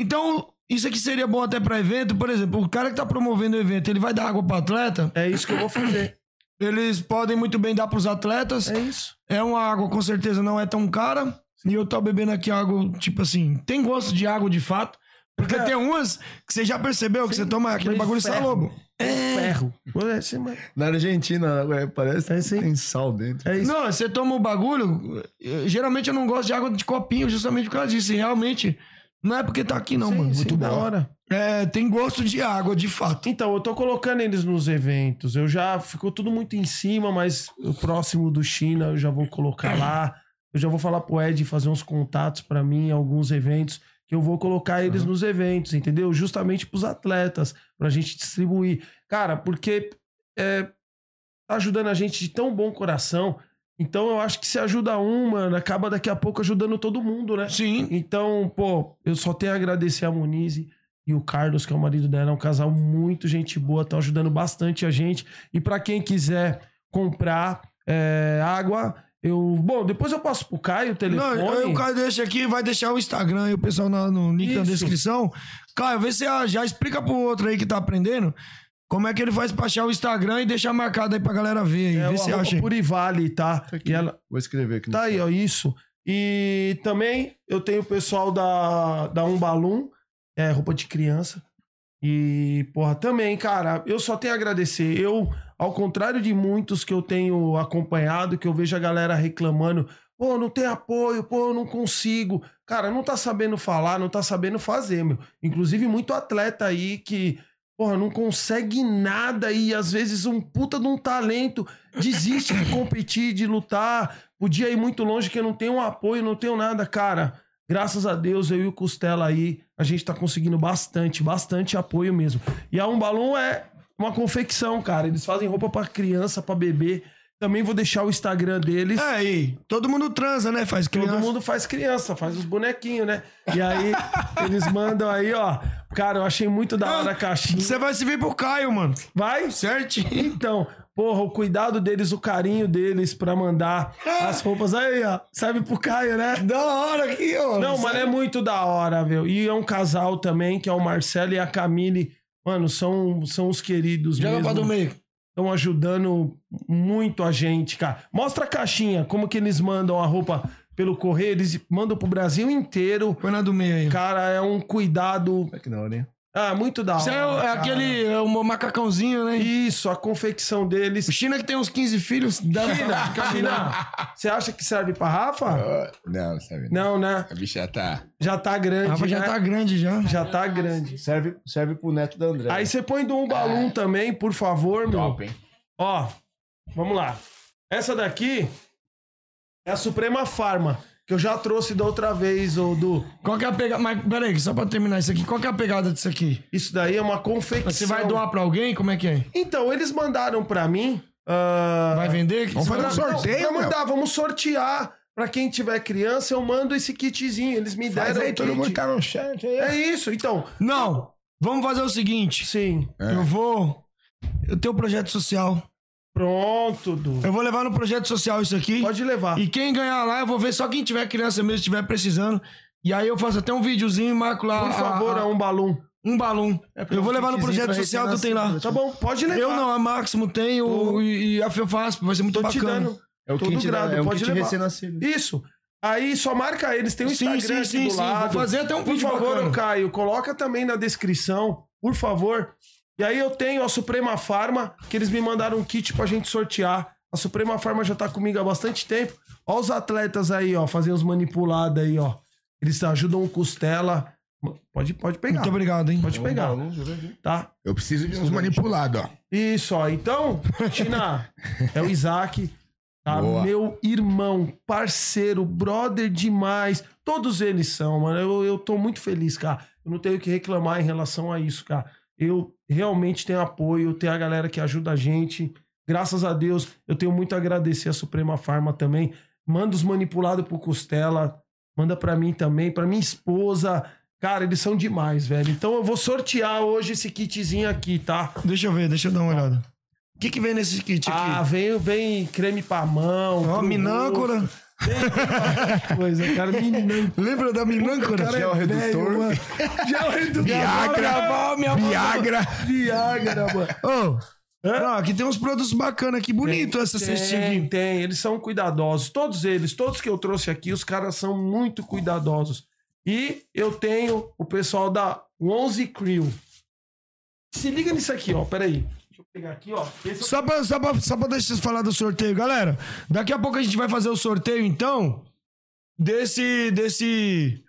então, isso aqui seria bom até pra evento. Por exemplo, o cara que tá promovendo o evento, ele vai dar água pro atleta. É isso que eu vou fazer. Eles podem muito bem dar pros atletas. É isso. É uma água, com certeza, não é tão cara. E eu tô bebendo aqui água, tipo assim, tem gosto de água de fato. Porque É. tem umas que você já percebeu que você toma aquele bagulho ferro. salobo. Ferro. É, mas- Na Argentina, é, parece É que tem sal dentro. é isso. Não, você toma o bagulho. geralmente eu não gosto de água de copinho, justamente por causa disso. E realmente, não é porque tá aqui, não, Sim, mano. sim, Muito da bom. hora. É, tem gosto de água, de fato. Então, eu tô colocando eles nos eventos. Eu já ficou tudo muito em cima, mas o próximo do China eu já vou colocar lá. Eu já vou falar pro Ed fazer uns contatos pra mim em alguns eventos que eu vou colocar eles nos eventos, entendeu? Justamente pros atletas, pra gente distribuir. Cara, porque é, tá ajudando a gente de tão bom coração. Então eu acho que se ajuda um, mano, acaba daqui a pouco ajudando todo mundo, né? Sim. Então, pô, eu só tenho a agradecer a Monize e o Carlos, que é o marido dela, é um casal muito gente boa, estão ajudando bastante a gente. E pra quem quiser comprar é, água, eu. Bom, depois eu passo pro Caio o Não, telefone. eu- o Caio deixa aqui, vai deixar o Instagram e o pessoal na- no link na Isso. descrição. Caio, vê se já, já explica pro outro aí que tá aprendendo como é que ele faz pra achar o Instagram e deixar marcado aí pra galera ver aí. é vê o se acha. aí. Purivale, tá? aqui. E ela, Vou escrever aqui. Tá aí, ó, isso. E também eu tenho o pessoal da, da Umbalum, é roupa de criança. E, porra, também, cara, eu só tenho a agradecer. Eu, ao contrário de muitos que eu tenho acompanhado, que eu vejo a galera reclamando, pô, não tem apoio, pô, eu não consigo. Cara, não tá sabendo falar, não tá sabendo fazer, meu. Inclusive, muito atleta aí que, porra, não consegue nada e às vezes um puta de um talento desiste de competir, de lutar. Podia ir muito longe que não tenho um apoio, não tenho nada, cara. Graças a Deus, eu e o Costela aí, a gente tá conseguindo bastante, bastante apoio mesmo. E a Um Balão é uma confecção, cara. Eles fazem roupa pra criança, pra bebê. Também vou deixar o Instagram deles. É aí, todo mundo transa, né? Faz criança. Todo mundo faz criança, faz os bonequinhos, né? E aí, eles mandam aí, ó. Cara, eu achei muito da hora a caixinha. Você vai se vir pro Caio, mano. Vai? Certinho. Então, porra, o cuidado deles, o carinho deles pra mandar as roupas. Aí, ó. Serve pro Caio, né? Da hora aqui, ó. Não, mano, é muito da hora, meu. E é um casal também, que é o Marcelo e a Camille. Mano, são, são os queridos Joga mesmo. pra do meio. Estão ajudando muito a gente, cara. Mostra a caixinha, como que eles mandam a roupa pelo correio. Eles mandam pro Brasil inteiro. Põe na do meio aí. Cara, é um cuidado. É que hora, hein? Ah, muito da hora. Isso é, o- é cara. aquele é o macacãozinho, né? Isso, a confecção deles. O China que tem uns 15 filhos. Dá... China, China, você acha que serve pra Rafa? Ah, Não, sabe? Não, né? A bicha tá. Já tá grande. Rafa já né? tá grande já. Já tá grande. Serve, serve pro neto da André. Aí você põe do um balão também, por favor, meu. Top, hein? Ó, vamos lá. Essa daqui é a Suprema Farma, que eu já trouxe da outra vez, ou do. Qual que é a pegada? Mas peraí, só pra terminar isso aqui, qual que é a pegada disso aqui? Isso daí é uma confecção. Você vai doar pra alguém? Como é que é? Então, eles mandaram pra mim. ah, Vai vender? Vamos fazer um não, sorteio, Vamos meu. dar, vamos sortear. Pra quem tiver criança, eu mando esse kitzinho. Eles me Faz deram. aí, o todo kit. mundo tá no chat aí. É isso, então. Não, vamos fazer o seguinte. Sim. É. Eu vou... Eu tenho um projeto social. Pronto, Du. Eu vou levar no projeto social isso aqui. Pode levar. E quem ganhar lá, eu vou ver só quem tiver criança mesmo, estiver precisando. E aí eu faço até um videozinho e marco lá. Por a- favor, a- é um balão. um balão. porque eu vou levar no projeto social que tem lá. Tá bom, pode levar. Eu não, a Máximo tem o, Tô- e, a faço, vai ser muito Tô te bacana. dando. É o Todo kit, da, grado, é um pode kit levar. recém-nascido. Isso. Aí só marca eles, tem um Sim, Instagram sim, aqui sim, do sim. lado. Vou fazer até um Por vídeo favor, bacana. Caio, coloca também na descrição, por favor. E aí eu tenho a Suprema Farma, que eles me mandaram um kit pra gente sortear. A Suprema Farma já tá comigo há bastante tempo. Ó os atletas aí, ó, fazendo os manipulados aí, ó. Eles ajudam o Costela. Pode, pode pegar. Muito obrigado, hein? Pode pegar, eu aqui. tá? Eu preciso de uns manipulados, ó. Isso, ó. Então, Tina, é o Isaac, tá? Boa. Meu irmão, parceiro, brother demais. Todos eles são, mano. Eu, eu tô muito feliz, cara. Eu não tenho o que reclamar em relação a isso, cara. Eu realmente tenho apoio, tenho a galera que ajuda a gente. Graças a Deus, eu tenho muito a agradecer a Suprema Farma também. Manda os manipulados pro Costela, manda pra mim também, pra minha esposa. Cara, eles são demais, velho. Então eu vou sortear hoje esse kitzinho aqui, tá? Deixa eu ver, deixa eu dar uma olhada. O que que vem nesse kit Ah, aqui? vem, vem creme pra mão. Ó, minâncora. rosto. Coisa, cara. Minâncora. Lembra da minâncora? Cara, Gel é velho, redutor. mano. Gel redutor. Viagra. Viagra. Viagra, mano. Ô, não, aqui tem uns produtos bacanas aqui. Bonito essa cestinha Tem, aqui. tem. Eles são cuidadosos. Todos eles, todos que eu trouxe aqui, os caras são muito cuidadosos. E eu tenho o pessoal da 11 Crew. Se liga nisso aqui, ó. Pera aí. Deixa eu pegar aqui, ó. Esse é Só pra, só, pra, só pra deixar vocês falar do sorteio, galera. Daqui a pouco a gente vai fazer o sorteio, então, desse. desse.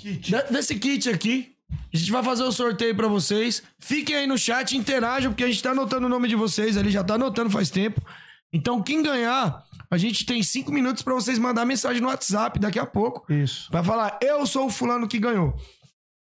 kit. de- desse kit aqui. A gente vai fazer o sorteio pra vocês. Fiquem aí no chat, interajam, porque a gente tá anotando o nome de vocês ali, já tá anotando faz tempo. Então, quem ganhar, a gente tem cinco minutos pra vocês mandar mensagem no WhatsApp daqui a pouco. Isso. Vai falar, eu sou o fulano que ganhou.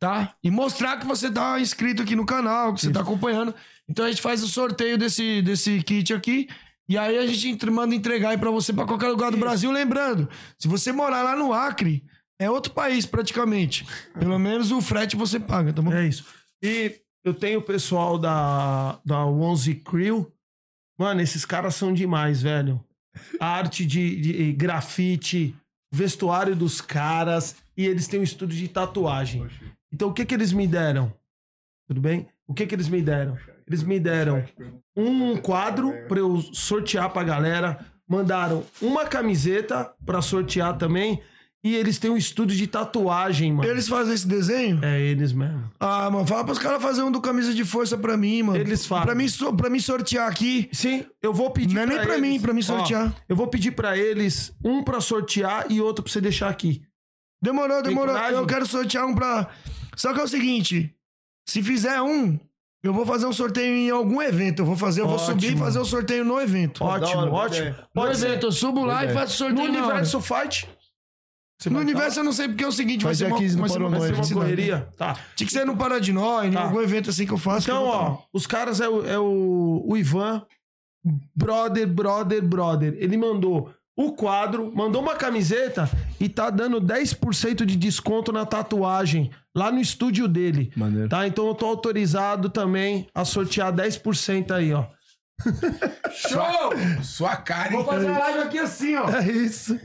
Tá? E mostrar que você tá inscrito aqui no canal, que você tá acompanhando. Então a gente faz o sorteio desse, desse kit aqui. E aí a gente entre- manda entregar aí pra você pra qualquer lugar do Brasil. Lembrando, se você morar lá no Acre, é outro país praticamente. Pelo menos o frete você paga, tá bom? É isso. E eu tenho o pessoal da, da Onze Crew. Mano, esses caras são demais, velho. A arte de, de grafite, vestuário dos caras. E eles têm um estúdio de tatuagem. Então, o que que eles me deram? Tudo bem? O que que eles me deram? Eles me deram um quadro pra eu sortear pra galera. Mandaram uma camiseta pra sortear também. E eles têm um estúdio de tatuagem, mano. Eles fazem esse desenho? É eles mesmo. Ah, mano, fala pros caras fazerem um do camisa de força pra mim, mano. Eles fazem. Pra mim, so- pra mim sortear aqui. Sim, eu vou pedir Não é nem pra eles- mim, pra mim Ó, sortear. eu vou pedir pra eles um pra sortear e outro pra você deixar aqui. Demorou, demorou. Eu quero sortear um pra. Só que é o seguinte: se fizer um, eu vou fazer um sorteio em algum evento. Eu vou fazer, eu vou Ótimo. subir e fazer o sorteio no evento. Ótimo, hora, ótimo. ideia. No Pode ser. evento, eu subo lá e ideia. faço No sorteio. hora. universo fight. Você No universo eu não sei porque é o seguinte: vai Faz ser uma, aqui no vai ser uma, Paranói, vai ser uma correria. Tá. Tinha que ser no Paradinói, em Tá. algum evento assim que eu faço. Então, eu ó, os caras é o, é o, o Ivan, brother, brother, brother. Ele mandou o quadro, mandou uma camiseta e tá dando 10% de desconto na tatuagem lá no estúdio dele. Maneiro. Tá? Então eu tô autorizado também a sortear 10% aí, ó. Show! Sua cara, hein? Vou fazer a live aqui assim, ó. É isso.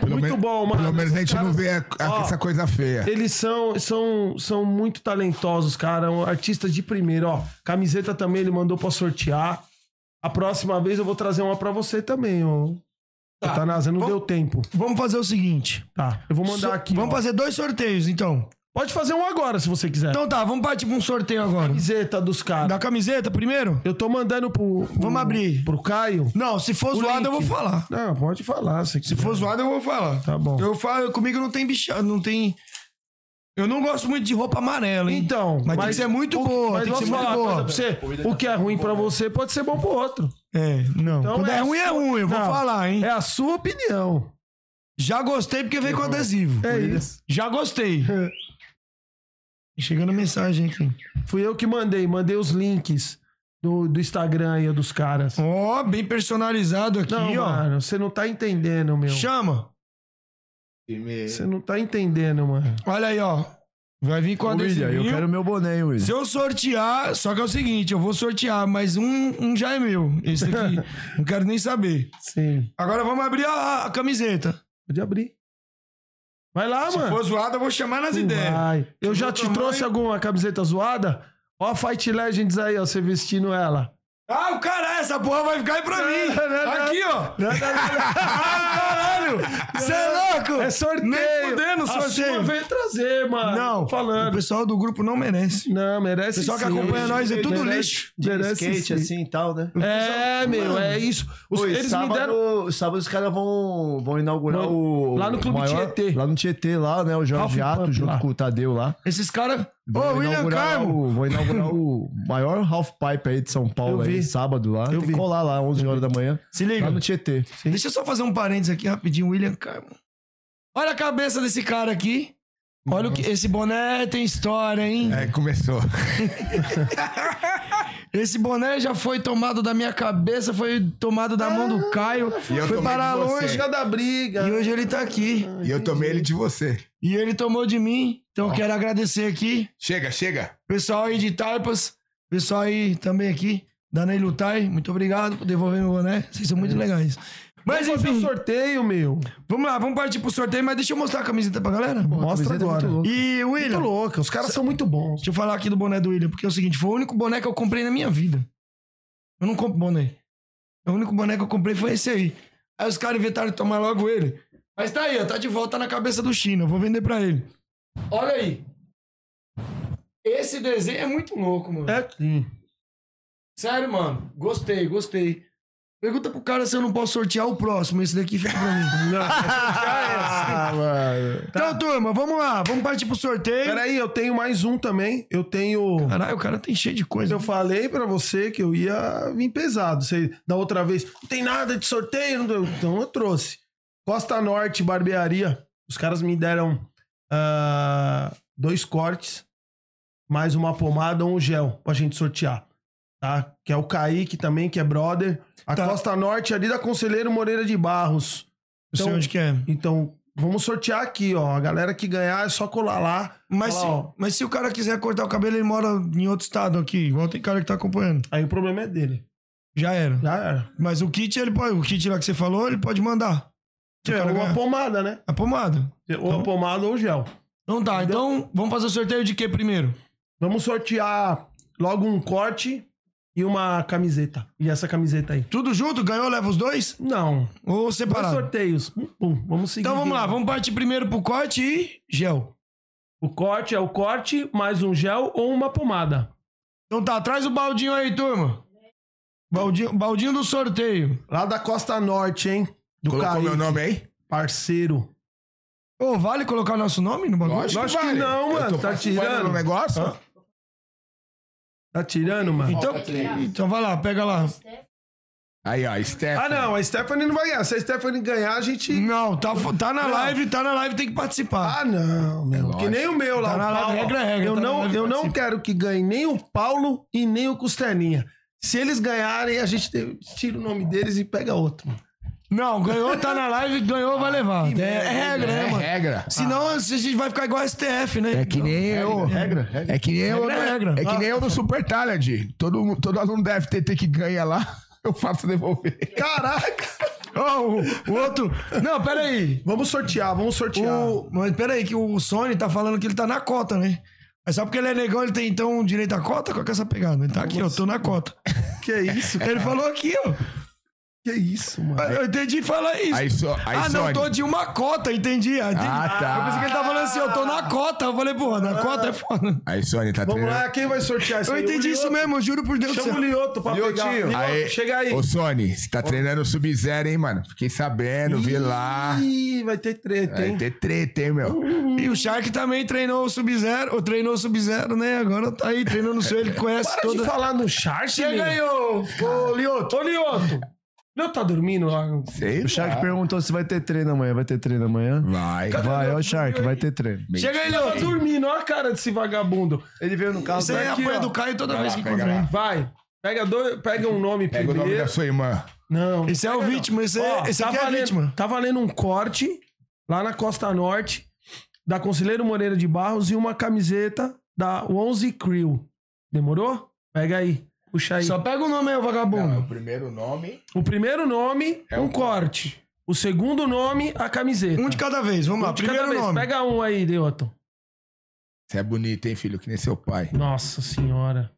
Pelo Muito bom, mano. Pelo menos a gente não caras- vê a- a- Ó, essa coisa feia. Eles são, são, são muito talentosos, cara. um Artistas de primeiro, ó. Camiseta também ele mandou pra sortear. A próxima vez eu vou trazer uma pra você também, ó. Tá. Tanasa, não Vamos- deu tempo. Vamos fazer o seguinte: Tá, eu vou mandar so- aqui. Vamos ó. fazer dois sorteios, então. Pode fazer um agora, se você quiser. Então tá, vamos partir pra um sorteio agora. Camiseta dos caras. Da camiseta primeiro? Eu tô mandando pro, Vamos abrir. pro Caio. Não, se for O zoado, link. eu vou falar. Não, pode falar. Se, Se for zoado, eu vou falar. Tá bom. Eu falo, comigo não tem bichado, não tem. Eu não gosto muito de roupa amarela, hein? Então, Mas tem que ser muito boa, mas tem que ser muito boa. pra você? O que é ruim pra você pode ser bom pro outro. É, não. Então Quando é, é ruim, é sua- ruim, eu vou Não, falar, hein? É a sua opinião. Já gostei porque veio com adesivo. É isso. Já gostei. Chegando mensagem aqui. Fui eu que mandei, mandei os links do, do Instagram aí dos caras. Ó, bem personalizado aqui, Não, ó. mano, você não tá entendendo, meu. Chama. Você não tá entendendo, mano. Olha aí, ó. Vai vir com Ô, William, eu quero meu boné, hein, William. Se eu sortear, só que é o seguinte, eu vou sortear, mas um, um já é meu. Esse aqui, não quero nem saber. Sim. Agora vamos abrir a, a camiseta. Pode abrir. Vai lá, Se mano. for zoado, eu vou chamar nas ideias. Vai. Eu Se já te tamanho- trouxe alguma camiseta zoada? Ó a Fight Legends aí, ó, você vestindo ela. Ah, o cara, essa porra vai ficar aí pra mim. Não, não, não. Aqui, ó. Não, não, não. Ah, caralho. Você é louco? É sorteio. Nem fudendo sorteio. veio trazer, mano. Não, Tô o falando. pessoal do grupo não merece. Não, merece O pessoal que sim. acompanha nós é tudo Merece- lixo. De merece skate, sim. assim e tal, né? É, meu, é isso. Os, Oi, eles sábado, me deram... sábado os caras vão, vão inaugurar Vão- o. lá no Clube maior, Tietê. Lá no Tietê, lá, né? O Jorge Ato, junto lá. com o Tadeu lá. Esses caras... Ô, Vão William Carmo. o- Vão inaugurar o maior half pipe aí de São Paulo, aí, sábado lá. Eu Tem vi. que colar lá, 11 horas da manhã. Se liga. Lá no Tietê. Deixa eu só fazer um parênteses aqui rapidinho, William Carmo. Olha a cabeça desse cara aqui. Olha o que. Esse boné tem história, hein? É, começou. Esse boné já foi tomado da minha cabeça, foi tomado da mão do Caio. E eu foi tomei parar de você. longe. Da briga. E hoje ele tá aqui. E eu tomei ele de você. E ele tomou de mim. Então eu quero agradecer aqui. Chega, chega. Pessoal aí de Taipas. Pessoal aí também aqui. Da Ney Lutai. Muito obrigado por devolver meu boné. Vocês são muito legais. Mas Vamos fazer enfim, um sorteio, meu. vamos lá, vamos partir pro sorteio, mas deixa eu mostrar a camiseta pra galera. Mostra camiseta é agora. muito louca. E Muito William, louca. Os caras são muito bons. deixa eu falar aqui do boné do William, porque é o seguinte, foi o único boné que eu comprei na minha vida. Eu não compro boné. O único boné que eu comprei foi esse aí. Aí os caras inventaram de tomar logo ele. Mas tá aí, ó, tá de volta na cabeça do China. Eu vou vender pra ele. Olha aí. Esse desenho é muito louco, mano. É sim. Sério, mano. Gostei, gostei. Pergunta pro cara se eu não posso sortear o próximo. Esse daqui fica pra mim. Ah, mano. Então, turma, vamos lá. Vamos partir pro sorteio. Peraí, eu tenho mais um também. Eu tenho. Caralho, o cara tem cheio de coisa. Eu falei pra você que eu ia vir pesado. Você, da outra vez, não tem nada de sorteio. Então eu trouxe. Costa Norte Barbearia. Os caras me deram ah, dois cortes, mais uma pomada ou um gel pra gente sortear. Tá? Que é o Kaique também, que é brother. A Tá. Costa Norte ali da Conselheiro Moreira de Barros. Não sei Então- onde que é. Então, vamos sortear aqui, ó. A galera que ganhar é só colar lá. Mas se, ó. mas se o cara quiser cortar o cabelo, ele mora em outro estado aqui. Igual tem cara que tá acompanhando. Aí o problema é dele. Já era. Já era. Mas o kit, ele pode. O kit lá que você falou, ele pode mandar. É uma pomada, né? A pomada. Ou a pomada ou gel. Então tá, então vamos fazer o sorteio de quê primeiro? Vamos sortear logo um corte e uma camiseta. E essa camiseta aí. Tudo junto? Ganhou, leva os dois? Não. Ou Dois separado? sorteios. Pum, pum. Vamos seguir. Então vamos lá, vamos partir primeiro pro corte e gel. O corte é o corte, mais um gel ou uma pomada. Então tá, traz o baldinho aí, turma. Baldinho, baldinho do sorteio. Lá da Costa Norte, hein? Do Colocou Kaique, meu nome aí? Parceiro. Ô, vale colocar nosso nome no bagulho? Lógico, Lógico que vale. não, Eu mano. tô Tá participando tirando? do negócio? Hã? Tá tirando, mano? Então, então vai lá, pega lá. Aí, ó, Steph. Ah, não. A Stephanie não vai ganhar. Se a Stephanie ganhar, a gente... Não, tá, tá na live, tá na live, tem que participar. Ah, não, meu. lógico. que nem o meu lá. Tá o na Paulo. regra, é regra, Eu tá na não, live, eu não participa. quero que ganhe nem o Paulo e nem o Costelinha. Se eles ganharem, a gente te- tira o nome deles e pega outro. mano. Não, ganhou, tá na live, ganhou, vai levar. É, é regra, né, É mano? regra. Senão a gente vai ficar igual a STF, né? É que nem eu. Regra, regra. É que nem eu. Regra é regra. É que nem eu no Super Talent. Todo, todo aluno deve ter, ter que ganhar lá. Eu faço devolver. Caraca! Ó, o, o outro. Não, pera aí. Vamos sortear, vamos sortear. O, mas pera aí, que o Sony tá falando que ele tá na cota, né? Mas só porque ele é negão, ele tem então direito à cota? Qual que é essa pegada? Ele tá aqui, ó, tô na cota. Que isso? Ele falou aqui, ó. Que isso, mano? Eu entendi falar isso. Aí, só, aí ah, não, Sony. tô de uma cota, entendi. Ah, entendi. Ah, tá. Eu pensei que ele tava falando assim, eu tô na cota. Eu falei, porra, na cota é foda. Aí, Sony, tá Vamos treinando. lá, quem vai sortear isso Eu aí? entendi O isso Lioto. mesmo, eu juro por Deus do Chama o. Lioto pra Liotinho. pegar. Lioto, Aí, chega aí. Ô, Sony, você tá treinando Sub-Zero, hein, mano? Fiquei sabendo, vi lá. Ih, vai ter treta, Vai hein? ter treta, hein, meu? E o Shark também treinou o Sub-Zero, ou treinou o Sub-Zero, né? Agora tá aí treinando o seu, ele conhece Para toda. de falar no Shark, Chega aí, ô, ô Lioto. Ô, Lioto. Lioto tá dormindo lá? Sei O Shark lá. perguntou se vai ter treino amanhã. Vai ter treino amanhã? Vai. Vai, ó o Shark, vai ter treino. Chega aí, Tá dormindo, olha a cara desse vagabundo. Ele veio no carro Isso aí é aqui, apoio ó. do Caio toda Vai vez lá, que pega encontra ele. Vai. Pega, dois, pega um nome Pega o nome primeiro. da sua irmã. Não. Esse é o vítima, esse, é, Ó, esse tá aqui é valendo- vítima. Tá valendo um corte lá na Costa Norte da Conselheiro Moreira de Barros e uma camiseta da 11 Crew. Demorou? Pega aí. Puxa aí. Só pega o nome aí, ô Não, é o vagabundo. primeiro nome. O primeiro nome, É um um corte. O segundo nome, a camiseta. Um de cada vez, vamos lá. Um de cada Primeiro vez. nome. Pega um aí, Deoton. Você é bonito, hein, filho? Que nem seu pai. Nossa senhora.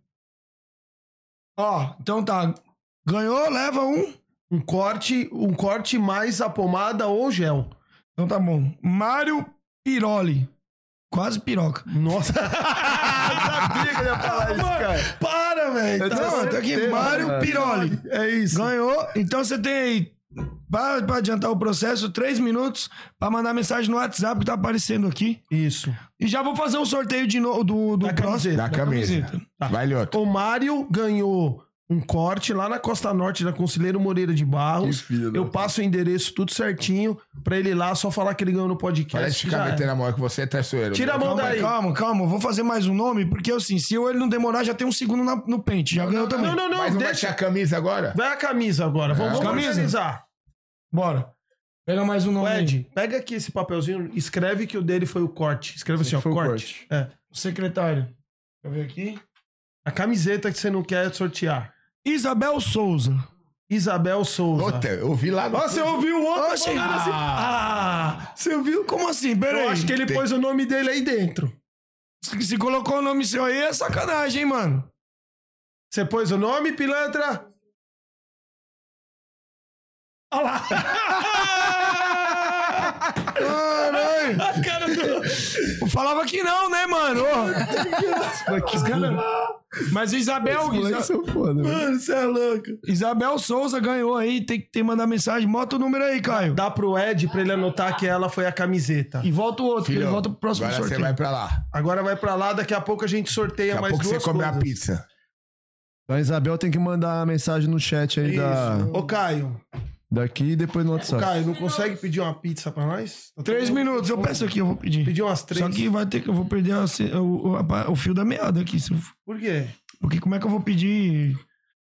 Ó, então tá. Ganhou, leva um. Um corte, um corte mais a pomada ou gel. Então tá bom. Mário Piroli. Quase piroca. Nossa. sabia que ele ia falar isso, cara. Para, velho. Eu Tá Não, certeza, aqui. Mário Piroli. É isso. Ganhou. Então você tem aí, pra, pra adiantar o processo, três minutos pra mandar mensagem no WhatsApp que tá aparecendo aqui. Isso. E já vou fazer o sorteio de novo do, do Da próximo. camiseta. Da camisa. Tá. Vai, Lioto. O Mário ganhou um corte lá na Costa Norte da Conselheiro Moreira de Barros. Que filho Eu passo o endereço tudo certinho pra ele ir lá, só falar que ele ganhou no podcast. Parece que ficar metendo a mão que você é traiçoeiro. Tira a mão Calma, daí. calma, calma. Vou fazer mais um nome, porque assim, se ele não demorar, já tem um segundo na- no pente. Já ganhou também. Não, não, não. Mas não vai deixa. a camisa agora? Vai a camisa agora. Vamos, É, vamos camisa? organizar. Bora. Pega mais um nome. Ed, pega aqui esse papelzinho, escreve que o dele foi o corte. Escreve assim, ó, o corte. É. Secretário. Deixa eu ver aqui. A camiseta que você não quer sortear. Isabel Souza. Isabel Souza. Outra, eu vi lá no. Ó, você ouviu o outro Oxe, falando assim. ah, Ah, você ouviu? Como assim? Pera Eu aí. acho que ele tem- pôs o nome dele aí dentro. Se, se colocou o nome seu aí, é sacanagem, hein, mano? Você pôs o nome, pilantra? Olha lá. Caralho. Falava que não, né, mano? Os cara- Mas Isabel, Isa- são foda. Mano, você é louco. Isabel Souza ganhou aí. Tem que mandar mensagem. Bota o número aí, Caio. Dá pro Ed pra ele anotar que ela foi a camiseta. E volta o outro, que ele Filho, volta pro próximo agora você sorteio. vai pra lá. Agora vai pra lá, daqui a pouco a gente sorteia Daqui a mais pouco você duas come coisas. a pizza. Então a Isabel tem que mandar a mensagem no chat aí da, Isso. Ô, Caio. Daqui e depois no WhatsApp. Caio, não consegue pedir uma pizza pra nós? Três minutos, eu peço aqui, eu vou pedir. Pedir umas três. Só que vai ter que eu vou perder a o, o- o fio da meada aqui. se eu- Por quê? Porque como é que eu vou pedir.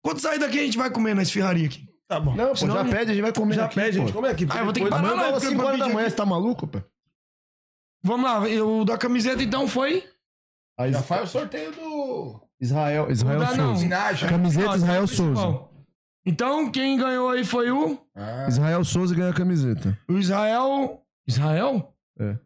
Quando sair daqui, a gente vai comer na esfirraria aqui. Tá bom. Não, pô, Senão já pede, a gente vai comer Já aqui, pede, a pô. gente come aqui. Ah, eu vou ter que parar Manda lá, às porque 5 eu horas da manhã, aqui. você tá maluco, pô? Vamos lá, eu, o da camiseta então foi. A Is- Já faz o sorteio do. Israel, Israel Não dá, não. Souza. Camiseta Não, Israel é Souza. principal. Então, quem ganhou aí foi o. Ah, Israel Souza ganha a camiseta. O Israel. Israel? É.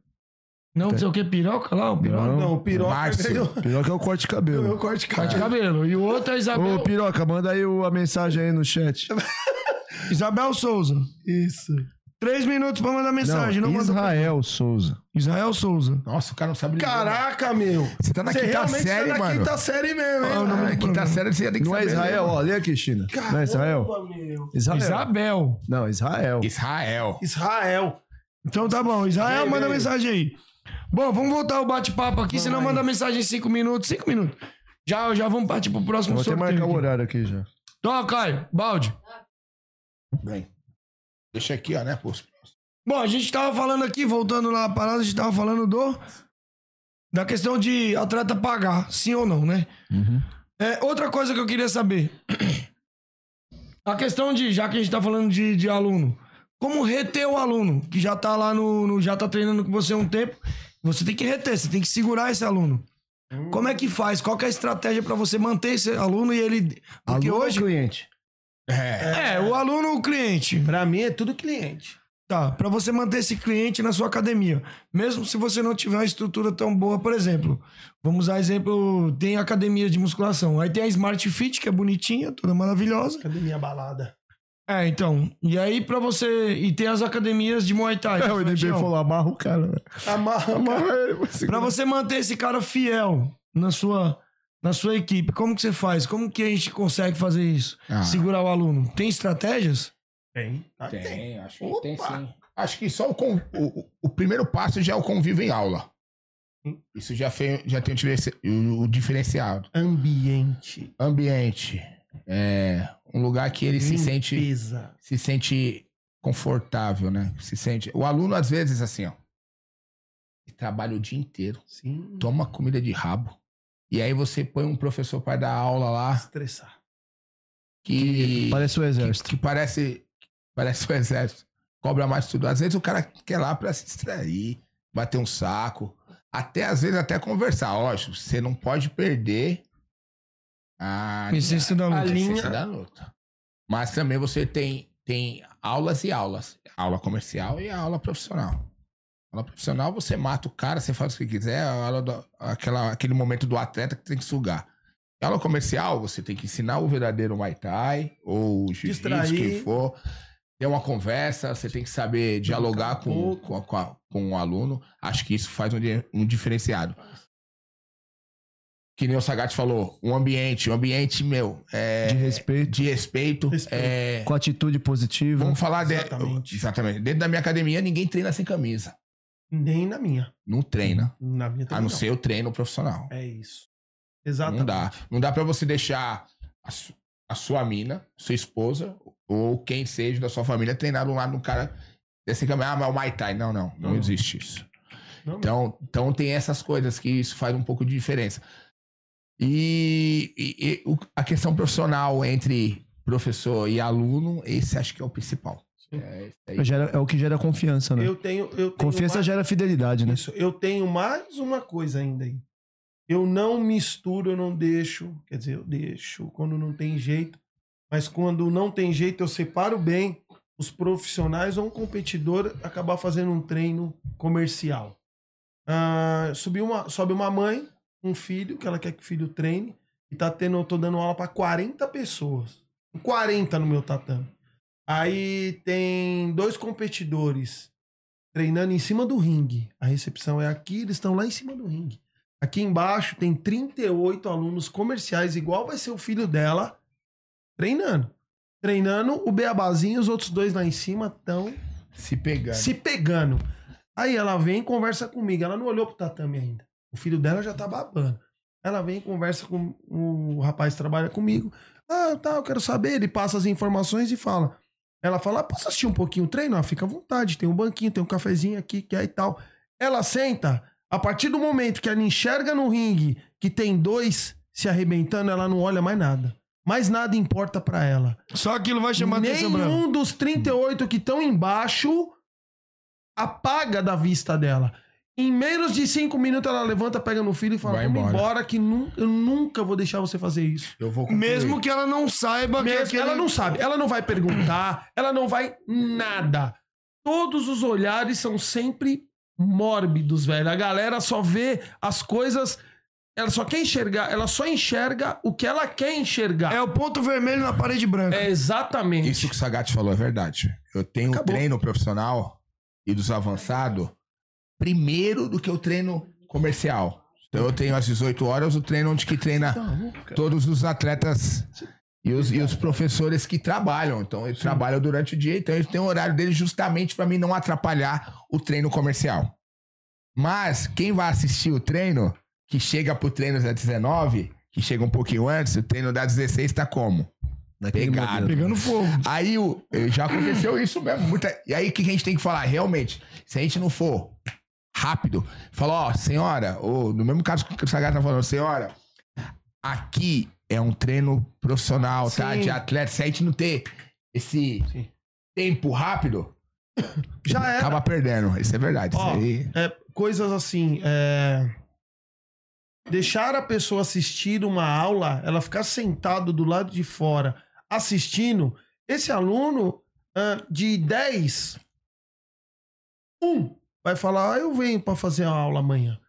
Não, não sei o que, piroca lá, o piroca. Não. Não, o piroca Márcio. ganhou. Piroca é o corte de cabelo. Ganhou corte de Corte de cabelo. cabelo. E o outro é Isabel. Ô, Piroca, manda aí o- a mensagem aí no chat. Isabel Souza. Isso. Três minutos pra mandar mensagem. Não, Não, manda- Israel Souza. Israel Souza. Nossa, o cara não sabe. Caraca, meu. Você tá na Você quinta realmente série, tá na mano. quinta série mesmo, hein? Ah, não, na não, quinta série você já tem que Não é saber Israel, ler, ó, lê aqui, China. Não é Israel? Caramba, meu. Israel. Isabel. Não, Israel. Israel. Israel. Então tá bom. Israel, Vem, manda vem. mensagem aí. Bom, vamos voltar o bate-papo aqui, senão aí. manda mensagem em cinco minutos. Cinco minutos. Já, já vamos partir pro próximo Vou até sorteio. marcar o aqui. horário aqui já. Então, Caio, balde. Bem. Deixa aqui, ó, né, pô. Bom, a gente tava falando aqui, voltando lá a parada, a gente tava falando do. Da questão de atleta pagar, sim ou não, né? Uhum. É, outra coisa que eu queria saber. A questão de, já que a gente tá falando de, de aluno, como reter o aluno que já tá lá no, no- já tá treinando com você há um tempo, você tem que reter, você tem que segurar esse aluno. Como é que faz? Qual que é a estratégia pra você manter esse aluno e ele porque Aluno hoje cliente? É. é, o aluno ou o cliente. Pra mim é tudo cliente. Tá, pra você manter esse cliente na sua academia. Mesmo se você não tiver uma estrutura tão boa, por exemplo. Vamos usar exemplo, tem academia de musculação. Aí tem a Smart Fit, que é bonitinha, toda maravilhosa. Cadê minha balada? É, então. E aí pra você... E tem as academias de Muay Thai. É, o NB Tião. falou, amarra o cara, velho. Amarra. Amarra ele. Pra você manter esse cara fiel na sua, na sua equipe, como que você faz? Como que a gente consegue fazer isso? Ah. Segurar o aluno? Tem estratégias? Tem. Ah, Tem, acho que Opa. tem sim. Acho que só o, con- o, o- primeiro passo já é o convívio em aula. Isso já, fe- já tem o, diferenci- o- o diferenciado. Ambiente. Ambiente. É um lugar que ele se sente, Limpeza. se sente confortável, né? Se sente. O aluno, às vezes, assim, ó. Ele trabalha o dia inteiro, Sim. toma comida de rabo. E aí você põe um professor para dar aula lá Estressar. que. Parece o que, exército. que parece, parece o exército. Cobra mais tudo. Às vezes o cara quer lá pra se distrair, bater um saco. Até, às vezes, até conversar. Lógico, você não pode perder a, Essência da luta. a linha- da luta. Mas também você tem, tem aulas e aulas. Aula comercial e aula profissional. Aula profissional, você mata o cara, você faz o que quiser. Do- aquela, aquele momento do atleta que tem que sugar. Aula comercial, você tem que ensinar o verdadeiro Muay Thai ou o jiu-jitsu, quem for. Ter uma conversa, você tem que saber dialogar com, com, com, a- com o aluno. Acho que isso faz um, um diferenciado. Que nem o Sagat falou, um ambiente, um ambiente, meu, é, De respeito, de respeito. Respeito. é, com atitude positiva. vamos falar de, Exatamente. exatamente. Dentro da minha academia, ninguém treina sem camisa. Nem na minha. Não treina. Na minha A também não ser o treino profissional. É isso. Exatamente. Não dá. Não dá pra você deixar a, su- a sua mina, sua esposa, ou quem seja da sua família treinar um lado no cara desse caminho. Ah, mas é o Muay Thai. Não, não. Não, Não. existe isso. Não, Então, então tem essas coisas que isso faz um pouco de diferença. E, e- e a questão profissional entre professor e aluno, esse acho que é o principal. É, aí. Gera- é o que gera confiança, né? eu tenho. Eu tenho Confiança mais- gera fidelidade, né? Isso. Eu tenho mais uma coisa ainda aí. Eu não misturo, eu não deixo. Quer dizer, eu deixo quando não tem jeito. Mas quando não tem jeito, eu separo bem os profissionais ou um competidor acabar fazendo um treino comercial. Ah, subi uma, sobe uma mãe, um filho, que ela quer que o filho treine, e tá tendo, eu tô dando aula para 40 pessoas. 40 no meu tatame. Aí tem dois competidores treinando em cima do ringue. A recepção é aqui, eles estão lá em cima do ringue. Aqui embaixo tem 38 alunos comerciais, igual vai ser o filho dela, treinando. Treinando o Beabazinho, os outros dois lá em cima estão Se pegando. se pegando. Aí ela vem e conversa comigo. Ela não olhou pro tatame ainda. O filho dela já tá babando. Ela vem e conversa com o rapaz que trabalha comigo. Ah, tá, eu quero saber. Ele passa as informações e fala. Ela fala: ah, posso assistir um pouquinho o treino? Ah, fica à vontade. Tem um banquinho, tem um cafezinho aqui, que é e tal. Ela senta. A partir do momento que ela enxerga no ringue que tem dois se arrebentando, ela não olha mais nada. Mais nada importa pra ela. Só aquilo vai chamar a atenção pra ela. Nenhum dos 38 que estão embaixo apaga da vista dela. Em menos de cinco minutos ela levanta, pega no filho e fala: Vai Vamos embora." embora, que nu- eu nunca vou deixar você fazer isso. Eu vou concluir. Mesmo que ela não saiba que Mesmo- aquele... Ela não sabe, ela não vai perguntar, ela não vai nada. Todos os olhares são sempre mórbidos, velho. A galera só vê as coisas. Ela só quer enxergar, ela só enxerga o que ela quer enxergar. É o ponto vermelho na parede branca. É exatamente. Isso que o Sagatti falou é verdade. Eu tenho Acabou. treino profissional e dos avançados primeiro do que o treino comercial. Então eu tenho às 18 horas o treino onde que treina todos os atletas e os, e os professores que trabalham. Então eles trabalham durante o dia, então eles têm o horário deles justamente para mim não atrapalhar o treino comercial. Mas quem vai assistir o treino, que chega pro treino às 19, que chega um pouquinho antes, o treino das 16 tá como? Pegado. Pegando fogo. Aí o, já aconteceu isso mesmo. muita- e aí o que a gente tem que falar? Realmente, se a gente não for rápido, falar, ó, senhora, ou no mesmo caso que o Sagata tá falando, senhora, aqui é um treino profissional, tá? Sim. De atleta. Se a gente não ter esse Sim. tempo rápido, Já era. acaba perdendo. Isso é verdade. Ó, isso aí. é, coisas assim, é, deixar a pessoa assistir uma aula, ela ficar sentado do lado de fora assistindo, esse aluno de 10, um vai falar, ah, eu venho para fazer a aula amanhã.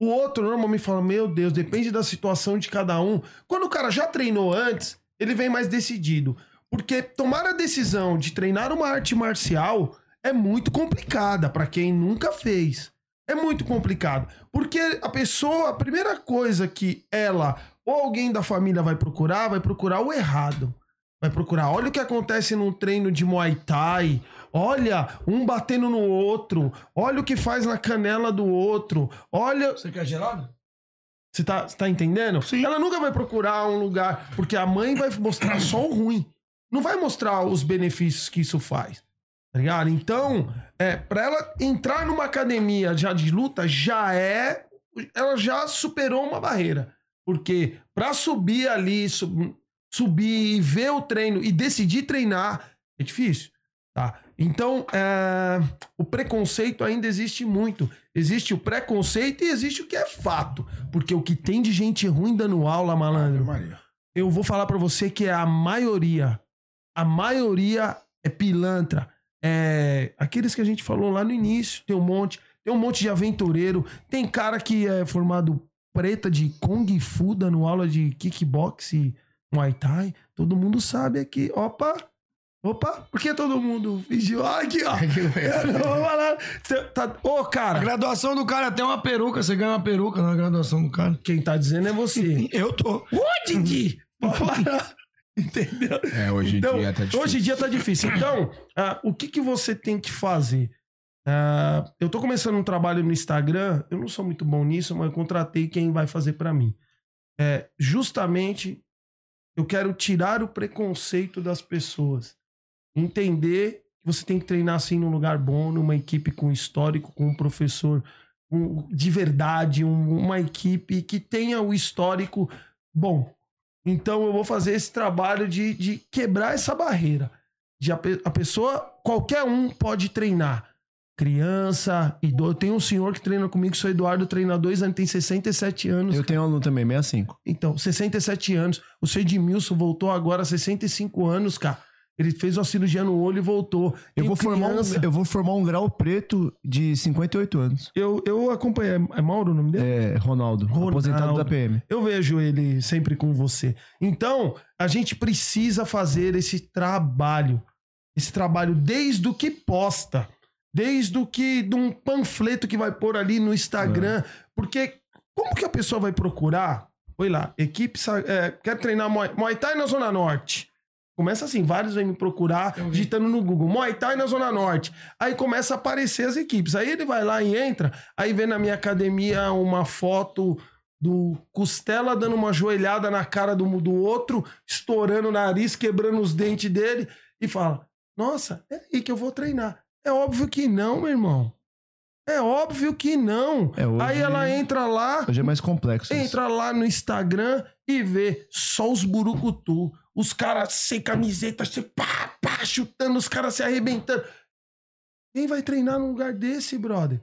O outro normalmente fala, meu Deus, depende da situação de cada um. Quando o cara já treinou antes, ele vem mais decidido. Porque tomar a decisão de treinar uma arte marcial é muito complicada para quem nunca fez. É muito complicado. Porque a pessoa, a primeira coisa que ela ou alguém da família vai procurar, vai procurar o errado. Vai procurar, olha o que acontece num treino de Muay Thai. Olha, um batendo no outro. Olha o que faz na canela do outro. Olha, Você quer gelado? você tá, você tá entendendo? Ela nunca vai procurar um lugar, porque a mãe vai mostrar só o ruim. Não vai mostrar os benefícios que isso faz. Tá ligado? Então, é, pra ela entrar numa academia já de luta, já é. Ela já superou uma barreira. Porque pra subir ali, sub- subir e ver o treino e decidir treinar, é difícil. Tá? Então, é, o preconceito ainda existe muito. Existe o preconceito e existe o que é fato. Porque o que tem de gente ruim dando aula, malandro, Maria. eu vou falar pra você que é a maioria. A maioria é pilantra. É aqueles que a gente falou lá no início, tem um monte, tem um monte de aventureiro, tem cara que é formado preta de Kung Fu dando aula de kickbox e Muay Thai. Todo mundo sabe aqui. Opa! Opa, por que todo mundo fingiu? Ah, aqui, ó. Eu não vou falar. Cê tá... Ô, A cara, graduação do cara até uma peruca. Você ganha uma peruca na graduação do cara. quem tá dizendo é você. Eu tô. Ô, Didi! Entendeu? É, hoje em Então, dia tá difícil. hoje em dia tá difícil. Então, ah, o que, que você tem que fazer? Ah, eu tô começando um trabalho no Instagram, eu não sou muito bom nisso, mas eu contratei quem vai fazer pra mim. É, justamente, eu quero tirar o preconceito das pessoas. Entender que você tem que treinar assim num lugar bom, numa equipe com histórico, com um professor um- de verdade, um- uma equipe que tenha o histórico bom. Então eu vou fazer esse trabalho de, de quebrar essa barreira. De a, a pessoa, qualquer um pode treinar. Criança, idoso. Tem um senhor que treina comigo, sou Eduardo, treina dois anos, tem 67 anos. Eu tenho um aluno também, 65. Então, 67 anos. O seu Edmilson voltou agora, 65 anos, cara. Ele fez uma cirurgia no olho e voltou. Eu vou, formar um, criança. eu vou formar um grau preto de 58 anos. Eu, eu acompanhei. É Mauro o nome dele? É, Ronaldo, Ronaldo. aposentado da PM. Eu vejo ele sempre com você. Então, a gente precisa fazer esse trabalho. Esse trabalho desde o que posta. desde o que de um panfleto que vai pôr ali no Instagram. Porque como que a pessoa vai procurar? Oi lá, equipe é, quer treinar Muay, Muay Thai na Zona Norte. Começa assim, vários vêm me procurar, digitando no Google, Muay Thai na Zona Norte. Aí começa a aparecer as equipes. Aí ele vai lá e entra, aí vê na minha academia uma foto do Costela dando uma joelhada na cara do, do outro, estourando o nariz, quebrando os dentes dele, e fala: Nossa, é aí que eu vou treinar. É óbvio que não, meu irmão. É óbvio que não. É, Aí ela entra lá, Hoje é mais complexo. isso. entra lá no Instagram e vê só os burucutu. Os caras sem camiseta, se pá, pá, chutando, os caras se arrebentando. Quem vai treinar num lugar desse, brother?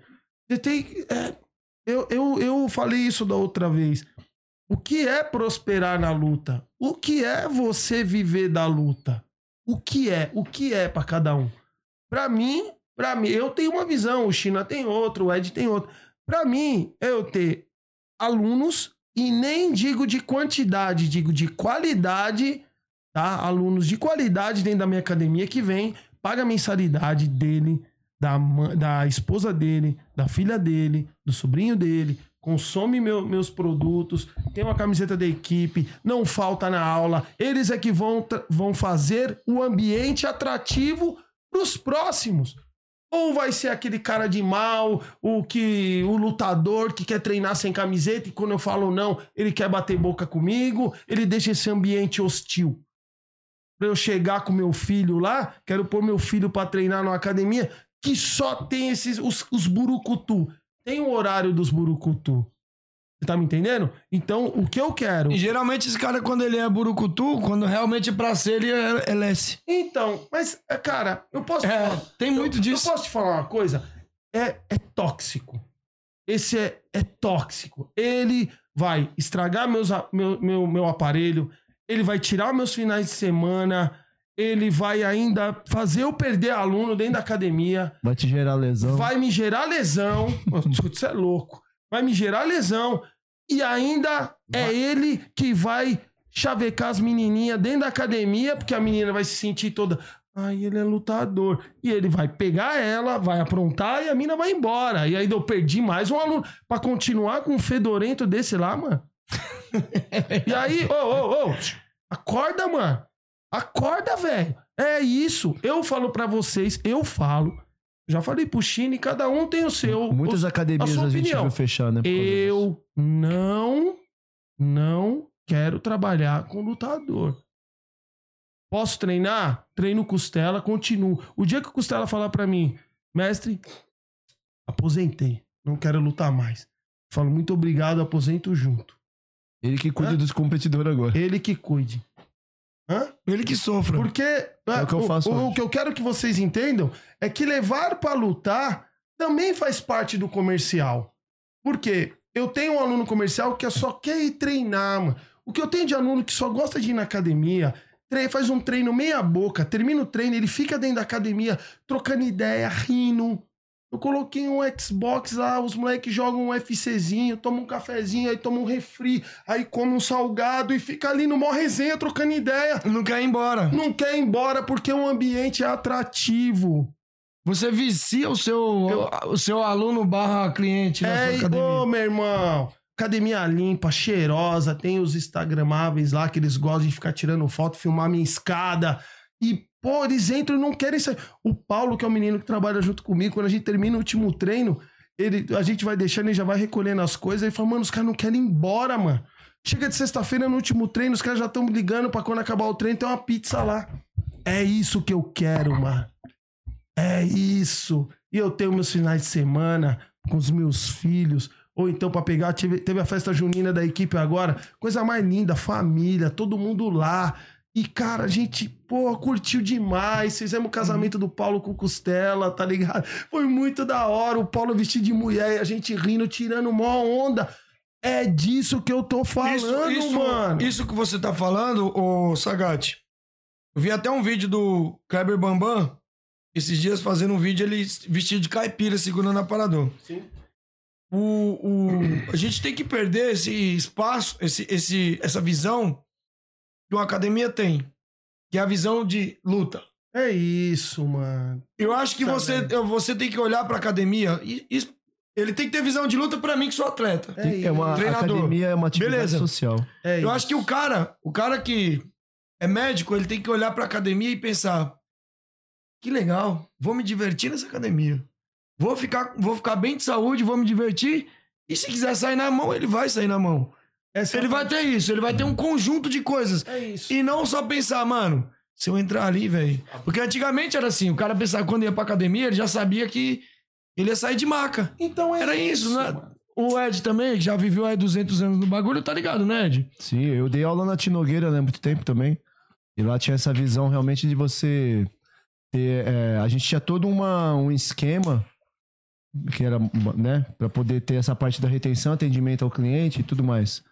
Você tem. é, eu, eu, eu falei isso da outra vez. O que é prosperar na luta? O que é você viver da luta? O que é? O que é pra cada um? Pra mim, para mim, eu tenho uma visão, o China tem outra, o Ed tem outra. Pra mim, eu ter alunos e nem digo de quantidade, digo de qualidade, tá? Alunos de qualidade dentro da minha academia que vem, paga a mensalidade dele, da, da esposa dele, da filha dele, do sobrinho dele, consome meu- meus produtos, tem uma camiseta da equipe, não falta na aula. Eles é que vão, vão fazer o ambiente atrativo pros próximos. Ou vai ser aquele cara de mal, o que o lutador que quer treinar sem camiseta e quando eu falo não, ele quer bater boca comigo, ele deixa esse ambiente hostil. Pra eu chegar com meu filho lá, quero pôr meu filho pra treinar numa academia que só tem esses os, os burucutu. Tem o horário dos burucutu. Você tá me entendendo? Então, o que eu quero E geralmente esse cara, quando ele é burucutu, quando realmente é pra ser, ele é, é lesse. Então, mas, é, cara, eu posso É, falar. tem muito eu, disso. Eu posso te falar uma coisa? É, é tóxico. Esse é, é tóxico. Ele vai estragar meus, meu, meu, meu aparelho, ele vai tirar meus finais de semana, ele vai ainda fazer eu perder aluno dentro da academia, Vai te gerar lesão. vai me gerar lesão. Isso é louco. Vai me gerar lesão. E ainda é ele que vai chavecar as menininhas dentro da academia, porque a menina vai se sentir toda. Ai, ele é lutador. E ele vai pegar ela, vai aprontar e a mina vai embora. E aí eu perdi mais um aluno pra continuar com um fedorento desse lá, mano. e aí, ô, ô, ô, acorda, mano. Acorda, velho. É isso. Eu falo pra vocês, eu falo. Já falei pro Chine, cada um tem o seu. Muitas o- academias a a, gente viu fechar, né? Eu não, não quero trabalhar com lutador. Posso treinar? Treino costela, continuo. O dia que o costela falar pra mim, mestre, aposentei, não quero lutar mais. Falo, muito obrigado, aposento junto. Ele que cuida Hã? dos competidores agora. Ele que cuide. Hã? Ele que sofra. Porque É o que eu faço o, hoje. que eu quero que vocês entendam é que levar pra lutar também faz parte do comercial. Por quê? Eu tenho um aluno comercial que só quer ir treinar, mano. O que eu tenho de aluno que só gosta de ir na academia, faz um treino meia boca, termina o treino, ele fica dentro da academia trocando ideia, rindo. Eu coloquei um Xbox lá, os moleques jogam um FCzinho, tomam um cafezinho, aí tomam um refri, aí come um salgado e fica ali no mó resenha trocando ideia Não quer ir embora. não quer ir embora porque o ambiente é atrativo. Você vicia o seu, o seu aluno barra cliente na É, sua academia. ô meu irmão, academia limpa, cheirosa, tem os instagramáveis lá que eles gostam de ficar tirando foto, filmar minha escada. E, pô, eles entram e não querem sair. O Paulo, que é o menino que trabalha junto comigo, quando a gente termina o último treino, ele, a gente vai deixando e já vai recolhendo as coisas. Ele fala, mano, os caras não querem ir embora, mano. Chega de sexta-feira no último treino, os caras já estão ligando pra quando acabar o treino, tem uma pizza lá. É isso que eu quero, mano. É isso. E eu tenho meus finais de semana com os meus filhos. Ou então pra pegar, tive- teve a festa junina da equipe agora. Coisa mais linda, família, todo mundo lá. E, cara, a gente, pô, curtiu demais. Fizemos o casamento do Paulo com Costela, tá ligado? Foi muito da hora. O Paulo vestido de mulher e a gente rindo, tirando mó onda. É disso que eu tô falando, isso, isso, mano. isso que você tá falando, ô Sagatti. Eu vi até um vídeo do Kleber Bambam, esses dias fazendo um vídeo, ele vestido de caipira, segurando aparador. Sim. O, o, a gente tem que perder esse espaço, esse, esse, essa visão que uma academia tem, que é a visão de luta. É isso, mano. Eu acho que você, você tem que olhar pra academia. E, e- ele tem que ter visão de luta pra mim, que sou atleta. É uma Treinador. academia, é uma atividade Beleza. social. É Eu isso. acho que o cara, o cara que é médico, ele tem que olhar pra academia e pensar: que legal, vou me divertir nessa academia. Vou ficar, vou ficar bem de saúde, vou me divertir. E se quiser sair na mão, ele vai sair na mão. Essa é Ele vai ter isso, ele vai ter um conjunto de coisas. É isso. E não só pensar, mano, se eu entrar ali, velho. Porque antigamente era assim, o cara pensava que quando ia pra academia, ele já sabia que ele ia sair de maca. Então é Era isso, né? mano. O Ed também, que já viveu aí 200 anos no bagulho, tá ligado, né, Ed? Sim, eu dei aula na Tinogueira, né, há muito tempo também. E lá tinha essa visão realmente de você ter. é, a gente tinha todo uma, um esquema que era, né, para poder ter essa parte da retenção, atendimento ao cliente e tudo mais.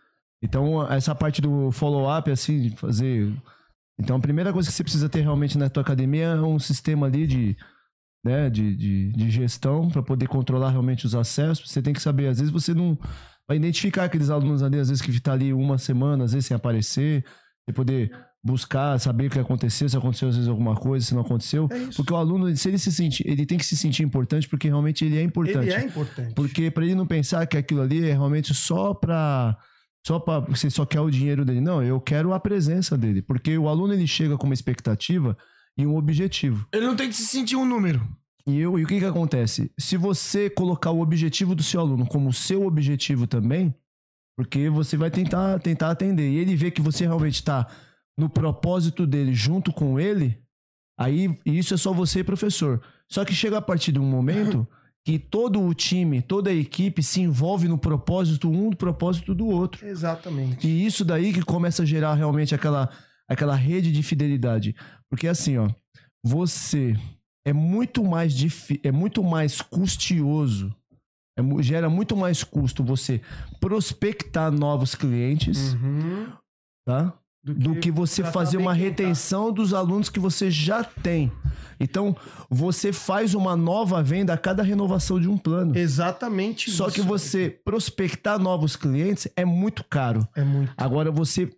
Então, essa parte do follow-up, assim, de fazer. Então, a primeira coisa que você precisa ter realmente na tua academia é um sistema ali de, né, de, de, de gestão para poder controlar realmente os acessos. Você tem que saber, às vezes você não vai identificar aqueles alunos ali, às vezes que tá ali uma semana, às vezes sem aparecer, você poder buscar, saber o que aconteceu, se aconteceu às vezes alguma coisa, se não aconteceu. É. Porque o aluno, se ele se sentir, ele tem que se sentir importante porque realmente ele é importante. Ele é importante. Porque pra ele não pensar que aquilo ali é realmente só pra. Só pra. Você só quer o dinheiro dele. Não, eu quero a presença dele. Porque o aluno ele chega com uma expectativa e um objetivo. Ele não tem que se sentir um número. E, eu, e o que que acontece? Se você colocar o objetivo do seu aluno como seu objetivo também, porque você vai tentar, tentar atender. E ele vê que você realmente está no propósito dele junto com ele, aí isso é só você e professor. Só que chega a partir de um momento que todo o time, toda a equipe se envolve no propósito um do propósito do outro. Exatamente. E isso daí que começa a gerar realmente aquela, aquela rede de fidelidade. Porque assim, ó, você é muito mais é muito mais custioso, é gera muito mais custo você prospectar novos clientes, Uhum. tá? Do que você tratar fazer bem uma tá. retenção dos alunos que você já tem. Então, você faz uma nova venda a cada renovação de um plano. Exatamente Só isso. que você prospectar novos clientes é muito caro. É muito. Agora, você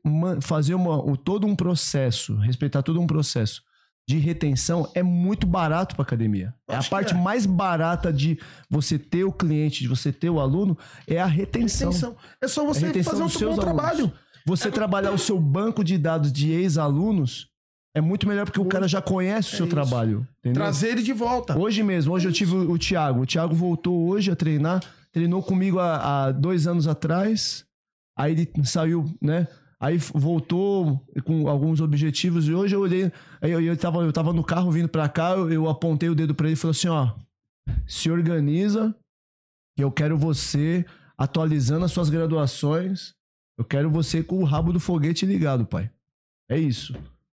fazer uma, o- todo um processo, respeitar todo um processo de retenção é muito barato para academia. É a Acho que parte é. mais barata de você ter o cliente, de você ter o aluno, é a retenção. Retenção. É só você fazer um bom alunos. trabalho. Você trabalhar o seu banco de dados de ex-alunos é muito melhor porque o cara já conhece o É seu isso. trabalho. Entendeu? Trazer ele de volta. Hoje mesmo, hoje eu tive o Thiago. O Thiago voltou hoje a treinar. Treinou comigo há, há dois anos atrás. Aí ele saiu, né? Aí voltou com alguns objetivos. E hoje eu olhei. Aí eu, eu, tava, eu tava no carro vindo pra cá. Eu, eu apontei o dedo pra ele e falei assim: ó, se organiza. Que eu quero você atualizando as suas graduações. Eu quero você com o rabo do foguete ligado, pai. É isso.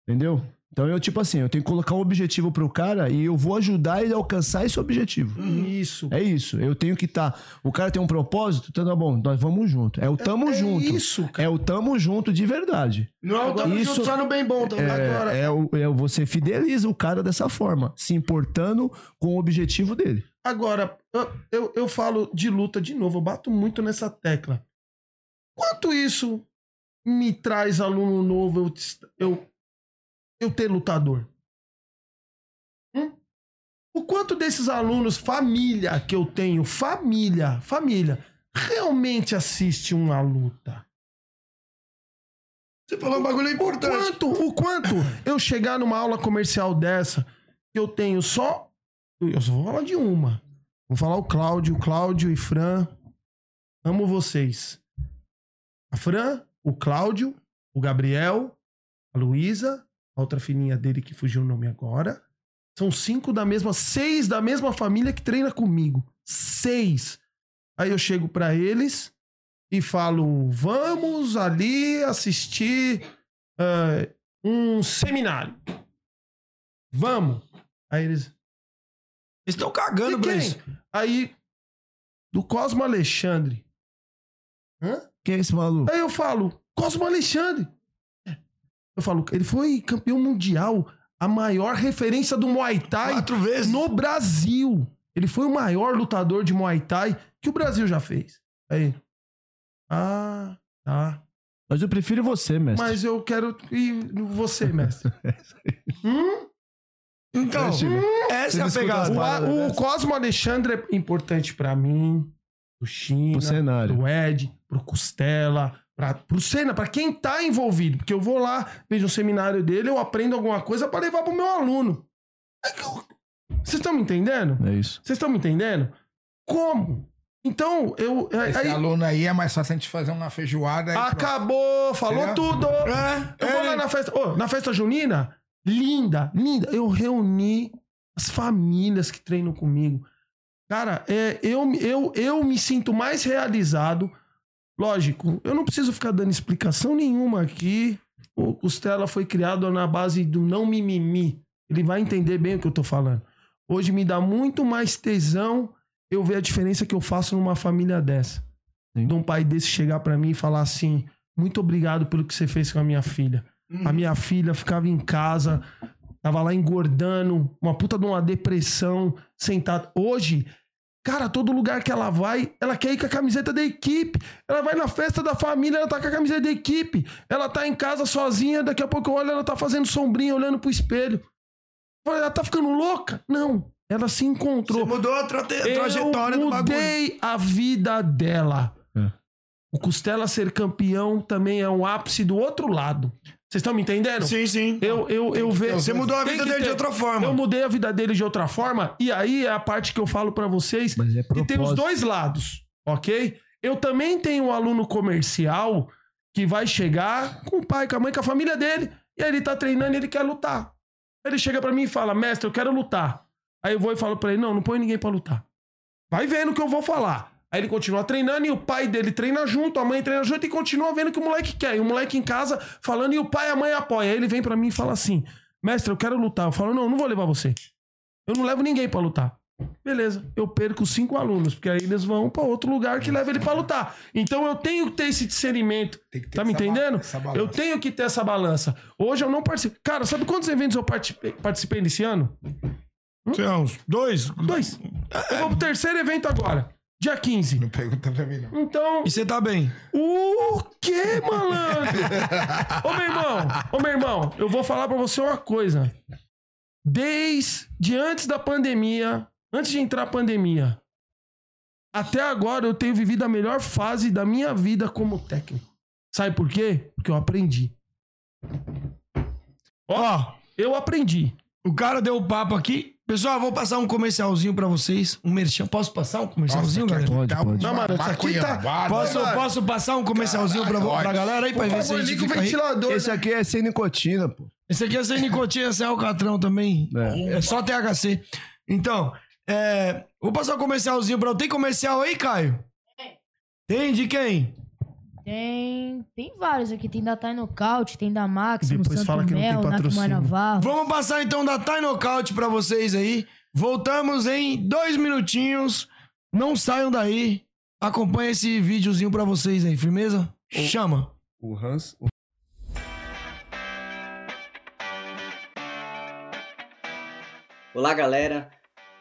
Entendeu? Então eu, tipo assim, eu tenho que colocar um objetivo pro cara e eu vou ajudar ele a alcançar esse objetivo. Isso. É isso. Eu tenho que estar. O cara tem um propósito, então tá bom, nós vamos junto. É o tamo é junto. isso, cara. É o tamo junto de verdade. Não é o tamo Isso- junto só no bem bom também. É, é, o, é o- você fideliza o cara dessa forma, se importando com o objetivo dele. Agora, eu, eu, eu falo de luta de novo, eu bato muito nessa tecla. Quanto isso me traz aluno novo, eu, eu, eu ter lutador? Hum? O quanto desses alunos, família que eu tenho, família, família, realmente assiste uma luta? Você falou um bagulho importante. Quanto, o quanto eu chegar numa aula comercial dessa, que eu tenho só. Eu só vou falar de uma. Vou falar o Cláudio, Cláudio e Fran. Amo vocês. A Fran, o Cláudio, o Gabriel, a Luísa, a outra fininha dele que fugiu o nome agora. São cinco da mesma, seis da mesma família que treina comigo. Seis. Aí eu chego pra eles e falo: vamos ali assistir ah, um seminário. Vamos. Aí eles. Eles estão cagando pra isso. Aí. Do Cosmo Alexandre. Hã? Quem é esse maluco? Aí eu falo, Cosmo Alexandre. Eu falo, ele foi campeão mundial, a maior referência do Muay Thai Quatro vezes. no Brasil. Ele foi o maior lutador de Muay Thai que o Brasil já fez. Aí. Ah, tá. Mas eu prefiro você, mestre. Mas eu quero. E você, mestre? hum? Então, É, Chico. essa é a pegada. O, o dessa? Cosmo Alexandre é importante pra mim, pro China, Pro cenário. pro Ed, pro Costela, pra, pro Senna, pra quem tá envolvido. Porque eu vou lá, vejo um seminário dele, eu aprendo alguma coisa pra levar pro meu aluno. É Vocês estão me entendendo? É isso. Vocês estão me entendendo? Como? Então, eu. Esse aí- aluno aí é mais fácil a gente fazer uma feijoada. pronto. acabou, falou Entendeu? tudo. É, Eu vou lá na festa. Ô, na festa junina, linda, linda. Eu reuni as famílias que treinam comigo. Cara, é, eu, eu, eu me sinto mais realizado. Lógico, eu não preciso ficar dando explicação nenhuma aqui. O Costela foi criado na base do não mimimi. Ele vai entender bem o que eu tô falando. Hoje me dá muito mais tesão eu ver a diferença que eu faço numa família dessa. Sim. De um pai desse chegar pra mim e falar assim: muito obrigado pelo que você fez com a minha filha. A minha filha ficava em casa, tava lá engordando, uma puta de uma depressão, sentada. Hoje, cara, todo lugar que ela vai, ela quer ir com a camiseta da equipe. Ela vai na festa da família, ela tá com a camiseta da equipe. Ela tá em casa sozinha, daqui a pouco eu olho, ela tá fazendo sombrinha, olhando pro espelho. Ela tá ficando louca? Não. Ela se encontrou. Você mudou a tra- trajetória eu do bagulho. mudei a vida dela. É. O Costela ser campeão também é um ápice do outro lado. Vocês estão me entendendo? Sim, sim. Eu, eu, eu vejo. Você mudou a vida dele de ter- outra forma. Eu mudei a vida dele de outra forma. E aí é a parte que eu falo pra vocês. Mas é que tem os dois lados, ok? Eu também tenho um aluno comercial que vai chegar com o pai, com a mãe, com a família dele. E aí ele tá treinando e ele quer lutar. Ele chega pra mim e fala, mestre, eu quero lutar. Aí eu vou e falo pra ele, não, não põe ninguém pra lutar. Vai vendo o que eu vou falar. Aí ele continua treinando e o pai dele treina junto, a mãe treina junto e continua vendo o que o moleque quer. E o moleque em casa falando e o pai e a mãe apoiam. Aí ele vem pra mim e fala assim: Mestre, eu quero lutar. Eu falo: Não, não vou levar você. Eu não levo ninguém pra lutar. Beleza, eu perco cinco alunos, porque aí eles vão pra outro lugar que leva ele pra lutar. Então eu tenho que ter esse discernimento. Tem que ter Tá me entendendo? Eu tenho que ter essa balança. Hoje eu não participo. Cara, sabe quantos eventos eu participei, participei nesse ano? Tem uns dois. Dois. Eu vou pro terceiro evento agora, dia 15. Não pergunta pra mim, não. Então, E você tá bem? o que, malandro? Ô, meu irmão, ô, meu irmão, eu vou falar pra você uma coisa. Desde antes da pandemia, antes de entrar a pandemia, até agora eu tenho vivido a melhor fase da minha vida como técnico. Sabe por quê? Porque eu aprendi. Ó, Eu aprendi. o cara deu o papo aqui. Pessoal, vou passar um comercialzinho pra vocês. Um merchan. Posso passar um comercialzinho, Nossa, galera? Pode, pode. Não, mano, isso aqui tá-. Posso, posso passar um comercialzinho pra, Caraca, pra galera aí? Pra ver se a gente fica rico? Esse aqui é sem nicotina, pô. Esse aqui é sem nicotina, sem alcatrão também. É. É só THC. Então, é, vou passar um comercialzinho pra... Tem comercial aí, Caio? Tem de quem? Tem, tem vários aqui. Tem da Thai Nocaute, tem da Máximo, Depois Santo fala que não tem Mel, patrocínio. Nakimar Navarro. Vamos passar então da Thai Knockout pra vocês aí. Voltamos em dois minutinhos. Não saiam daí. Acompanha esse videozinho pra vocês aí, firmeza? Chama. O Hans. Olá, galera.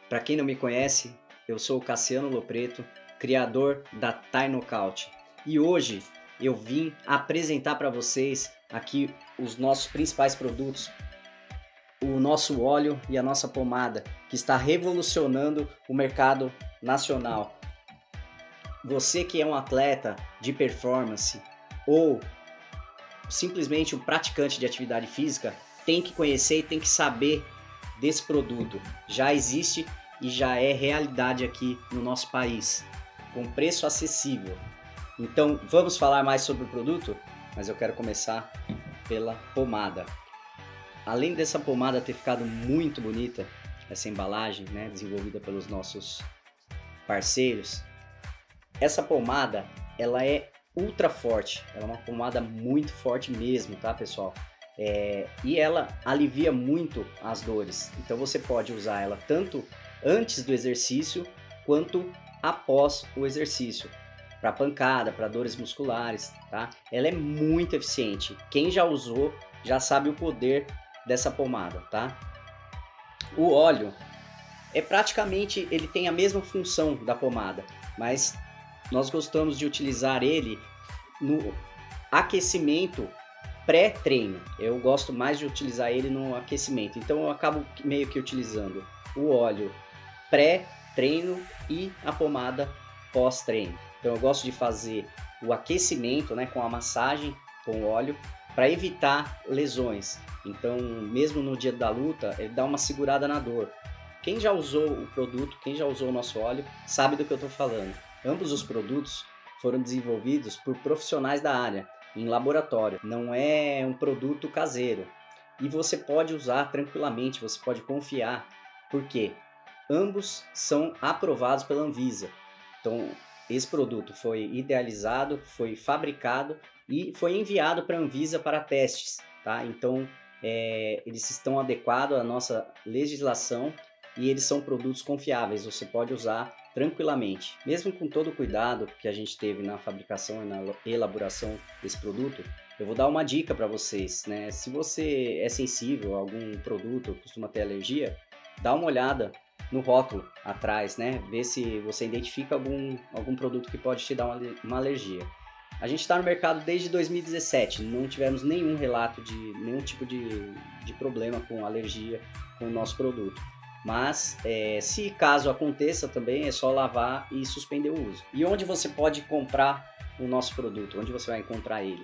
Para quem não me conhece, eu sou o Cassiano Lopreto, criador da Thai Knockout. E hoje eu vim apresentar para vocês aqui os nossos principais produtos, o nosso óleo e a nossa pomada, que está revolucionando o mercado nacional. Você que é um atleta de performance ou simplesmente um praticante de atividade física, tem que conhecer e tem que saber desse produto. Já existe e já é realidade aqui no nosso país, com preço acessível. Então, vamos falar mais sobre o produto, mas eu quero começar pela pomada. Além dessa pomada ter ficado muito bonita, essa embalagem, né, desenvolvida pelos nossos parceiros, essa pomada, ela é ultra forte, ela é uma pomada muito forte mesmo, tá, pessoal? É, e ela alivia muito as dores. Então você pode usar ela tanto antes do exercício quanto após o exercício. Para pancada, para dores musculares, tá? Ela é muito eficiente. Quem já usou já sabe o poder dessa pomada, tá? O óleo é praticamente ele tem a mesma função da pomada, mas nós gostamos de utilizar ele no aquecimento pré-treino. Eu gosto mais de utilizar ele no aquecimento. Então eu acabo meio que utilizando o óleo pré-treino e a pomada pós-treino. Então eu gosto de fazer o aquecimento, né, com a massagem com óleo para evitar lesões. Então, mesmo no dia da luta, ele dá uma segurada na dor. Quem já usou o produto, quem já usou o nosso óleo, sabe do que eu estou falando. Ambos os produtos foram desenvolvidos por profissionais da área, em laboratório. Não é um produto caseiro. E você pode usar tranquilamente, você pode confiar. Por quê? Ambos são aprovados pela Anvisa. Então, esse produto foi idealizado, foi fabricado e foi enviado para a Anvisa para testes, tá? Então, é, eles estão adequados à nossa legislação e eles são produtos confiáveis, você pode usar tranquilamente. Mesmo com todo o cuidado que a gente teve na fabricação e na elaboração desse produto, eu vou dar uma dica para vocês, né? Se você é sensível a algum produto, costuma ter alergia, dá uma olhada no rótulo atrás, né? Ver se você identifica algum, algum produto que pode te dar uma, uma alergia. A gente está no mercado desde 2017, não tivemos nenhum relato de nenhum tipo de, de problema com alergia com o nosso produto. Mas é, se caso aconteça também é só lavar e suspender o uso. E onde você pode comprar o nosso produto? Onde você vai encontrar ele?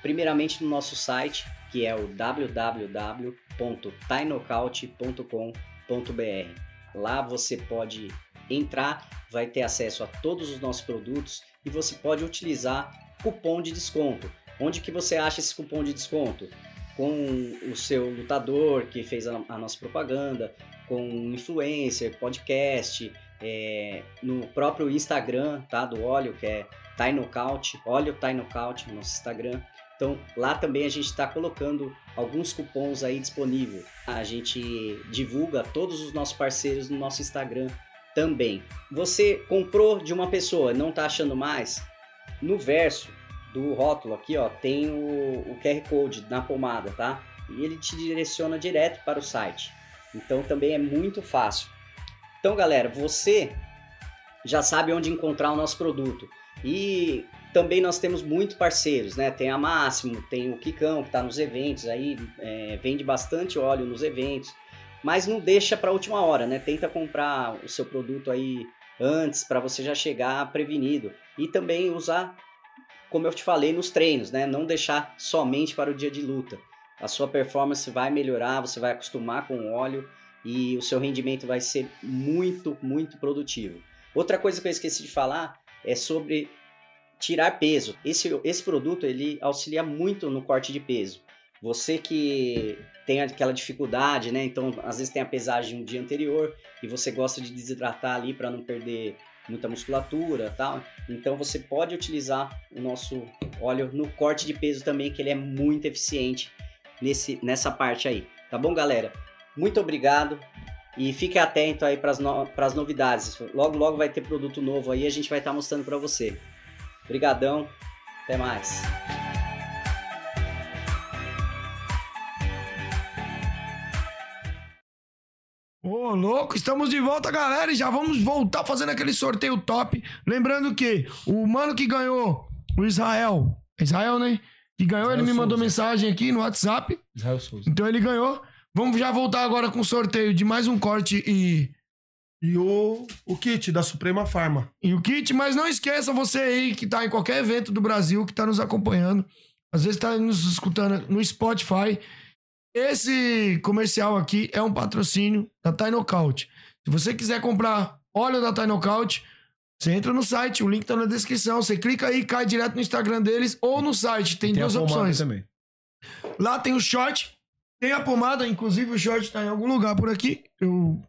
Primeiramente no nosso site, que é o www.tainocaute.com.br. Lá você pode entrar, vai ter acesso a todos os nossos produtos e você pode utilizar cupom de desconto. Onde que você acha esse cupom de desconto? Com o seu lutador que fez a, a nossa propaganda, com influencer, podcast, é, no próprio Instagram, tá? Do óleo, que é Tainocaut, óleo Tainocaut no nosso Instagram. Então lá também a gente está colocando alguns cupons aí disponíveis. A gente divulga todos os nossos parceiros no nosso Instagram também. Você comprou de uma pessoa, não está achando mais? No verso do rótulo aqui, ó, tem o, o QR Code na pomada, tá? E ele te direciona direto para o site. Então também é muito fácil. Então, galera, você já sabe onde encontrar o nosso produto. E também nós temos muitos parceiros, né? Tem a Máximo, tem o Kikão, que está nos eventos aí, é, vende bastante óleo nos eventos. Mas não deixa para a última hora, né? Tenta comprar o seu produto aí antes para você já chegar prevenido. E também usar, como eu te falei, nos treinos, né? Não deixar somente para o dia de luta. A sua performance vai melhorar, você vai acostumar com o óleo e o seu rendimento vai ser muito, muito produtivo. Outra coisa que eu esqueci de falar é sobre tirar peso. Esse, esse produto ele auxilia muito no corte de peso. Você que tem aquela dificuldade, né? Então, às vezes tem a pesagem um dia anterior e você gosta de desidratar ali para não perder muita musculatura, tal. Então, você pode utilizar o nosso óleo no corte de peso também, que ele é muito eficiente nesse nessa parte aí. Tá bom, galera? Muito obrigado. E fique atento aí para as no, novidades. Logo, logo vai ter produto novo aí, a gente vai estar tá mostrando para você. Obrigadão, até mais. Ô, louco, estamos de volta, galera, e já vamos voltar fazendo aquele sorteio top. Lembrando que o mano que ganhou, o Israel, Israel, né? Que ganhou, Israel ele me mandou Souza. mensagem aqui no WhatsApp. Israel Souza. Então ele ganhou. Vamos já voltar agora com o sorteio de mais um corte e e o, o kit da Suprema Farma. E o kit, mas não esqueça você aí que tá em qualquer evento do Brasil, que tá nos acompanhando, às vezes tá nos escutando no Spotify. Esse comercial aqui é um patrocínio da Tainocaut. Se você quiser comprar óleo da Tainocaut, você entra no site, o link tá na descrição. Você clica aí, cai direto no Instagram deles ou no site. Tem, tem duas opções. Também. Lá tem o short, tem a pomada, inclusive o short tá em algum lugar por aqui. Eu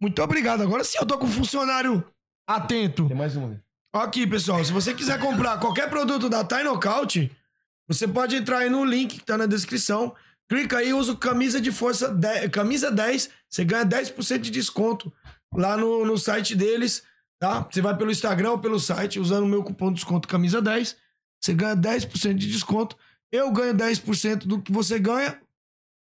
muito obrigado. Agora sim eu tô com um funcionário atento. Tem mais uma. Aqui, pessoal, se você quiser comprar qualquer produto da Thai Knockout, você pode entrar aí no link que tá na descrição. Clica aí, usa camisa de força 10, camisa 10, você ganha 10% de desconto lá no, no site deles, tá? Você vai pelo Instagram ou pelo site usando o meu cupom de desconto camisa 10, você ganha 10% de desconto. Eu ganho 10% do que você ganha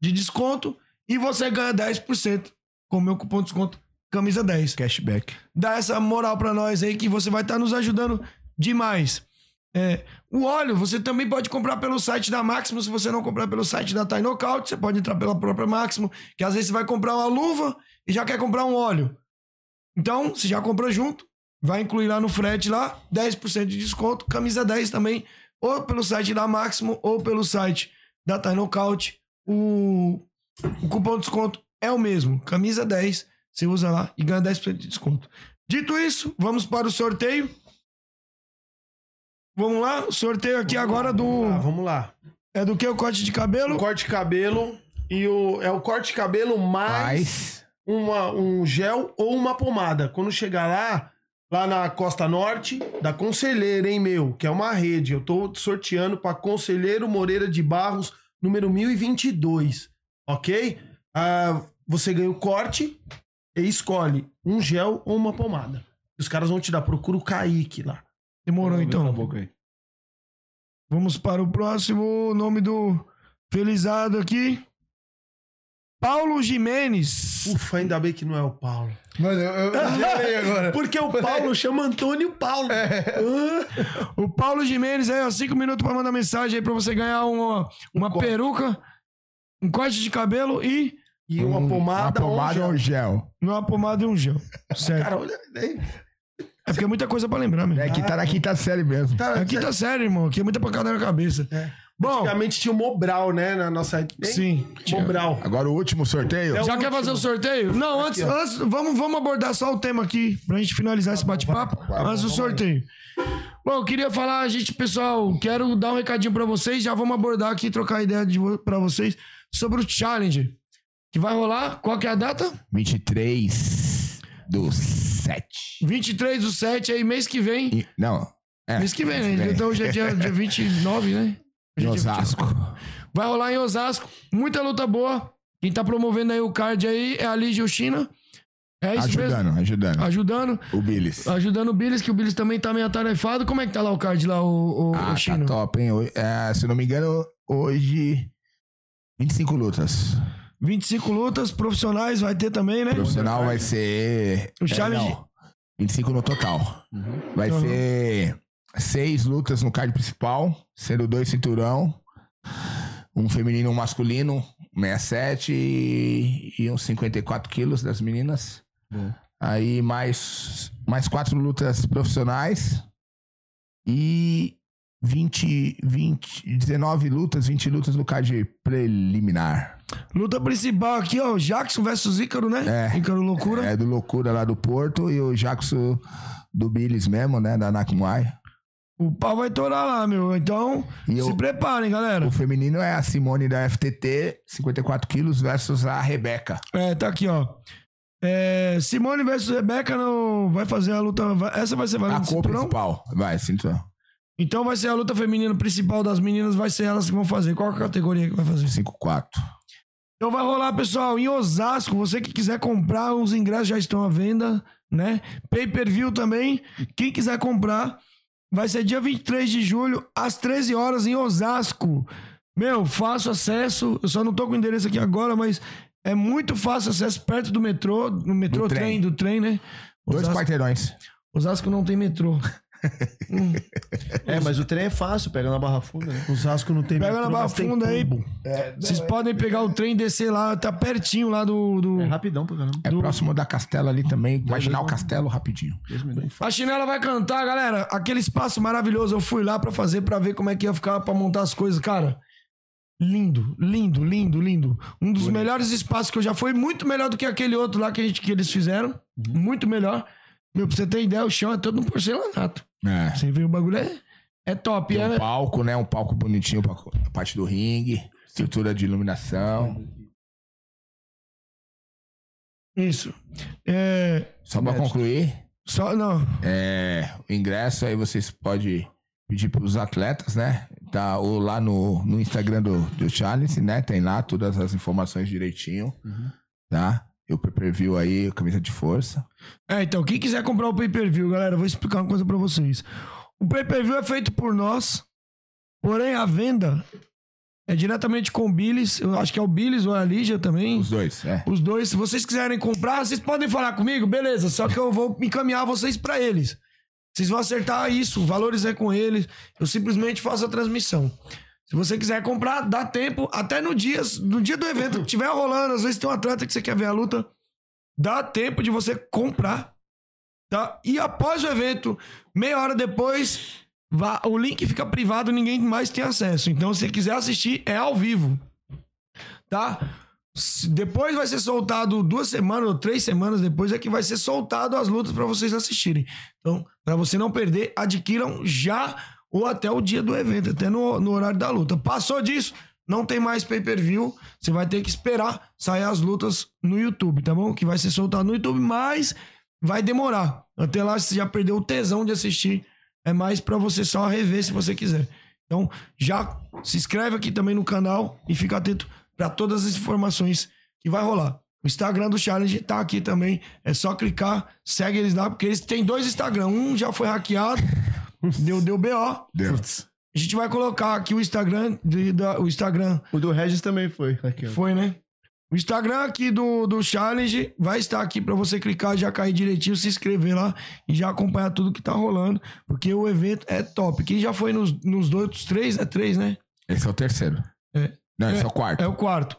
de desconto e você ganha 10% com o meu cupom de desconto camisa 10. Cashback. Dá essa moral pra nós aí que você vai estar nos ajudando demais. É, o óleo você também pode comprar pelo site da Máximo. Se você não comprar pelo site da Thai Knockout, você pode entrar pela própria Máximo. Que às vezes você vai comprar uma luva e já quer comprar um óleo. Então, você já comprou junto, vai incluir lá no frete lá, 10% de desconto, camisa 10 também, ou pelo site da Máximo ou pelo site da Thai Knockout. O, o cupom de desconto é o mesmo, camisa 10, você usa lá e ganha 10% de desconto. Dito isso, vamos para o sorteio. Vamos lá, o sorteio aqui agora do. Ah, vamos lá. É do que? O corte de cabelo? O corte de cabelo e o é o corte de cabelo mais Mas. uma, um gel ou uma pomada. Quando chegar lá, lá na Costa Norte, da Conselheira, hein, meu? Que é uma rede. Eu tô sorteando pra Conselheiro Moreira de Barros, número 1022. Ok? Ah, você ganha o corte escolhe um gel ou uma pomada. Os caras vão te dar. Procura o Kaique lá. Demorou então. Vamos para o próximo nome do felizado aqui. Paulo Jimenez. Ufa, ainda bem que não é o Paulo. Mano, eu, eu gelei agora. Porque o Paulo chama Antônio Paulo. Ah. O Paulo Jimenez aí, ó, cinco minutos pra mandar mensagem aí pra você ganhar uma, uma corte. peruca, um corte de cabelo e E uma um- pomada, Uma pomada ou um gel. gel. uma pomada e um gel. Certo. Cara, olha. aí. É porque é muita coisa pra lembrar, meu. É que tá na quinta série mesmo. Tá, Aqui tá sério, irmão. Aqui é muita pancada na cabeça. É. Bom, Antigamente tinha o Mobral, né? Na nossa. Hein? sim. Mobral. Agora o último sorteio. É o Já quer último. fazer o sorteio? Não, antes, ó. antes vamos, vamos abordar só o tema aqui pra gente finalizar esse bate-papo. Antes do sorteio. Bom, eu queria falar, gente, pessoal, quero dar um recadinho pra vocês. Já vamos abordar aqui, trocar ideia de, pra vocês sobre o challenge que vai rolar. Qual que é a data? 23 do 7. 23 do 7 aí, mês que vem. E- Não. É, Mês que vem, né? Então hoje é dia, dia 29, né? Em Hoje é dia Osasco. Vai rolar em Osasco. Muita luta boa. Quem tá promovendo aí o card aí é a Lígia China. É isso mesmo. Ajudando, ajudando. Ajudando. O Billis. Ajudando o Billis, que o Billis também tá meio atarefado. Como é que tá lá o card lá, o, o, Ah, o Chino? tá top, hein? Hoje- é, se eu não me engano, hoje. 25 lutas. 25 lutas profissionais vai ter também, né? Profissional vai ser. O challenge- É, não, 25 no total. Vai Uhum. ser seis lutas no card principal, sendo dois cinturão. Um feminino e um masculino, 67 e, e uns 54 quilos das meninas. Bom. Aí mais, mais quatro lutas profissionais e 20, 20, 19 lutas, 20 lutas no card preliminar. Luta principal aqui, ó. Jackson versus Ícaro, né? É. Ícaro Loucura. É do Loucura lá do Porto e o Jackson do Billis mesmo, né? Da Nakumai. O pau vai torar lá, meu. Então, E se eu- preparem, galera. O feminino é a Simone da FTT, 54 quilos, versus a Rebeca. É, tá aqui, ó. É, Simone versus Rebeca não vai fazer a luta. Essa vai ser A cor principal. Vai, cinturão. Então vai ser a luta feminina principal das meninas, vai ser elas que vão fazer. Qual a categoria que vai fazer? 5-4. Então vai rolar, pessoal, em Osasco. Você que quiser comprar, os ingressos já estão à venda, né? Pay per view também. Quem quiser comprar, vai ser dia 23 de julho, às 13 horas, em Osasco. Meu, fácil acesso. Eu só não tô com o endereço aqui agora, mas é muito fácil acesso perto do metrô, no metrô Do trem. trem. do trem, né? Dois Osasco, quarteirões. Osasco não tem metrô. É, mas o trem é fácil, pega na Barra Funda, né? Osasco não tem Pega metrô, na Barra mas tem Funda aí. combo. Vocês podem pegar o trem e descer lá, tá pertinho lá do. do... É rapidão pra caramba. É Do- próximo da Castela ali também. Imaginar o Castelo rapidinho. Dois minutos. A chinela vai cantar, galera. Aquele espaço maravilhoso. Eu fui lá pra fazer, pra ver como é que ia ficar, pra montar as coisas. Cara, lindo, lindo, lindo, lindo. Um dos melhores espaços que eu já fui. Muito melhor do que aquele outro lá que, a gente, que eles fizeram. Muito melhor. Meu, pra você ter ideia, o chão é todo um porcelanato. É. Você vê o bagulho é, é top. Tem um É, palco, né? Um palco bonitinho pra a parte do ringue. Estrutura de iluminação. isso. É, Só pra concluir, só, não. é, o ingresso aí vocês podem pedir pros atletas, né? Tá ou lá no, no Instagram do, do Challenge, né? Tem lá todas as informações direitinho, tá? Eu preview aí, camisa de força. É, então, quem quiser comprar o pay-per-view, galera, vou explicar uma coisa pra vocês. O pay-per-view é feito por nós, porém a venda É diretamente com o Billis. Eu acho que é o Billis ou é a Lígia também. Os dois, é. Os dois, se vocês quiserem comprar, vocês podem falar comigo, beleza. Só que eu vou encaminhar vocês pra eles. Vocês vão acertar isso, valores é com eles. Eu simplesmente faço a transmissão. Se você quiser comprar, dá tempo. Até no dia, no dia do evento que estiver rolando, às vezes tem um atleta que você quer ver a luta, dá tempo de você comprar. Tá? E após o evento, meia hora depois, vá- o link fica privado, ninguém mais tem acesso. Então, se você quiser assistir, é ao vivo. Tá? Depois vai ser soltado duas semanas ou três semanas depois é que vai ser soltado as lutas pra vocês assistirem. Então, pra você não perder, adquiram já ou até o dia do evento, até no, no horário da luta. Passou disso, não tem mais pay-per-view, você vai ter que esperar sair as lutas no YouTube, tá bom? Que vai ser soltado no YouTube, mas vai demorar. Até lá você já perdeu o tesão de assistir. É mais pra você só rever se você quiser. Então, já se inscreve aqui também no canal e fica atento para todas as informações que vai rolar. O Instagram do Challenge tá aqui também. É só clicar, segue eles lá, porque eles têm dois Instagram. Um já foi hackeado, deu, deu BO. Deus. A gente vai colocar aqui o Instagram, de- da- o Instagram O do Regis também foi. Aqui, foi, né? O Instagram aqui do, do Challenge vai estar aqui pra você clicar, já cair direitinho, se inscrever lá e já acompanhar tudo que tá rolando, porque o evento é top. Quem já foi nos, nos dois, três, é três, né? Esse é o terceiro. É. Não, esse é, É. o quarto. É o quarto.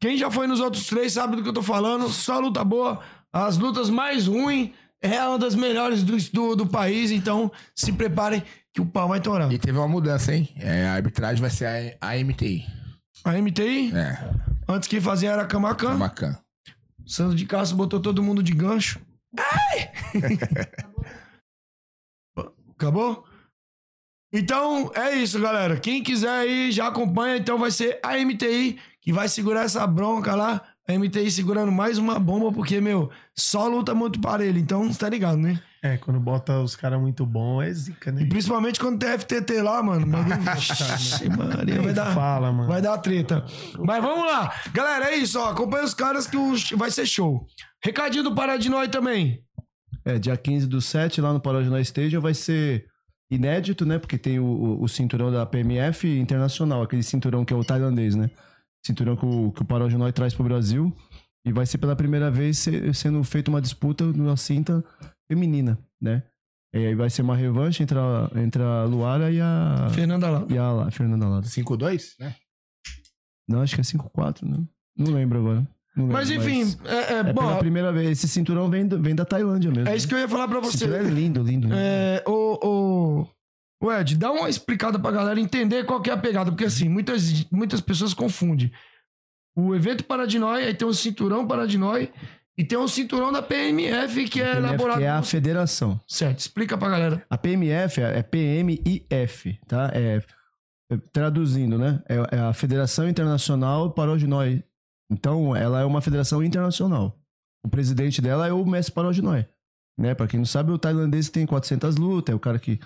Quem já foi nos outros três sabe do que eu tô falando. Só luta boa. As lutas mais ruins é uma das melhores do, do, do país. Então se preparem que o pau vai torar. E teve uma mudança, hein? É, a arbitragem vai ser a, a MTI. A MTI, É, antes quem fazia era a Camacan. Santos de Castro botou todo mundo de gancho. Ai! Acabou? Então, é isso, galera. Quem quiser aí, já acompanha. Então vai ser a MTI que vai segurar essa bronca lá. A MTI segurando mais uma bomba, porque, meu, só luta muito parelho. Então, você tá ligado, né? É, quando bota os caras muito bons, é zica, né? E principalmente quando tem FTT lá, mano. o bagulho- Maria, vai dar... fala, mano. Vai dar treta. Mas vamos lá. Galera, é isso, ó. Acompanha os caras que vai ser show. Recadinho do Pará de Nós também. É, dia 15 do 7, lá no Parodinal Stadium, vai ser inédito, né? Porque tem o, o- o cinturão da PMF internacional, aquele cinturão que é o tailandês, né? Cinturão que o, que o Parodinal traz pro Brasil. E vai ser pela primeira vez se- sendo feita uma disputa numa cinta feminina, né? E aí vai ser uma revanche entre a, entre a Luara e a, Fernanda lá. e a, La- Fernanda Lada. 5-2, né? Não, acho que é 5-4, né? Não lembro agora. Não lembro, Mas enfim, é, é, É bom, pela primeira vez. Esse cinturão vem, do- vem da Tailândia mesmo. é isso que eu ia falar pra Esse você. cinturão é lindo, lindo. É, o, o, Ed, dá uma explicada pra galera entender qual que é a pegada, porque assim, muitas, muitas pessoas confundem. O evento Paradinói, aí tem o cinturão Paradinói e tem o cinturão da PMF que é PMF, elaborado. que é a federação. Certo, explica pra galera. A PMF é é PMIF, tá? É, é, traduzindo, né? É, é a Federação Internacional Parodinói. Então, ela é uma federação internacional. O presidente dela é o Messi Parodinói. Né? Pra quem não sabe, o tailandês tem 400 lutas, é o cara que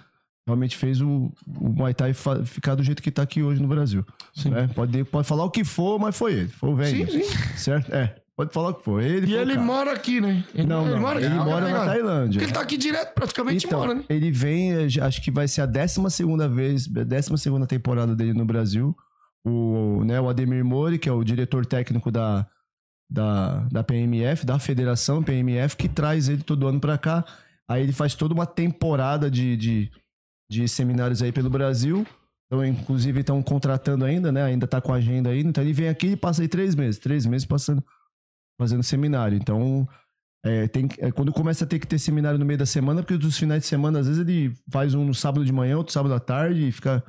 realmente fez o, o Muay Thai ficar do jeito que tá aqui hoje no Brasil. né? Pode, pode falar o que for, mas foi ele. Foi o velho. Sim, Certo? É, pode falar o que for. Ele E ele cara. mora aqui, né? Ele, Não, não. mora Ele aqui, mora tá na? Tailândia. Porque ele tá aqui direto, praticamente Então, mora, né? ele vem, já- acho que vai ser a 12 vez, a 12 temporada dele no Brasil. O, né, o Ademir Mori, que é o diretor técnico da, da, da PMF, da federação PMF, que traz ele todo ano pra cá. Aí ele faz toda uma temporada de, de, de seminários aí pelo Brasil. Então, inclusive, estão contratando ainda, né? Ainda tá com a agenda ainda. Então, ele vem aqui e passa aí três meses. Três meses passando, fazendo seminário. Então, é, tem, é, quando começa a ter que ter seminário no meio da semana, porque dos finais de semana, às vezes ele faz um no sábado de manhã, outro sábado à tarde e fica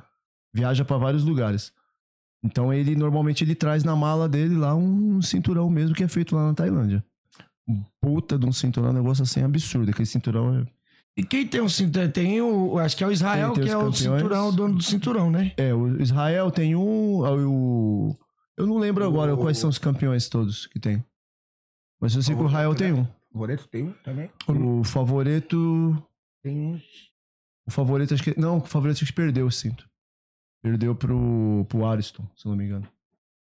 viaja para vários lugares. Então ele normalmente ele traz na mala dele lá um cinturão mesmo que é feito lá na Tailândia. Puta de um cinturão, um negócio assim absurdo. Aquele cinturão é. E quem tem o cinturão? Tem o. Acho que é o Israel, Tem- tem que é os o campeões. cinturão, o dono do cinturão, né? É, o Israel tem um. aí O, eu não lembro agora quais são os campeões todos que tem. Mas eu sei que o Israel tem um. O Boreto tem um também? O favorito. Tem um. O favorito acho que. Não, o favorito acho que perdeu o cinto. Perdeu pro, pro Ariston, se eu não me engano.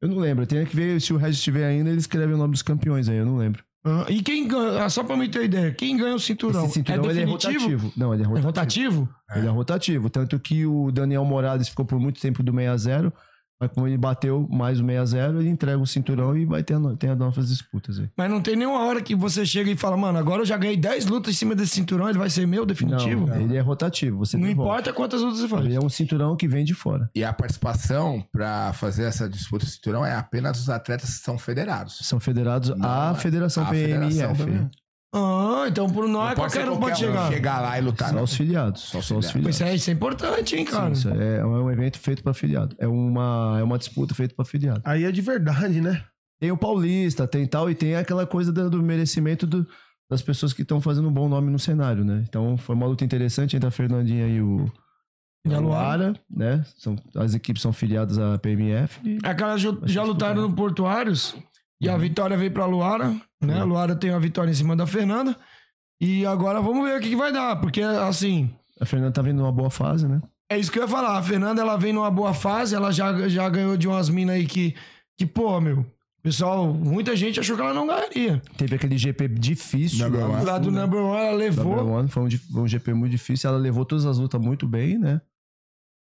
Eu não lembro. Tem que ver se o Regis estiver ainda, ele escreve o nome dos campeões aí, eu não lembro. Ah, e quem ganha, ah, só pra me ter ideia, quem ganha o cinturão? Esse cinturão é é definitivo? rotativo. Não, ele é É rotativo. rotativo? Ele é rotativo. Tanto que o Daniel Morales ficou por muito tempo do 6 a 0 Mas como ele bateu mais o 6x0, ele entrega o cinturão e vai ter, ter novas disputas aí. Mas não tem nenhuma hora que você chega e fala, mano, agora eu já ganhei 10 lutas em cima desse cinturão, ele vai ser meu definitivo. Não, ele é rotativo. Você Não importa quantas lutas você faz. Ele é um cinturão que vem de fora. E a participação pra fazer essa disputa de cinturão é apenas dos atletas que são federados. São federados Não, à Federação a PMIF. federação. Ah, então por nós Não pode qualquer um pode chegar. chegar lá e lutar. Só não. os filiados. Só Só os filiados. Isso é, isso é importante, hein, cara? Sim, isso é, é um evento feito pra filiado. É uma, é uma disputa feita pra filiado. Aí é de verdade, né? Tem o paulista, tem tal, e tem aquela coisa do, do merecimento do- das pessoas que estão fazendo um bom nome no cenário, né? Então foi uma luta interessante entre a Fernandinha e o E a Luara. né? São, as equipes são filiadas à PMF. e- Aquelas já, já lutaram no Portuários e a vitória veio pra Luara, né? A Luara tem a vitória em cima da Fernanda. E agora vamos ver o que, que vai dar, porque assim, A Fernanda tá vindo numa boa fase, né? é isso que eu ia falar. A Fernanda ela vem numa boa fase, ela já, já ganhou de umas minas aí que, que, pô, meu, pessoal, muita gente achou que ela não ganharia. Teve aquele GP difícil. Number lá one. Lá do né? number one, ela levou. Number one, foi um, um GP muito difícil. Ela levou todas as lutas muito bem, né?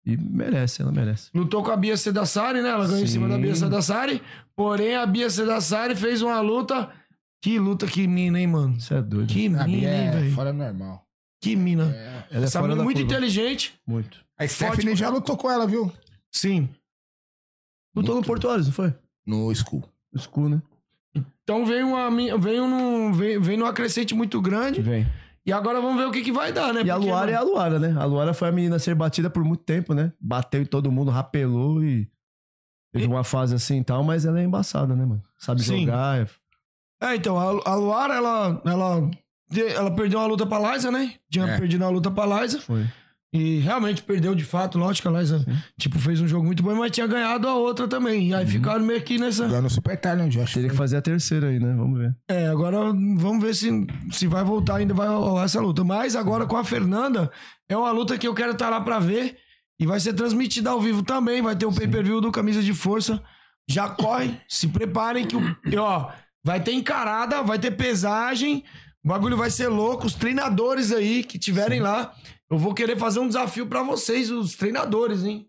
E merece, ela merece. Lutou com a Bia Sedassari, né? Ela ganhou em cima da Bia Sim. Sedassari. Porém, a Bia Sedassari fez uma luta. Que luta, que mina, hein, mano? Isso é doido. Que A mina, hein, é velho? fora normal. Que mina. É. Ela é Essa fora mina muito curva. inteligente. Muito. A Stephanie já lutou com ela, viu? Sim. Lutou no Portuários, não foi? No school. School, né? Então vem uma vem num vem, vem numa crescente muito grande Vem. E agora vamos ver o que, que vai dar, né? E a Porque, Luara é mano, a Luara, né? A Luara foi a menina a ser batida por muito tempo, né? Bateu em todo mundo, rapelou e. Teve uma fase assim e tal, mas ela é embaçada, né, mano? Sabe Sim. jogar. é- É, então a, a Luara ela ela ela perdeu uma luta pra Liza, né? Tinha É. perdido uma luta pra Liza Foi. E realmente perdeu de fato, lógico, a Liza tipo fez um jogo muito bom, mas tinha ganhado a outra também. E aí ficaram meio que nessa Jogando no Super Talent, Josh. Teria que fazer a terceira aí, né? Vamos ver. É, agora vamos ver se, se vai voltar, ainda vai rolar essa luta. Mas agora com a Fernanda, é uma luta que eu quero estar lá pra ver. E vai ser transmitida ao vivo também. Vai ter o pay-per-view do Camisa de Força. Já corre, se preparem que o. ó, vai ter encarada, vai ter pesagem. O bagulho vai ser louco. Os treinadores aí que tiverem lá. Eu vou querer fazer um desafio pra vocês, os treinadores, hein?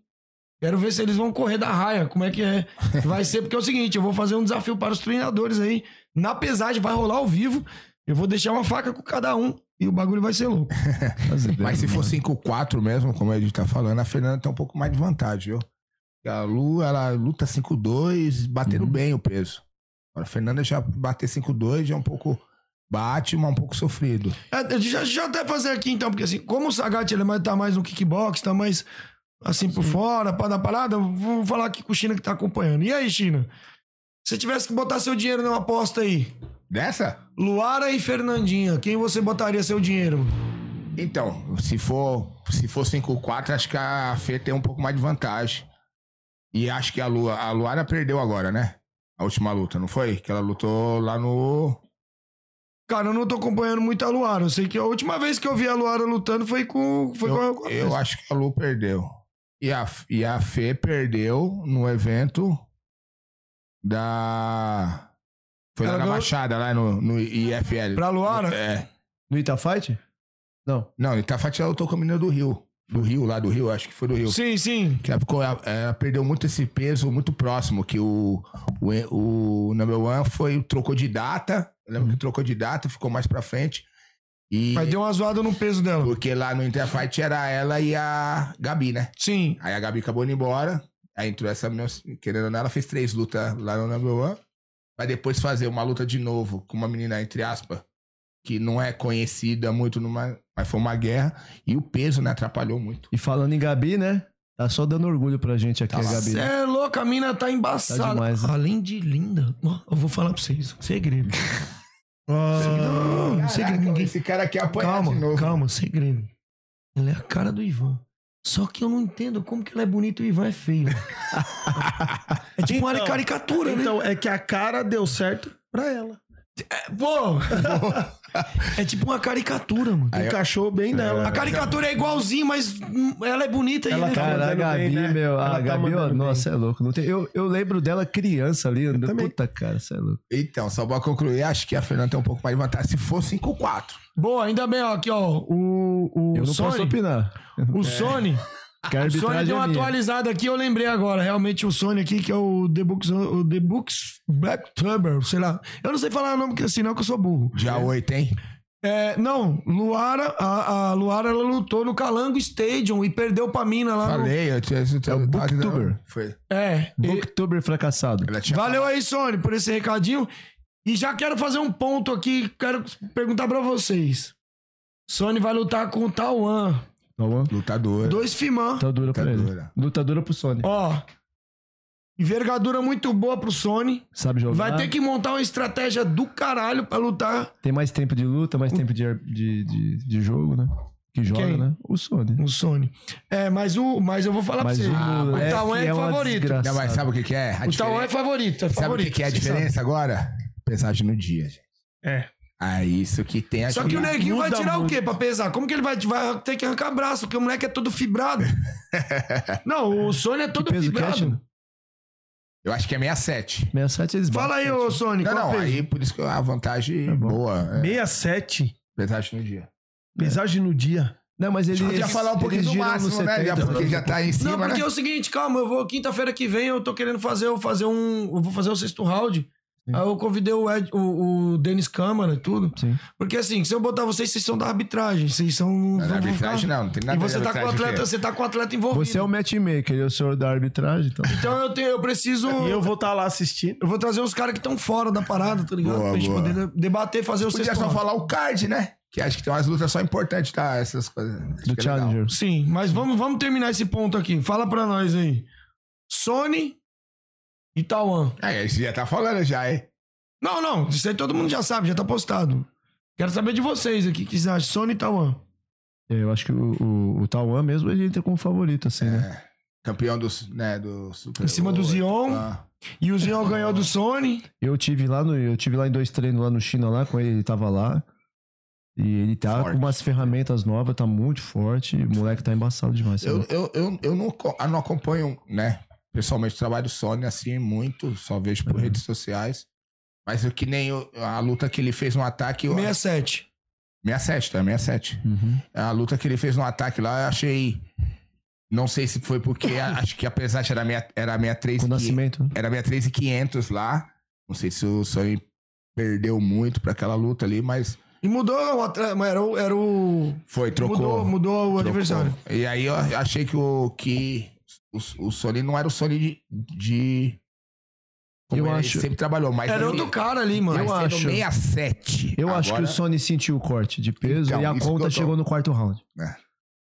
Quero ver se eles vão correr da raia. Como é que é? Vai ser, porque é o seguinte: eu vou fazer um desafio para os treinadores aí. Na pesagem, vai rolar ao vivo. Eu vou deixar uma faca com cada um. E o bagulho vai ser louco. Mas se for 5-4 mesmo, como a gente tá falando, a Fernanda tem um pouco mais de vantagem, viu? A Lu, ela luta 5-2, batendo Uhum. bem o peso. Agora, a Fernanda já bater 5-2 já é um pouco bate, mas um pouco sofrido. É, deixa, deixa eu até fazer aqui então, porque assim, como o Sagat ele é tá mais no kickbox, tá mais assim por fora, para dar parada, vou falar aqui com o China que tá acompanhando. E aí, China? Se tivesse que botar seu dinheiro numa aposta aí, Dessa? Luara e Fernandinha, quem você botaria seu dinheiro? Então, se for, se for 5-4, acho que a Fê tem um pouco mais de vantagem. E acho que a, Lu, a Luara perdeu agora, né? A última luta, não foi? Que ela lutou lá no. Cara, eu não tô acompanhando muito a Luara. Eu sei que a última vez que eu vi a Luara lutando foi com. Foi eu, com a, eu acho que a Lu perdeu. E a, e a Fê perdeu no evento da. Foi lá Ela na ganhou- Baixada, lá no, no IFL. Pra Luara? É. No Itafight? Não. Não, Itafati ela lutou com a menina do Rio. Do Rio, lá do Rio, acho que foi do Rio. Sim, sim. Que ela, ela perdeu muito esse peso muito próximo, que o, o, o number one foi, trocou de data. Eu lembro que trocou de data, ficou mais pra frente. E, Mas deu uma zoada no peso dela. Porque lá no Interfight era ela e a Gabi, né? Sim. Aí a Gabi acabou indo embora. Aí entrou essa menina, querendo ou não, ela fez três lutas lá no number one. Vai depois fazer uma luta de novo com uma menina, entre aspas, que não é conhecida muito, numa, mas foi uma guerra. E o peso, né, atrapalhou muito. E falando em Gabi, né? Tá só dando orgulho pra gente aqui, Tá a. Gabi. Cê né? é louco, a mina tá embaçada. Tá demais, né? Além de linda, eu vou falar pra vocês, segredo. Não, um segredo, ninguém. Esse cara aqui apanhar de Calma, novo. calma, segredo. Ela é a cara do Ivan. Só que eu não entendo como que ela é bonita e o Ivan é feio. é tipo uma Então, caricatura, né? Então, é que a cara deu certo pra ela. Pô! é tipo uma caricatura, mano. Aí eu- Encaixou bem nela. A caricatura é igualzinha, mas ela é bonita e Ela é tá feio. Cara, a Gabi, bem, né? meu. Ela A tá Gabi, ó, mandando nossa, é louco. Não tem, eu, eu lembro dela criança ali. andando. também. Puta, cara, você é louco. Então, só pra concluir, acho que a Fernanda tem um pouco mais de vantagem. Se for 5-4. Boa, ainda bem, ó, aqui, ó. O, o Eu não posso Sony. opinar. O Sony. Que a O Sony deu é uma minha. atualizada aqui, eu lembrei agora. Realmente o Sony aqui, que é o The Books, o The Books Black Tubber, sei lá. Eu não sei falar o nome assim, não, que eu sou burro. Dia 8, hein? É, não, Luara, a, a Luara, ela lutou no Calango Stadium e perdeu pra mina lá. no- Falei, eu tinha. É o Booktuber. Foi. É. e- Booktuber fracassado. Ela tinha Valeu aí, Sony, por esse recadinho. E já quero fazer um ponto aqui, quero perguntar pra vocês. Sony vai lutar com o Tauan. Tauan. Lutador. Dois Fimã. Lutadora pra ele. Lutadora. Lutadora pro Sony. Ó. Envergadura muito boa pro Sony. Sabe jogar. Vai ter que montar uma estratégia do caralho pra lutar Tem mais tempo de luta, mais tempo de, de, de, de jogo, né? Que joga, Quem? né? O Sony. o Sony. É, mas o. Mas eu vou falar Mas pra você. o o moleque Tauan é, é favorito. Não, mas sabe o que, que é? A O Tauan é favorito. É Sabe o que, que é a diferença agora? Pesagem no dia, gente. É. Ah, isso que tem Só que o neguinho vai tirar o quê pra pesar? Como que ele vai, vai ter que arrancar braço? Porque o moleque é todo fibrado. Não, o Sony é todo peso que é, fibrado. Chino? Eu acho que é 67. 67 eles Fala aí, ô Sony. Não, qual não, peso? aí por isso que a vantagem É boa. É, 67. pesagem no dia. Pesagem no dia. Não, mas eles. Podia falar um pouquinho do máximo, né? 70, Já, porque já tá em cima, Não, porque né? é o seguinte, calma, eu vou quinta-feira que vem, eu tô querendo fazer, eu fazer um, eu vou fazer o sexto round. Aí eu convidei o, Ed, o, o Denis Câmara e tudo. Sim. Porque assim, se eu botar vocês, vocês são da arbitragem, vocês são Não, na ficar- arbitragem não, não tem nada E a ver você com tá com atleta, quê? você tá com o atleta envolvido. Você é o matchmaker, eu sou da arbitragem, então. Então eu tenho, eu preciso E eu vou estar lá assistindo. eu vou trazer uns caras que estão fora da parada, tá ligado? Boa, pra gente boa. poder debater, fazer o Podia sexto só round. falar o card, né? Que acho que tem umas lutas só importantes, tá? Essas coisas. Acho Do é legal. Challenger. Sim, mas vamos, vamos terminar esse ponto aqui. Fala pra nós aí. Sony e Tauan. É, você já tá falando já, hein? Não, não, isso aí todo mundo já sabe, já tá postado. Quero saber de vocês aqui, o que vocês acham? Sony e Tauan. É, Eu acho que o, o, o Tauan mesmo ele entra como favorito, assim, né? É. Campeão do, né, do Super Em cima do Zion. ah. E o Zion ganhou do Sony. Eu tive lá no, eu tive lá em dois treinos lá no China lá com ele, ele tava lá. E ele tá Forte. com umas ferramentas novas, tá muito forte. O moleque tá embaçado demais. sabe? Eu, eu, eu, eu, não, eu não acompanho, né? Pessoalmente, o trabalho do Sony assim muito, só vejo por Uhum. redes sociais. Mas eu que nem o- a luta que ele fez no ataque. Eu, 67. 67, tá? 67. Uhum. A luta que ele fez no ataque lá, eu achei. Não sei se foi porque acho que apesar de era minha, era minha 3 Com o nascimento. né? era minha 3,500 lá. Não sei se o Sony perdeu muito pra aquela luta ali, mas E mudou o era o. Era o foi, trocou. Mudou, mudou o trocou. adversário. E aí eu achei que o, que o, o Sony não era o Sony de. de como Eu ele acho- sempre trabalhou, mas Era outro cara ali, mano. Eu acho- 67. Eu acho que agora- o Sony sentiu o corte de peso Então, e a conta chegou no quarto round. É.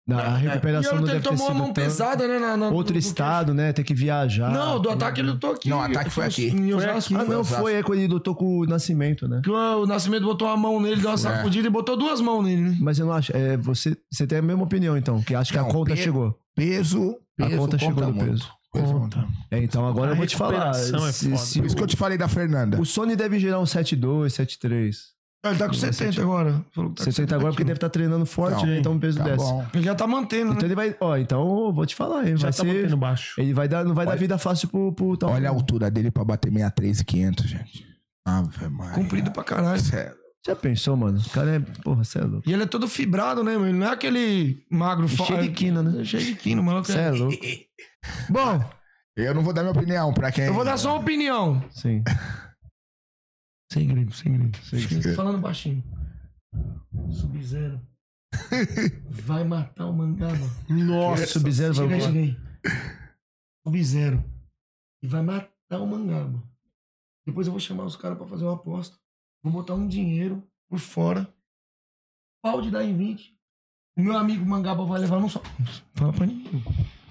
Na- a E recuperação ele não deve ter tomou a sido mão tão... pesada, né? na- na- Outro do- do estado, né? Ter que viajar. Não, do ataque ele lutou aqui. Não, o ataque foi aqui. Em Foi Osasco. Ah, não, foi é quando ele lutou com o Nascimento, né? Que o Nascimento botou a mão nele, deu uma Foi. sacudida e botou duas mãos nele, né? Mas eu não acho. É, você, você tem a mesma opinião, então, que acha que Não, a conta pe- chegou. Peso, A conta chegou no muito. peso. Conta. É, então agora A eu vou te falar. é se- foda. se Por isso que eu te falei da Fernanda. o, o Sony deve gerar um 7-2, 7-3. Ele tá com Vai 70 ser- agora. Falou que tá com 70 agora porque deve estar treinando forte, Não, né? Então o peso Tá desce. bom. Ele já tá mantendo, Então né? ele vai. Ó, então vou te falar, hein? Já Vai tá ser. mantendo baixo. Ele vai dar, não vai dar vida fácil pro, pro tal. Olha a altura dele pra bater 63,500, gente. Ave Maria. Comprido pra caralho. Sério. Já pensou, mano? O cara é. Porra, cê é louco. E ele é todo fibrado, né, mano? Ele não é aquele magro E cheio de quina, né? Cheio de quina, mano. Cê é louco. Bom, Eu não vou dar minha opinião pra quem. eu vou dar só uma opinião. Sim. Sem grito, sem grito. grito. Falando baixinho. Sub-Zero. Vai matar o mangaba. Nossa, Sub-Zero vai. Aí. Sub-Zero. E vai matar o mangaba. Depois eu vou chamar os caras pra fazer uma aposta. Vou botar um dinheiro por fora. Pau de dar em 20. O meu amigo mangaba vai levar não só. Fala pra ninguém.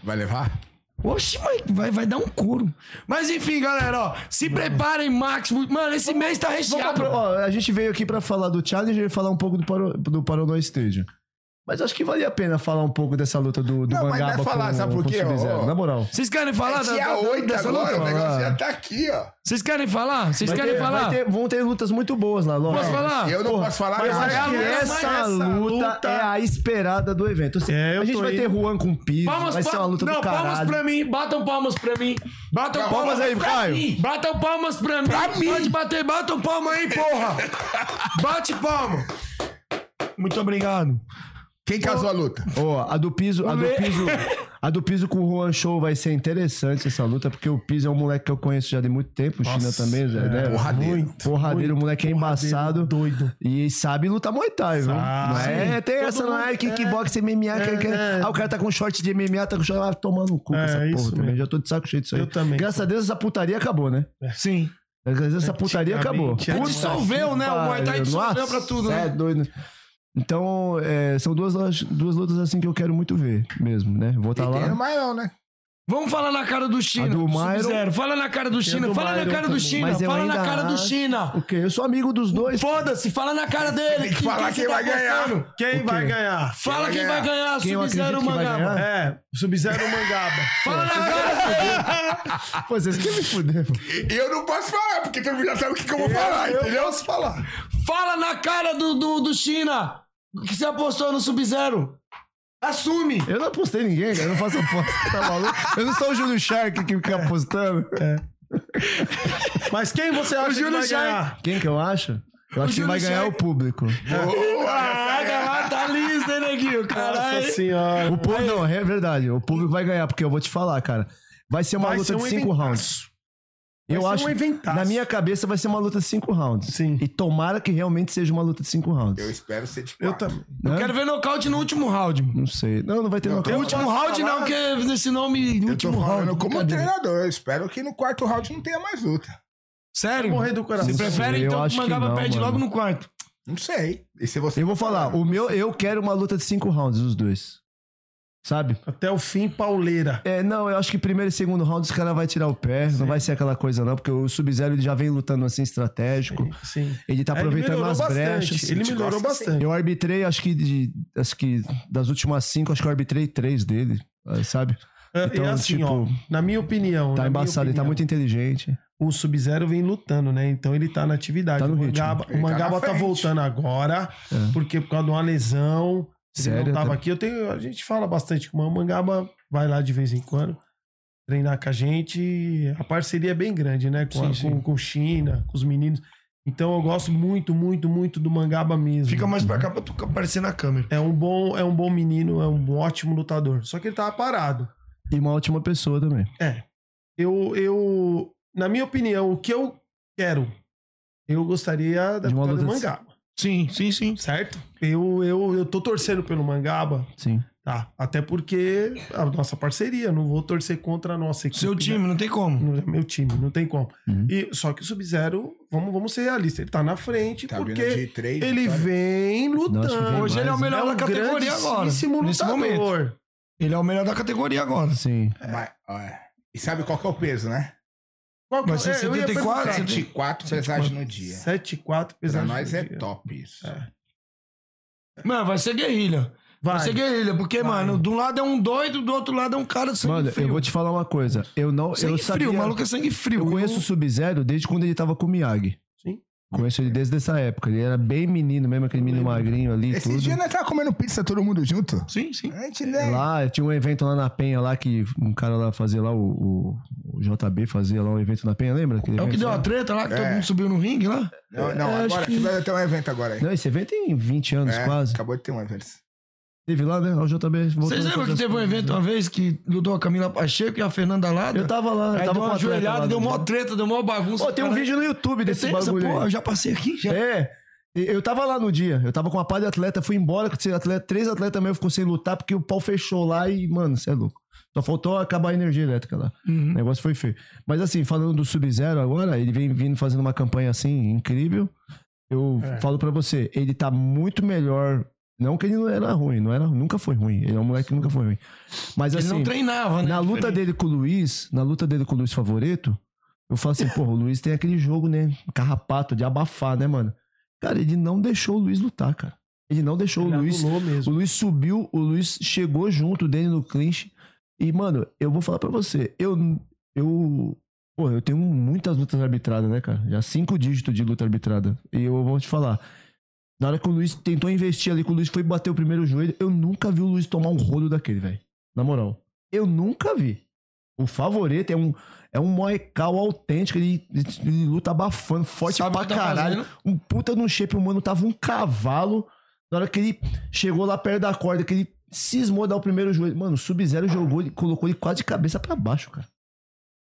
Vai levar? Oxe, mas vai, vai dar um couro. Mas enfim, galera, ó. Se preparem, Max. Mano, esse mês tá Vamos recheado. pra- ó, a gente veio aqui pra falar do Challenger e falar um pouco do, Paro, do Stadium. Mas acho que valia a pena falar um pouco dessa luta do, do Não, mas Mangaba não é falar, com, sabe por com o quê, Sub-Zero, ó? Na moral. Vocês querem falar? É da- dia da- 8 dessa agora, luta? o negócio já tá aqui, ó. Vocês querem falar? Vocês querem ter- falar? ter- vão ter lutas muito boas lá, lógico. Posso falar? Eu não Porra, posso falar Mas acho que luta, essa, mas essa luta, luta- é a esperada do evento. Assim, É, eu a gente vai indo. ter Juan com piso, Palmas vai pra... ser uma luta Não, do caralho. palmas pra mim. Batam palmas pra mim. Batam Não, palmas palmas aí, Caio. mim. Batam palmas pra mim. Pra mim. Pode bater, batam palma aí, porra. Bate palma. Muito obrigado. Quem casou a luta? Ó, a do piso, a do piso, a do Piso com o Juan Show vai ser interessante essa luta, porque o Piso é um moleque que eu conheço já de muito tempo, o China Nossa, também, Zé, é, né? porradeiro. Muito, Porradeiro, o moleque é porradeiro, embaçado. Doido. E sabe lutar Muay Thai, viu? Sabe. Não é, tem Todo essa, não é mundo- kickbox, MMA, que, que, é. ah, o cara tá com short de MMA, tá com short, ah, tomando no cu com É, essa isso porra também. mesmo. Já tô de saco cheio disso aí. Eu também. Graças a Deus essa putaria acabou, né? Sim. Graças a Deus essa putaria acabou. Dissolveu, que né? O Muay Thai dissolveu pra tudo, né? É doido. Então, é, são duas, duas lutas assim que eu quero muito ver mesmo, né? Vou estar tem o lá. maior, né? Vamos falar na cara do China. A do Myron- Sub-Zero. Fala na cara do China. do Fala na Myron cara do. China. Mas eu Fala na cara do China. O quê? Eu sou amigo dos dois. Foda-se, fala na cara dele. Tem que falar você quem vai ganhar. Quem vai ganhar? Fala quem vai ganhar. Quem eu Sub-Zero Mangaba. É, Sub-Zero Mangaba. Fala na cara. Pô, vocês querem me fuder, pô. Eu não posso falar, porque todo mundo já sabe o que, que eu vou falar, eu entendeu? posso falar. Fala na cara do, do, do China. Que você apostou no Sub-Zero. Assume. Eu não apostei em ninguém, cara. Eu não faço aposta. Tá maluco? Eu não sou o Júlio Shark que fica apostando. Mas quem você acha que Júlio vai Chay- ganhar? Quem que eu acho? Eu acho que vai ganhar Shark. o público. Ah, cara, tá liso, hein, neguinho? Caralho. Nossa senhora. O público, não, é verdade. O público vai ganhar, porque eu vou te falar, cara. Vai ser uma Vai luta ser um de cinco rounds. Vai eu acho. um eventaço. na minha cabeça vai ser uma luta de cinco rounds. Sim. E tomara que realmente seja uma luta de cinco rounds. Eu espero ser de Eu quatro. também. Eu quero ver nocaute no último round. Não sei. Não, não vai ter Não, nocaute. No último posso round falar? não, porque esse nome Eu último round. como treinador. Eu espero que no quarto round não tenha mais luta. Sério? Morrer do coração. Você prefere Eu então que o que Mangaba não, perde logo no quarto? Não sei. E se você Eu vou falar, o meu, eu quero uma luta de cinco rounds, os dois. Sabe? Até o fim, pauleira. É, não, eu acho que primeiro e segundo round os caras vai tirar o pé. Não vai ser aquela coisa, não, porque o Sub-Zero ele já vem lutando assim estratégico. Sim. Ele tá É, aproveitando melhorou as bastante. brechas. Ele melhorou gosta bastante. Eu arbitrei, acho que, de, acho que das últimas cinco, acho que eu arbitrei três dele, eh, sabe? É, Então, e assim, tipo, ó, na minha opinião. Tá embaçado, ele tá opinião, muito inteligente. O Sub-Zero vem lutando, né? Então ele tá na atividade. Tá no o. Mangaba, Ele o tá Mangaba tá frente. voltando agora, É. porque por causa de uma lesão. Ele Sério? não tava Tá- aqui. Eu tenho, a gente fala bastante com o Mangaba, vai lá de vez em quando treinar com a gente. A parceria é bem grande, né? Com, a- Sim, sim. com, com China, com os meninos. Então eu gosto muito, muito, muito do Mangaba mesmo. Fica mais pra cá pra tu aparecer na câmera. É um bom, é um bom menino, é um ótimo lutador. Só que ele tava parado. E uma ótima pessoa também. É. Eu, eu, na minha opinião, o que eu quero, eu gostaria da De uma do luta de- Mangaba, Sim, sim, sim. certo? Eu, eu, eu tô torcendo pelo Mangaba, Sim. tá? Até porque a nossa parceria, não vou torcer contra a nossa equipe. Seu né? time, não tem como. É Meu time, não tem como. Uhum. E, só que o Sub-Zero, vamos, vamos ser realistas, ele tá na frente Tá porque três. ele vitórias. vem lutando. Nossa, Hoje ele é o melhor da categoria agora. Nesse momento. lutador. Ele é o melhor da categoria agora. Sim. Mas, olha, e sabe qual que é o peso, né? Qual que- Vai ser é, eu ia 74, perguntar. 7 e 4 pesagem no dia. 7 e 4 Pra pesagem nós no é dia. top isso. É. Mano, vai ser guerrilha. Vai, Vai. ser guerrilha, porque, Vai. mano, de um lado é um doido, do outro lado é um cara de sangue Mano, frio. eu vou te falar uma coisa. Eu não. Sangue eu frio, sabia, o maluco é sangue frio. Eu conheço o Sub-Zero desde quando ele tava com o Miyagi. Conheço ele desde essa época. Ele era bem menino mesmo, aquele menino magrinho ali. Esse tudo. dia nós tava comendo pizza todo mundo junto. Sim, sim. A gente, né? Lá, tinha um evento lá na Penha, lá que um cara lá fazia lá, o, o, o JB fazia lá um evento na Penha, lembra? Aquele É o que deu lá? a treta lá, que todo É. mundo subiu no ringue lá. Não, não É, acho agora que- vai ter um evento agora aí. Não, esse evento tem 20 anos É, quase. Acabou de ter um evento. Teve lá, né? O JB Vocês lembram que teve um evento uma vez que lutou a Camila Pacheco e a Fernanda Lada? Eu tava lá, eu Aí tava deu uma ajoelhada, lá deu mó dia. treta, deu mó bagunça. Pô, tem um Cara, vídeo no YouTube desse essa bagulho porra, aí. eu já passei aqui, já. É. Eu tava lá no dia, eu tava com uma pá de atleta, fui embora, com atleta, três atletas meus ficou sem lutar porque o pau fechou lá e, mano, você é louco. Só faltou acabar a energia elétrica lá. Uhum. O negócio foi feio. Mas assim, falando do Sub-Zero agora, ele vem vindo fazendo uma campanha assim, incrível. Eu É. falo pra você, ele tá muito melhor. Não que ele não era ruim, não era, nunca foi ruim. Ele é um moleque que nunca foi ruim. Mas Ele assim, não treinava, né? na luta dele com o Luiz, na luta dele com o Luiz Favoreto, eu falo assim, porra, o Luiz tem aquele jogo, né? Carrapato, de abafar, né, mano? Cara, ele não deixou o Luiz lutar, cara. Ele não deixou Ele o Luiz. anulou O mesmo. Luiz subiu, o Luiz chegou junto dele no clinch. E, mano, eu vou falar pra você, eu. Eu. Pô, eu tenho muitas lutas arbitradas, né, cara? Já cinco dígitos de luta arbitrada. E eu vou te falar. Na hora que o Luiz tentou investir ali, que o Luiz foi bater o primeiro joelho, eu nunca vi o Luiz tomar um rolo daquele, velho. Na moral. Eu nunca vi. O favorito é um, é um moecal autêntico, ele, ele luta abafando, forte Sabe pra tá caralho. fazendo? Um puta no shape, o mano tava um cavalo. Na hora que ele chegou lá perto da corda, que ele cismou dar o primeiro joelho. Mano, o Sub-Zero jogou, ele colocou ele quase de cabeça pra baixo, cara.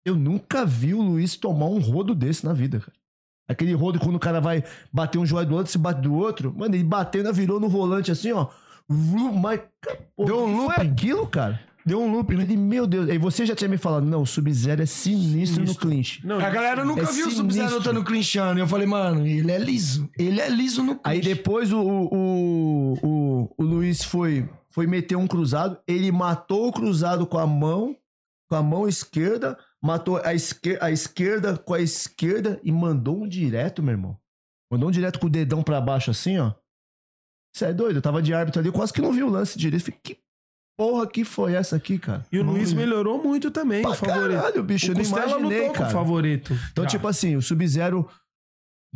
Eu nunca vi o Luiz tomar um rodo desse na vida, cara. Aquele rodo quando o cara vai bater um joelho do outro, se bate do outro. Mano, ele batendo, virou no volante assim, ó. Mas, pô, Deu um que foi aquilo, cara? Deu um loop, né? Ele, meu Deus. Aí você já tinha me falado, não, o Sub-Zero é sinistro, no clinch. Não, A galera nunca É viu o sinistro. Sub-Zero lutando clinchando. E eu falei, mano, ele é liso. Ele é liso no clinch. Aí depois o, o, o, o Luiz foi, foi meter um cruzado. Ele matou o cruzado com a mão, com a mão esquerda, matou a, esquer, a esquerda com a esquerda e mandou um direto, meu irmão. Mandou um direto com o dedão pra baixo assim, ó. Você é doido? Eu tava de árbitro ali, eu quase que não vi o lance direito. Falei, que porra que foi essa aqui, cara? E o Luiz melhorou muito também, Pra o favorito. caralho, bicho, eu o não Costela imaginei, com o cara. favorito. Então, Já. tipo assim, o Sub-Zero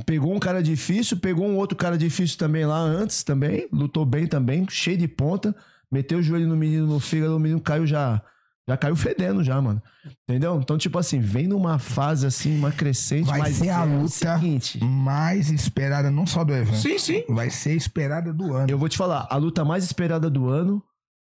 pegou um cara difícil, pegou um outro cara difícil também lá antes também, lutou bem também, cheio de ponta, meteu o joelho no menino no fígado, o menino caiu já, já caiu fedendo já, mano. Entendeu? Então, tipo assim, vem numa fase assim, uma crescente, Vai mas ser a é o luta. seguinte, Mais esperada não só do evento. Sim, sim. Vai ser esperada do ano. eu vou te falar, a luta mais esperada do ano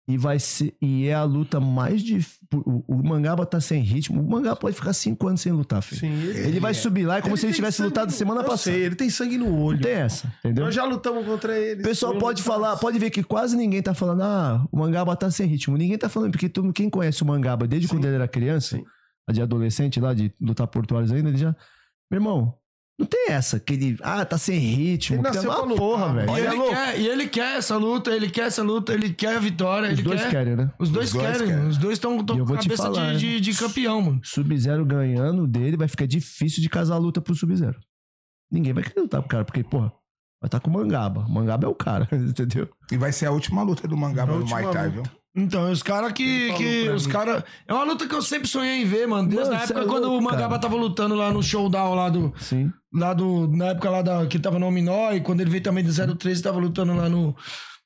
e vai ser e é a luta mais difícil. O, o Mangaba tá sem ritmo. O Mangaba pode ficar cinco anos sem lutar, filho. Sim, ele, Ele vai subir lá é como se ele tivesse lutado no- semana eu passada. Sei, ele tem sangue no olho. Não tem essa, entendeu? Nós já lutamos contra ele. O pessoal pode falar, pode ver que quase ninguém tá falando, ah, o Mangaba tá sem ritmo. Ninguém tá falando, porque todo, quem conhece o Mangaba desde quando ele era criança, de adolescente lá, de lutar portuários ainda, ele já. Meu irmão, não tem essa, que ele, ah, tá sem ritmo. Ele nasceu uma pra lutar, porra, velho. E é ele, quer, e ele quer essa luta, ele quer essa luta, ele quer a vitória. Os ele dois quer... querem, né? Os dois Os dois querem. querem. Os dois estão com cabeça falar, de, de, de campeão, mano. Sub-Zero ganhando dele, vai ficar difícil de casar a luta pro Sub-Zero. Ninguém vai querer lutar pro cara, porque, porra, vai estar com o Mangaba. O Mangaba é o cara, entendeu? E vai ser a última luta do Mangaba A no Muay Thai, viu? Então, os caras que. Que os cara... É uma luta que eu sempre sonhei em ver, mano. Desde Mano, na época é quando louco, o Mangaba cara. tava lutando lá no showdown lá do. Sim. Lá do. Na época lá da. Que ele tava no Ominó e quando ele veio também do 013, tava lutando lá no.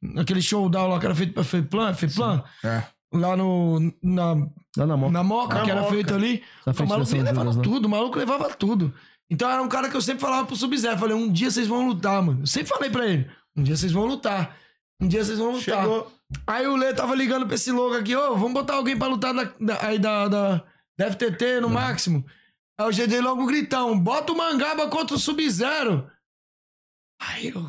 Naquele showdown lá que era feito pra Feplan, Feplan. É. Lá no. Na, Lá na mão. na Moca, Na que era Moca. feito ali. O maluco levava né? tudo, o maluco levava tudo. Então era um cara que eu sempre falava pro Sub-Zero. Falei, um dia vocês vão lutar, mano. Eu sempre falei pra ele, um dia vocês vão lutar. Um dia vocês vão lutar. Chegou. Aí o Lê tava ligando pra esse louco aqui, ô, vamos botar alguém pra lutar da, da- aí da, da, da FTT no máximo. Aí o GD logo gritão, bota o Mangaba contra o Sub-Zero. Aí eu,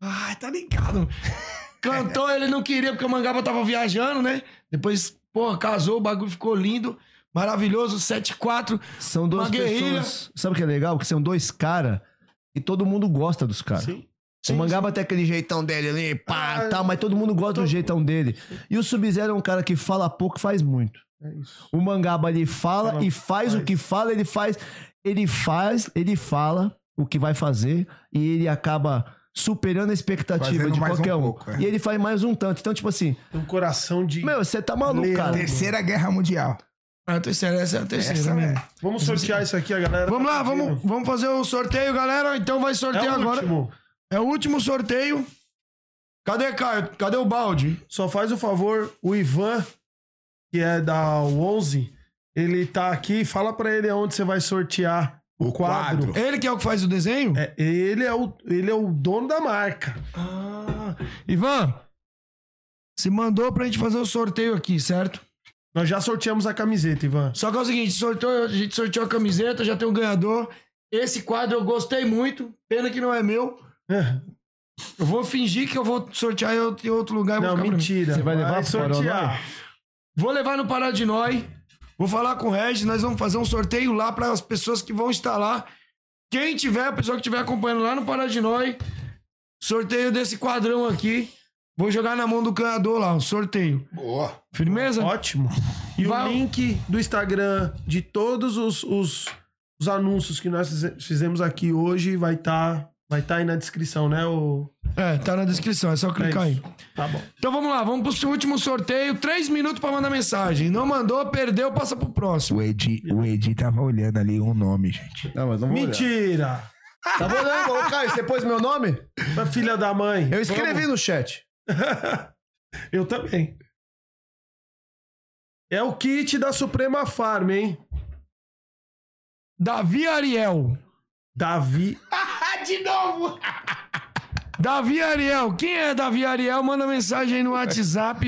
ai, tá ligado. Cantou, ele não queria porque o Mangaba tava viajando, né? Depois, porra, casou, o bagulho ficou lindo, maravilhoso, 7-4. São duas pessoas. Sabe o que é legal? Que são dois caras e todo mundo gosta dos caras. Sim. O Mangaba tem aquele jeitão dele ali, pá, Ah, tal, mas todo mundo gosta do jeitão dele. E o Sub-Zero é um cara que fala pouco e faz muito. É isso. O Mangaba ele fala Fala, e faz, o faz. que fala, ele faz. Ele faz, ele fala o que vai fazer e ele acaba superando a expectativa Fazendo de qualquer um um. pouco, é. E ele faz mais um tanto. Então, tipo assim, Tem um coração de. meu, você tá maluco, Leão. cara. Terceira Guerra Mundial. A terceira, essa é a terceira, Essa né? é. Vamos sortear isso aqui, a galera. Vamos tá lá, vamos, vamos fazer o sorteio, galera. Então vai É sortear o agora. último. É o último sorteio. Cadê, Caio? Cadê o balde? Só faz o favor, o Ivan, que é da 11, ele tá aqui. Fala pra ele aonde você vai sortear o, quadro. quadro. Ele que é o que faz o desenho? É, ele, é o, ele é o dono da marca. Ah, Ivan, você mandou pra gente fazer o sorteio aqui, certo? Nós já sorteamos a camiseta, Ivan. Só que é o seguinte, sorteou, a gente sorteou a camiseta, já tem um ganhador. Esse quadro eu gostei muito, pena que não é meu. Eu vou fingir que eu vou sortear em outro, em outro lugar. e Não, mentira. Você vai levar pro sortear. Vou levar no Pará de Noi. Vou falar com o Regis. Nós vamos fazer um sorteio lá para as pessoas que vão estar lá. Quem tiver, a pessoa que estiver acompanhando lá no Pará de Noi, sorteio desse quadrão aqui. Vou jogar na mão do ganhador lá, o sorteio. Boa. Firmeza? Ótimo. E Vai- o link do Instagram de todos os, os, os anúncios que nós fize- fizemos aqui hoje vai estar vai tá aí na descrição, né? O... É, tá na descrição, é só clicar É aí. Tá bom. Então vamos lá, vamos pro último sorteio. Três minutos pra mandar mensagem. Não mandou, perdeu, passa pro próximo. O Edi, o Edi tava olhando ali um nome, gente. Não, mas não olhar. Mentira! Tá olhando, ô Caio, você pôs meu nome? Filha da mãe. Eu escrevi Vamos. no chat. Eu também. É o kit da Suprema Farm, hein? Davi Ariel. Davi. De novo! Davi Ariel. Quem é Davi Ariel? Manda mensagem aí no WhatsApp.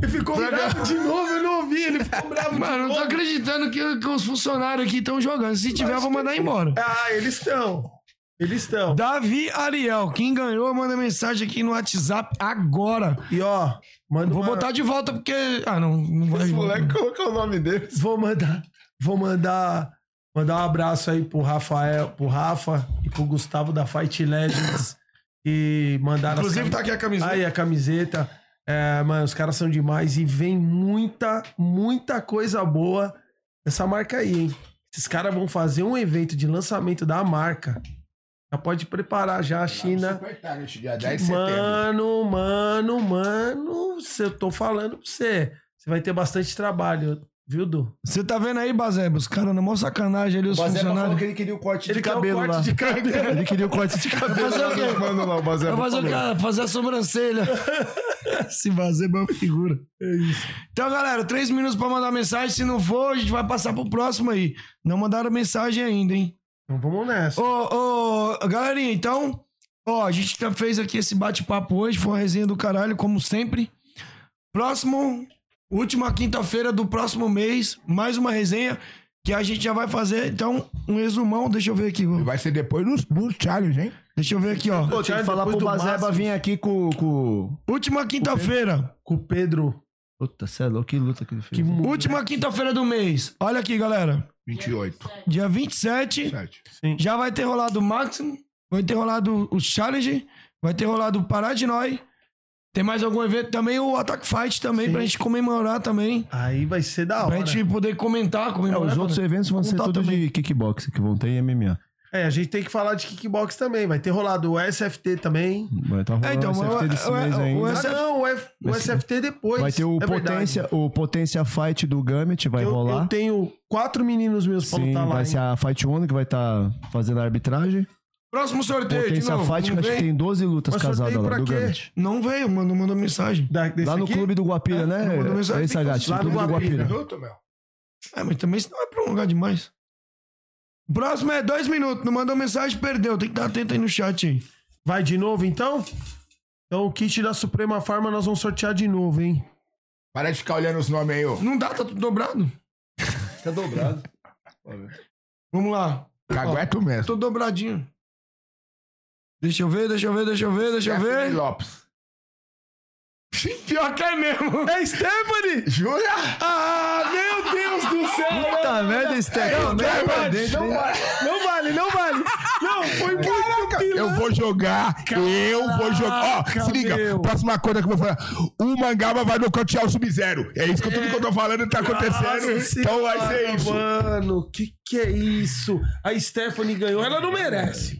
Ele ficou bravo de novo, eu não ouvi. Ele ficou bravo Mano, de não tô novo. acreditando que, que os funcionários aqui estão jogando. Se tiver, eu vou mandar embora. Ah, eles estão. Eles estão. Davi Ariel. Quem ganhou, manda mensagem aqui no WhatsApp agora. E ó, manda Vou uma- botar de volta porque. Ah, não, não vai. Esse moleque colocou o nome dele. Vou mandar. Vou mandar. Mandar um abraço aí pro Rafael, pro Rafa e pro Gustavo da Fight Legends. E mandaram as Inclusive, tá aqui a camiseta. Aí a camiseta. É, mano, os caras são demais e vem muita, muita coisa boa dessa marca aí, hein? Esses caras vão fazer um evento de lançamento da marca. Já pode preparar já a China. Super Target, dia 10 de setembro. Mano, mano, mano, se eu tô falando pra você, você vai ter bastante trabalho, viu, Du? Você tá vendo aí, Bazeba? Os caras na maior sacanagem ali, os Bazeba falou funcionários. que ele queria o corte Ele de cabelo corte lá. de cabelo. Ele queria o corte de cabelo. fazer o quê? Mano, lá, o Bazeba Vai fazer o falou. cara? Fazer a sobrancelha. Esse Bazeba é uma figura. É isso. Então, galera, três minutos pra mandar mensagem. Se não for, a gente vai passar pro próximo aí. Não mandaram mensagem ainda, hein? Então vamos nessa. Ô, ô, galerinha, então, ó, a gente já fez aqui esse bate-papo hoje, foi uma resenha do caralho, como sempre. Próximo, última quinta-feira do próximo mês, mais uma resenha que a gente já vai fazer. Então, um resumão, deixa eu ver aqui. ó. Vai ser depois do, do challenge, hein? Deixa eu ver aqui, ó. Pô, tinha que falar pro Bazeba vir aqui com. com... Última quinta-feira, Com o Pedro. Puta, cê é louco, que luta que ele fez. Que última quinta-feira do mês. Olha aqui, galera. 28. Dia 27, 7. já vai ter rolado o Máximo, vai ter rolado o Challenge, vai ter rolado o Pará de Nós. Tem mais algum evento também, o Attack Fight também, Sim. pra gente comemorar também. Aí vai ser da Pra hora. gente poder comentar, É, comemorar. os outros eventos vão ser tudo também. de kickbox que vão ter e MMA. É, a gente tem que falar de kickbox também. Vai ter rolado o SFT também. Vai estar rolando É, então, o SFT o- desse o- mês o- ainda. o Ah, não, o, F- o SFT depois. Vai ter o é verdade. Potência, o Potência Fight do Gambit, vai eu, rolar. eu tenho quatro meninos meus pra Sim, lutar lá. vai hein? ser a Fight One que vai estar fazendo a arbitragem. Próximo sorteio, Potência novo. Fight, não, acho que tem 12 lutas Mas casadas lá do? Gambit. não veio, mano, mandou mensagem. Da- desse Lá no aqui? clube do Guapira, né? não mandou mensagem, É isso, Agate. lá No clube do Guapira. Guapira. Minuto, meu. Ah, mas também isso não vai prolongar demais. Próximo é dois minutos. Não mandou mensagem, perdeu. Tem que estar atento aí no chat aí. Vai de novo, então? Então o kit da Suprema Farma nós vamos sortear de novo, hein? Para de ficar olhando os nomes aí, ô. Não dá, tá tudo dobrado. Tá dobrado. Vamos lá. Cagueto mesmo. Tô dobradinho. Deixa eu ver, deixa eu ver, deixa eu ver, deixa eu Stephanie ver. Lopes. Pior que é mesmo. É Stephanie! Jura? Ah, meu Deus do céu. Puta merda, Stefan. Não, Merda não, dentro, não hein? vai. Não vale, não vale! Não, foi muito Eu vou jogar, eu vou jogar. Ó, se liga, meu. próxima coisa que eu vou falar. O Mangaba vai nocautear o Sub-Zero. É isso que tudo que eu tô falando tá acontecendo. Nossa então vai ser Senhora, isso. Mano, que que é isso? A Stephanie ganhou. Ela não merece.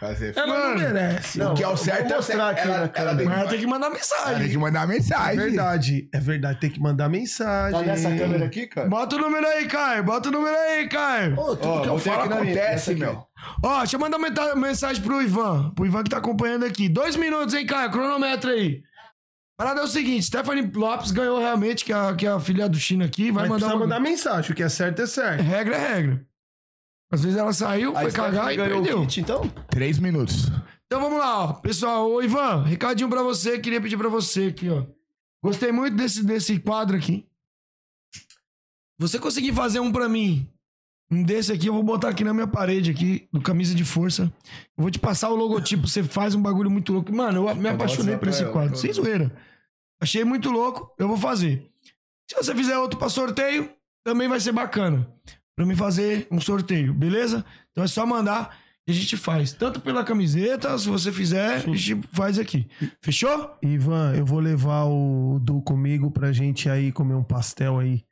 Fazer. Ela não Mano. merece. O que é o certo é o certo. mostrar aqui Ela, na ela tem, Mas ela que, tem que mandar ela tem mensagem. que mandar É mensagem. verdade, é verdade. Tem que mandar mensagem. Tá nessa câmera aqui, cara? Bota o número aí, Caio. Bota o número aí, Caio. Ô, tudo Ó, que eu falo minha- acontece, meu. Ó, deixa eu mandar meta- mensagem pro Ivan. Pro Ivan que tá acompanhando aqui. Dois minutos, hein, Caio? Cronômetro aí. Parada é o seguinte: Stephanie Lopes ganhou realmente, que é a, que é a filha do China aqui. Vai Mas mandar precisa uma... mandar mensagem. O que é certo é certo. Regra é regra. Às vezes ela saiu, foi Stephanie cagar e ganhou o perdeu. kit, então? Três minutos. Então vamos lá, ó. Pessoal, ô Ivan, recadinho pra você. Queria pedir pra você aqui, ó. Gostei muito desse, desse quadro aqui. Você conseguir fazer um pra mim, um desse aqui, eu vou botar aqui na minha parede aqui, do Camisa de Força. Eu vou te passar o logotipo, você faz um bagulho muito louco. Mano, eu me apaixonei por esse quadro. Sem zoeira. Achei muito louco, eu vou fazer. Se você fizer outro pra sorteio, também vai ser bacana. Pra me fazer um sorteio, beleza? Então é só mandar que a gente faz. Tanto pela camiseta, se você fizer, a gente faz aqui. Fechou? Ivan, eu vou levar o Du comigo pra gente aí comer um pastel aí.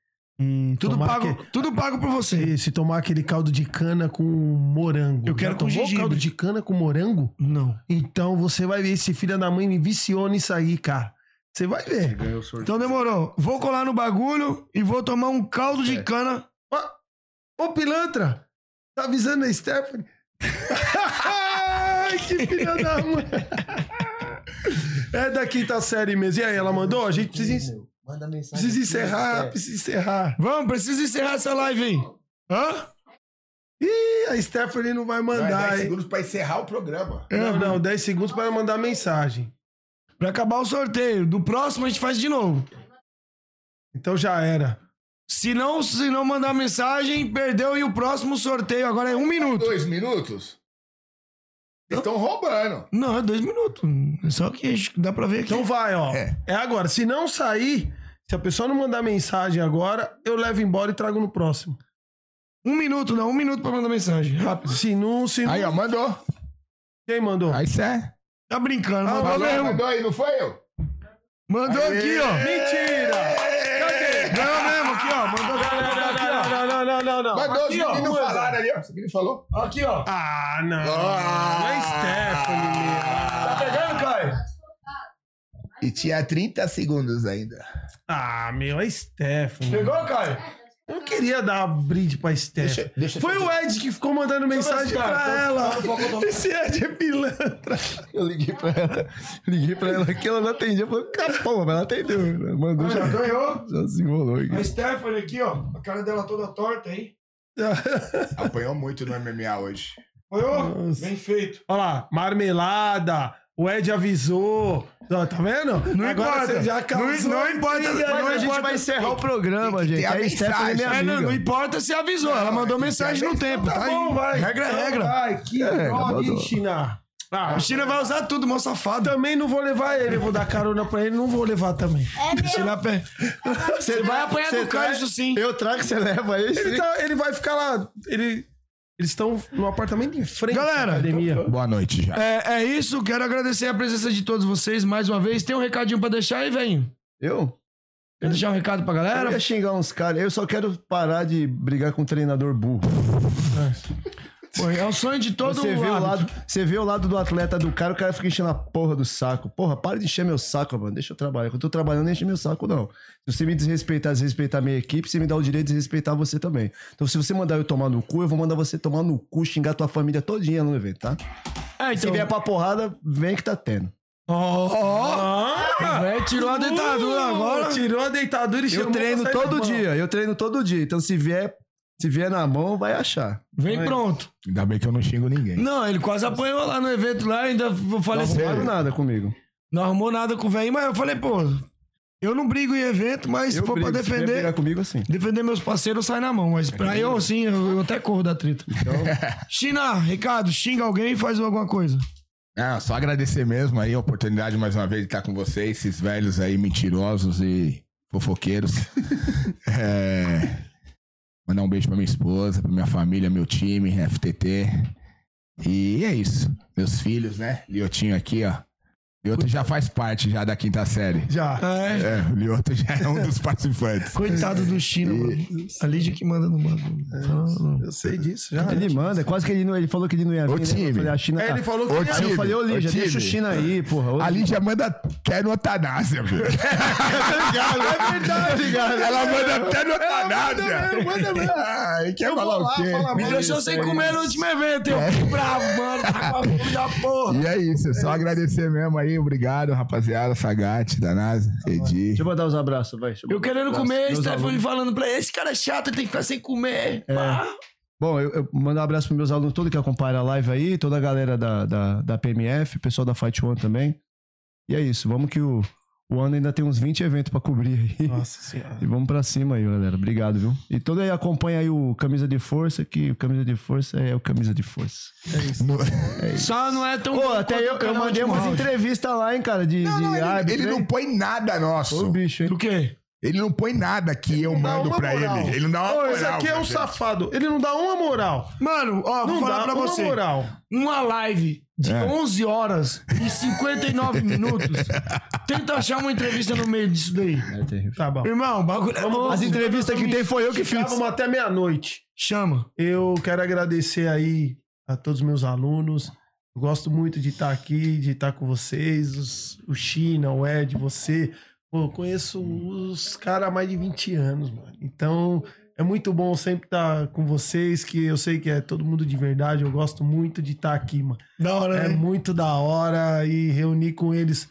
E Tudo tomar pago, aque- tudo pago por você. Isso, e tomar aquele caldo de cana com morango. Eu quero Já com tomou gengibre. caldo de cana com morango? Não. Então você vai ver, esse filho da mãe me viciou nisso aí, cara. Você vai ver. Ganhou o sorteio. Então demorou. Vou colar no bagulho e vou tomar um caldo de cana. Ô, pilantra! Tá avisando a Stephanie? Ai, que filha da mãe! É da quinta série mesmo. E aí, ela mandou? A gente precisa, Manda mensagem. precisa encerrar, precisa encerrar. Vamos, precisa encerrar essa live aí. Hã? Ih, a Stephanie não vai Não, é mandar, 10 hein? segundos pra encerrar o programa. Não, não, 10 segundos para mandar mensagem. Pra acabar o sorteio. Do próximo a gente faz de novo. Então já era. Se não, se não mandar mensagem, perdeu e o próximo sorteio agora é um minuto. Dois minutos? Vocês estão roubando. Não, é dois minutos. É só que dá pra ver aqui. Então vai, ó. É. É. agora. Se não sair, se a pessoa não mandar mensagem agora, eu levo embora e trago no próximo. Um minuto, não. Um minuto pra mandar mensagem. Rápido. Se não, se não. Aí, ó, mandou. Quem mandou? Aí cé. Tá brincando. Ah, mandou Mandou, mesmo. mandou aí, não foi eu? Mandou aqui, ó. Mentira! Ganhou mesmo aqui, Meninos Manda. falaram ali, ó. Os meninos falou. Aqui, ó. Ah, não. Ah. Não é Stephanie, meu. Tá pegando, Caio? E tinha 30 segundos ainda. Ah, meu, é Stephanie. Pegou, Caio? Eu não queria dar brinde pra Stephanie. Deixa, deixa Foi o Ed que ficou mandando mensagem cara, pra então- ela. então- então- Esse Ed é pilantra. Eu liguei pra ela, liguei pra ela que ela não atendia. Eu falei, capô, mas ela atendeu. né? Mandou Já já. ganhou. Já se enrolou aqui. A Stephanie aqui, ó. A cara dela toda torta aí. Apanhou muito no MMA hoje. Nossa. Bem feito. Olha lá, marmelada. O Ed avisou. Tá vendo? Não Agora importa. você já Não- causou não importa. Não, Mas né? a gente vai encerrar o programa, tem que gente. ter a Aí Stephanie é minha É, amiga. não, não importa se avisou. ela mandou tem mensagem no tempo. Tá, Tá aí. bom, vai. Regra é regra. Vai, que É, droga, hein, China. Ah, A China vai usar tudo, mó safado. também não vou levar ele. Eu vou dar carona pra ele, não vou levar também. China pé. Você vai apanhar do traz- isso sim. Eu trago, você leva esse. Ele, tá- ele vai ficar lá. Ele, eles estão no apartamento em frente Galera, à academia. Boa noite já. É, é isso, quero agradecer a presença de todos vocês mais uma vez. Tem um recadinho pra deixar aí, velho? Eu? Quer deixar um recado pra Eu galera? ia xingar uns caras. Eu só quero parar de brigar com um treinador burro. Pô, é o sonho de todo Você vê, o lado, você vê o lado do atleta do cara, o cara fica enchendo a porra do saco. Porra, para de encher meu saco, mano. Deixa eu trabalhar. Quando eu tô trabalhando, não enche meu saco, não. Se você me desrespeitar, desrespeitar minha equipe, você me dá o direito de desrespeitar você também. Então, se você mandar eu tomar no cu, eu vou mandar você tomar no cu, xingar tua família todinha no evento, tá? É, Se então... vier pra porrada, vem que tá tendo. Ó, ó. Ah! O velho tirou a dentadura agora. Tirou a deitadura e Eu treino todo dia, eu treino todo dia. Então, se vier, se vier na mão, vai achar. Vem pronto. Ainda bem que eu não xingo ninguém. Não, ele quase apanhou lá no evento lá, ainda falei Não assim, arrumaram nada comigo. não arrumou nada com o velho, mas eu falei, pô, eu não brigo em evento, mas se eu for brigo, pra se defender, brigar comigo assim. defender meus parceiros, sai na mão. Mas pra eu, assim, eu, eu até corro da treta. Então, China, Ricardo, xinga alguém e faz alguma coisa. Ah, só agradecer mesmo aí a oportunidade mais uma vez de estar com vocês, esses velhos aí mentirosos e fofoqueiros. É, Mandar um beijo pra minha esposa, pra minha família, meu time, FTT. E é isso. Meus filhos, né? Liotinho aqui, ó. Lioto já faz parte já da quinta série. Já. É, É, o Lioto já é um dos participantes. coitado do China, mano. A Lídia que manda no bagulho. Fala, Eu sei disso, já. ele manda, quase que ele não. Ele falou que ele não ia vir. Ô, né? time. Eu falei, a China. É, ele falou que Ô, ia- Aí eu time. falei, ô Lígia, Ô, deixa o time. China aí, porra. Ô, A Lídia manda até no Atanásia, velho. É verdade, cara. Ela manda até no Atanásia. manda mesmo. Ai, quer falar vou o lá quê? falar Me deixou isso, sem é comer no último evento. Eu fiquei bravo, mano. Tá com a da porra. E é isso, só agradecer mesmo aí. Obrigado, rapaziada. Sagate, Danasa, Edi. Deixa eu mandar os abraços, vai. Eu querendo uns comer, Stephanie alunos. falando pra ele, esse cara é chato, ele tem que ficar sem comer. Pá. Bom, eu, eu mando um abraço pros meus alunos, todo que acompanha a live aí, toda a galera da, da, da PMF, pessoal da Fight One também. E é isso, vamos que o, o ano ainda tem uns 20 eventos pra cobrir aí. Nossa senhora. E vamos pra cima aí, galera. Obrigado, viu? E todo aí acompanha aí o Camisa de Força, que o Camisa de Força é o Camisa de Força. Só não é tão. Pô, até eu, eu mandei umas entrevistas lá, hein, cara, de, Não, de não, ele, árbitro, ele não põe nada Ô, nosso. bicho, hein? Do quê? Ele não põe nada que eu Dá mando pra moral. ele. Ele não dá uma Ô, moral. esse aqui é um gente. safado. Ele não dá uma moral. Mano, ó, vou Não falar dá pra uma você. moral. Uma live de É. 11 horas e 59 minutos. Tenta achar uma entrevista no meio disso daí. É terrível. Tá bom. Irmão, bagulho é louco. As entrevistas que tem foi eu que fiz. Ficávamos até meia-noite. Chama. Eu quero agradecer aí a todos os meus alunos. Eu gosto muito de estar aqui, de estar com vocês, os- o China, o Ed, você. Pô, eu conheço os caras há mais de 20 anos, mano. Então, é muito bom sempre estar com vocês, que eu sei que é todo mundo de verdade. Eu gosto muito de estar aqui, mano. Da hora, É né? muito da hora e reunir com eles.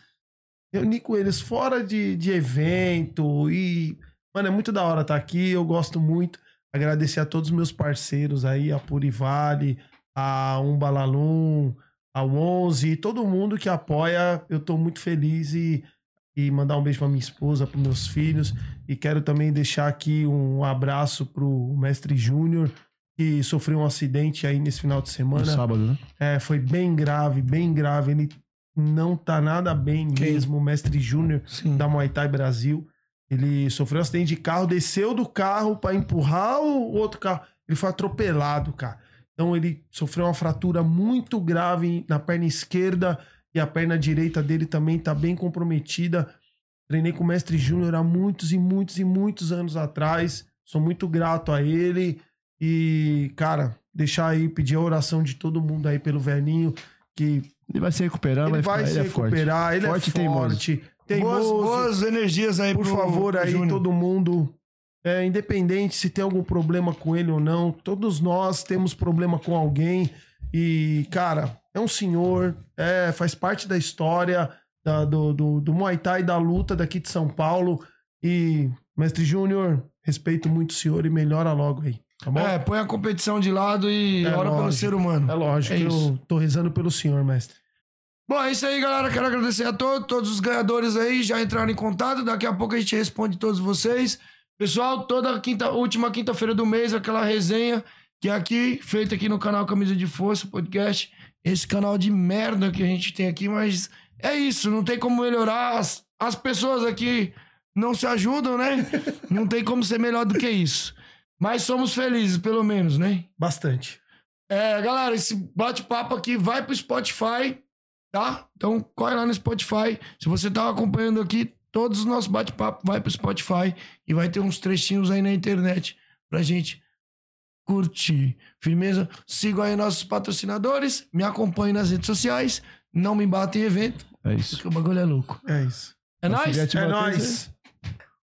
Reunir com eles fora de, de evento e. Mano, é muito da hora estar aqui. Eu gosto muito. Agradecer a todos os meus parceiros aí, a Purivale, a Umbalalum, a 11, todo mundo que apoia. Eu tô muito feliz e, e mandar um beijo pra minha esposa, pros meus filhos. E quero também deixar aqui um abraço pro mestre Júnior, que sofreu um acidente aí nesse final de No semana. sábado, né? É, foi bem grave, bem grave. Ele não tá nada bem Quem? mesmo, o mestre Júnior da Muay Thai Brasil. Ele sofreu um acidente de carro, desceu do carro pra empurrar o outro carro. Ele foi atropelado, cara. Então ele sofreu uma fratura muito grave na perna esquerda e a perna direita dele também tá bem comprometida. Treinei com o mestre Júnior há muitos e muitos e muitos anos atrás. Sou muito grato a ele. E, cara, deixar aí, pedir a oração de todo mundo aí pelo velhinho, que Ele vai se recuperar, ele vai, ficar, se ele é forte. recuperar, ele Forte e é forte, Boas, teimoso. boas energias aí Por pro- favor, pro aí, Júnior. todo mundo, é, independente se tem algum problema com ele ou não, todos nós temos problema com alguém. E, cara, é um senhor, é, faz parte da história da- do, do, do Muay Thai, da luta daqui de São Paulo. E, mestre Júnior, respeito muito o senhor e melhora logo aí, tá bom? É, põe a competição de lado e É ora pelo lógico. ser humano. É lógico, É eu tô rezando pelo senhor, mestre. Bom, é isso aí, galera. Quero agradecer a todos, todos os ganhadores aí já entraram em contato. Daqui a pouco a gente responde todos vocês. Pessoal, toda quinta, última quinta-feira do mês, aquela resenha que é aqui, feita aqui no canal Camisa de Força Podcast. Esse canal de merda que a gente tem aqui, mas é isso, não tem como melhorar. As, as pessoas aqui não se ajudam, né? Não tem como ser melhor do que isso. Mas somos felizes, pelo menos, né? Bastante. É, galera, esse bate-papo aqui vai pro Spotify, tá? Então corre lá no Spotify. Se você tá acompanhando aqui, todos os nossos bate-papos vai pro Spotify e vai ter uns trechinhos aí na internet pra gente curtir. Firmeza? Sigam aí nossos patrocinadores, me acompanhem nas redes sociais, não me batem em evento, É isso. porque o bagulho é louco. É isso. É nóis? É nóis.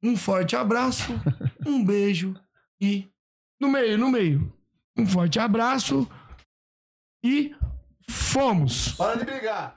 Um forte abraço, um beijo e. No meio, no meio. Um forte abraço e. Fomos! Para de brigar!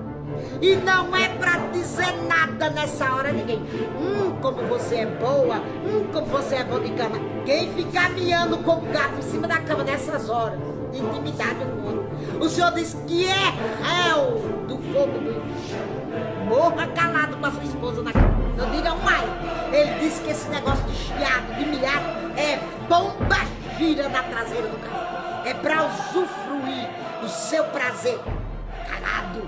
E não é pra dizer nada nessa hora ninguém. Hum, como você é boa. Hum, como você é bom de cama. Quem ficar miando como gato em cima da cama nessas horas, intimidade com o outro. O Senhor diz que é réu do fogo do inferno. Morra calado com a sua esposa na cama. Não diga mais. Ele disse que esse negócio de chiado, de miado, é bomba gira na traseira do carro. É pra usufruir do seu prazer. Calado.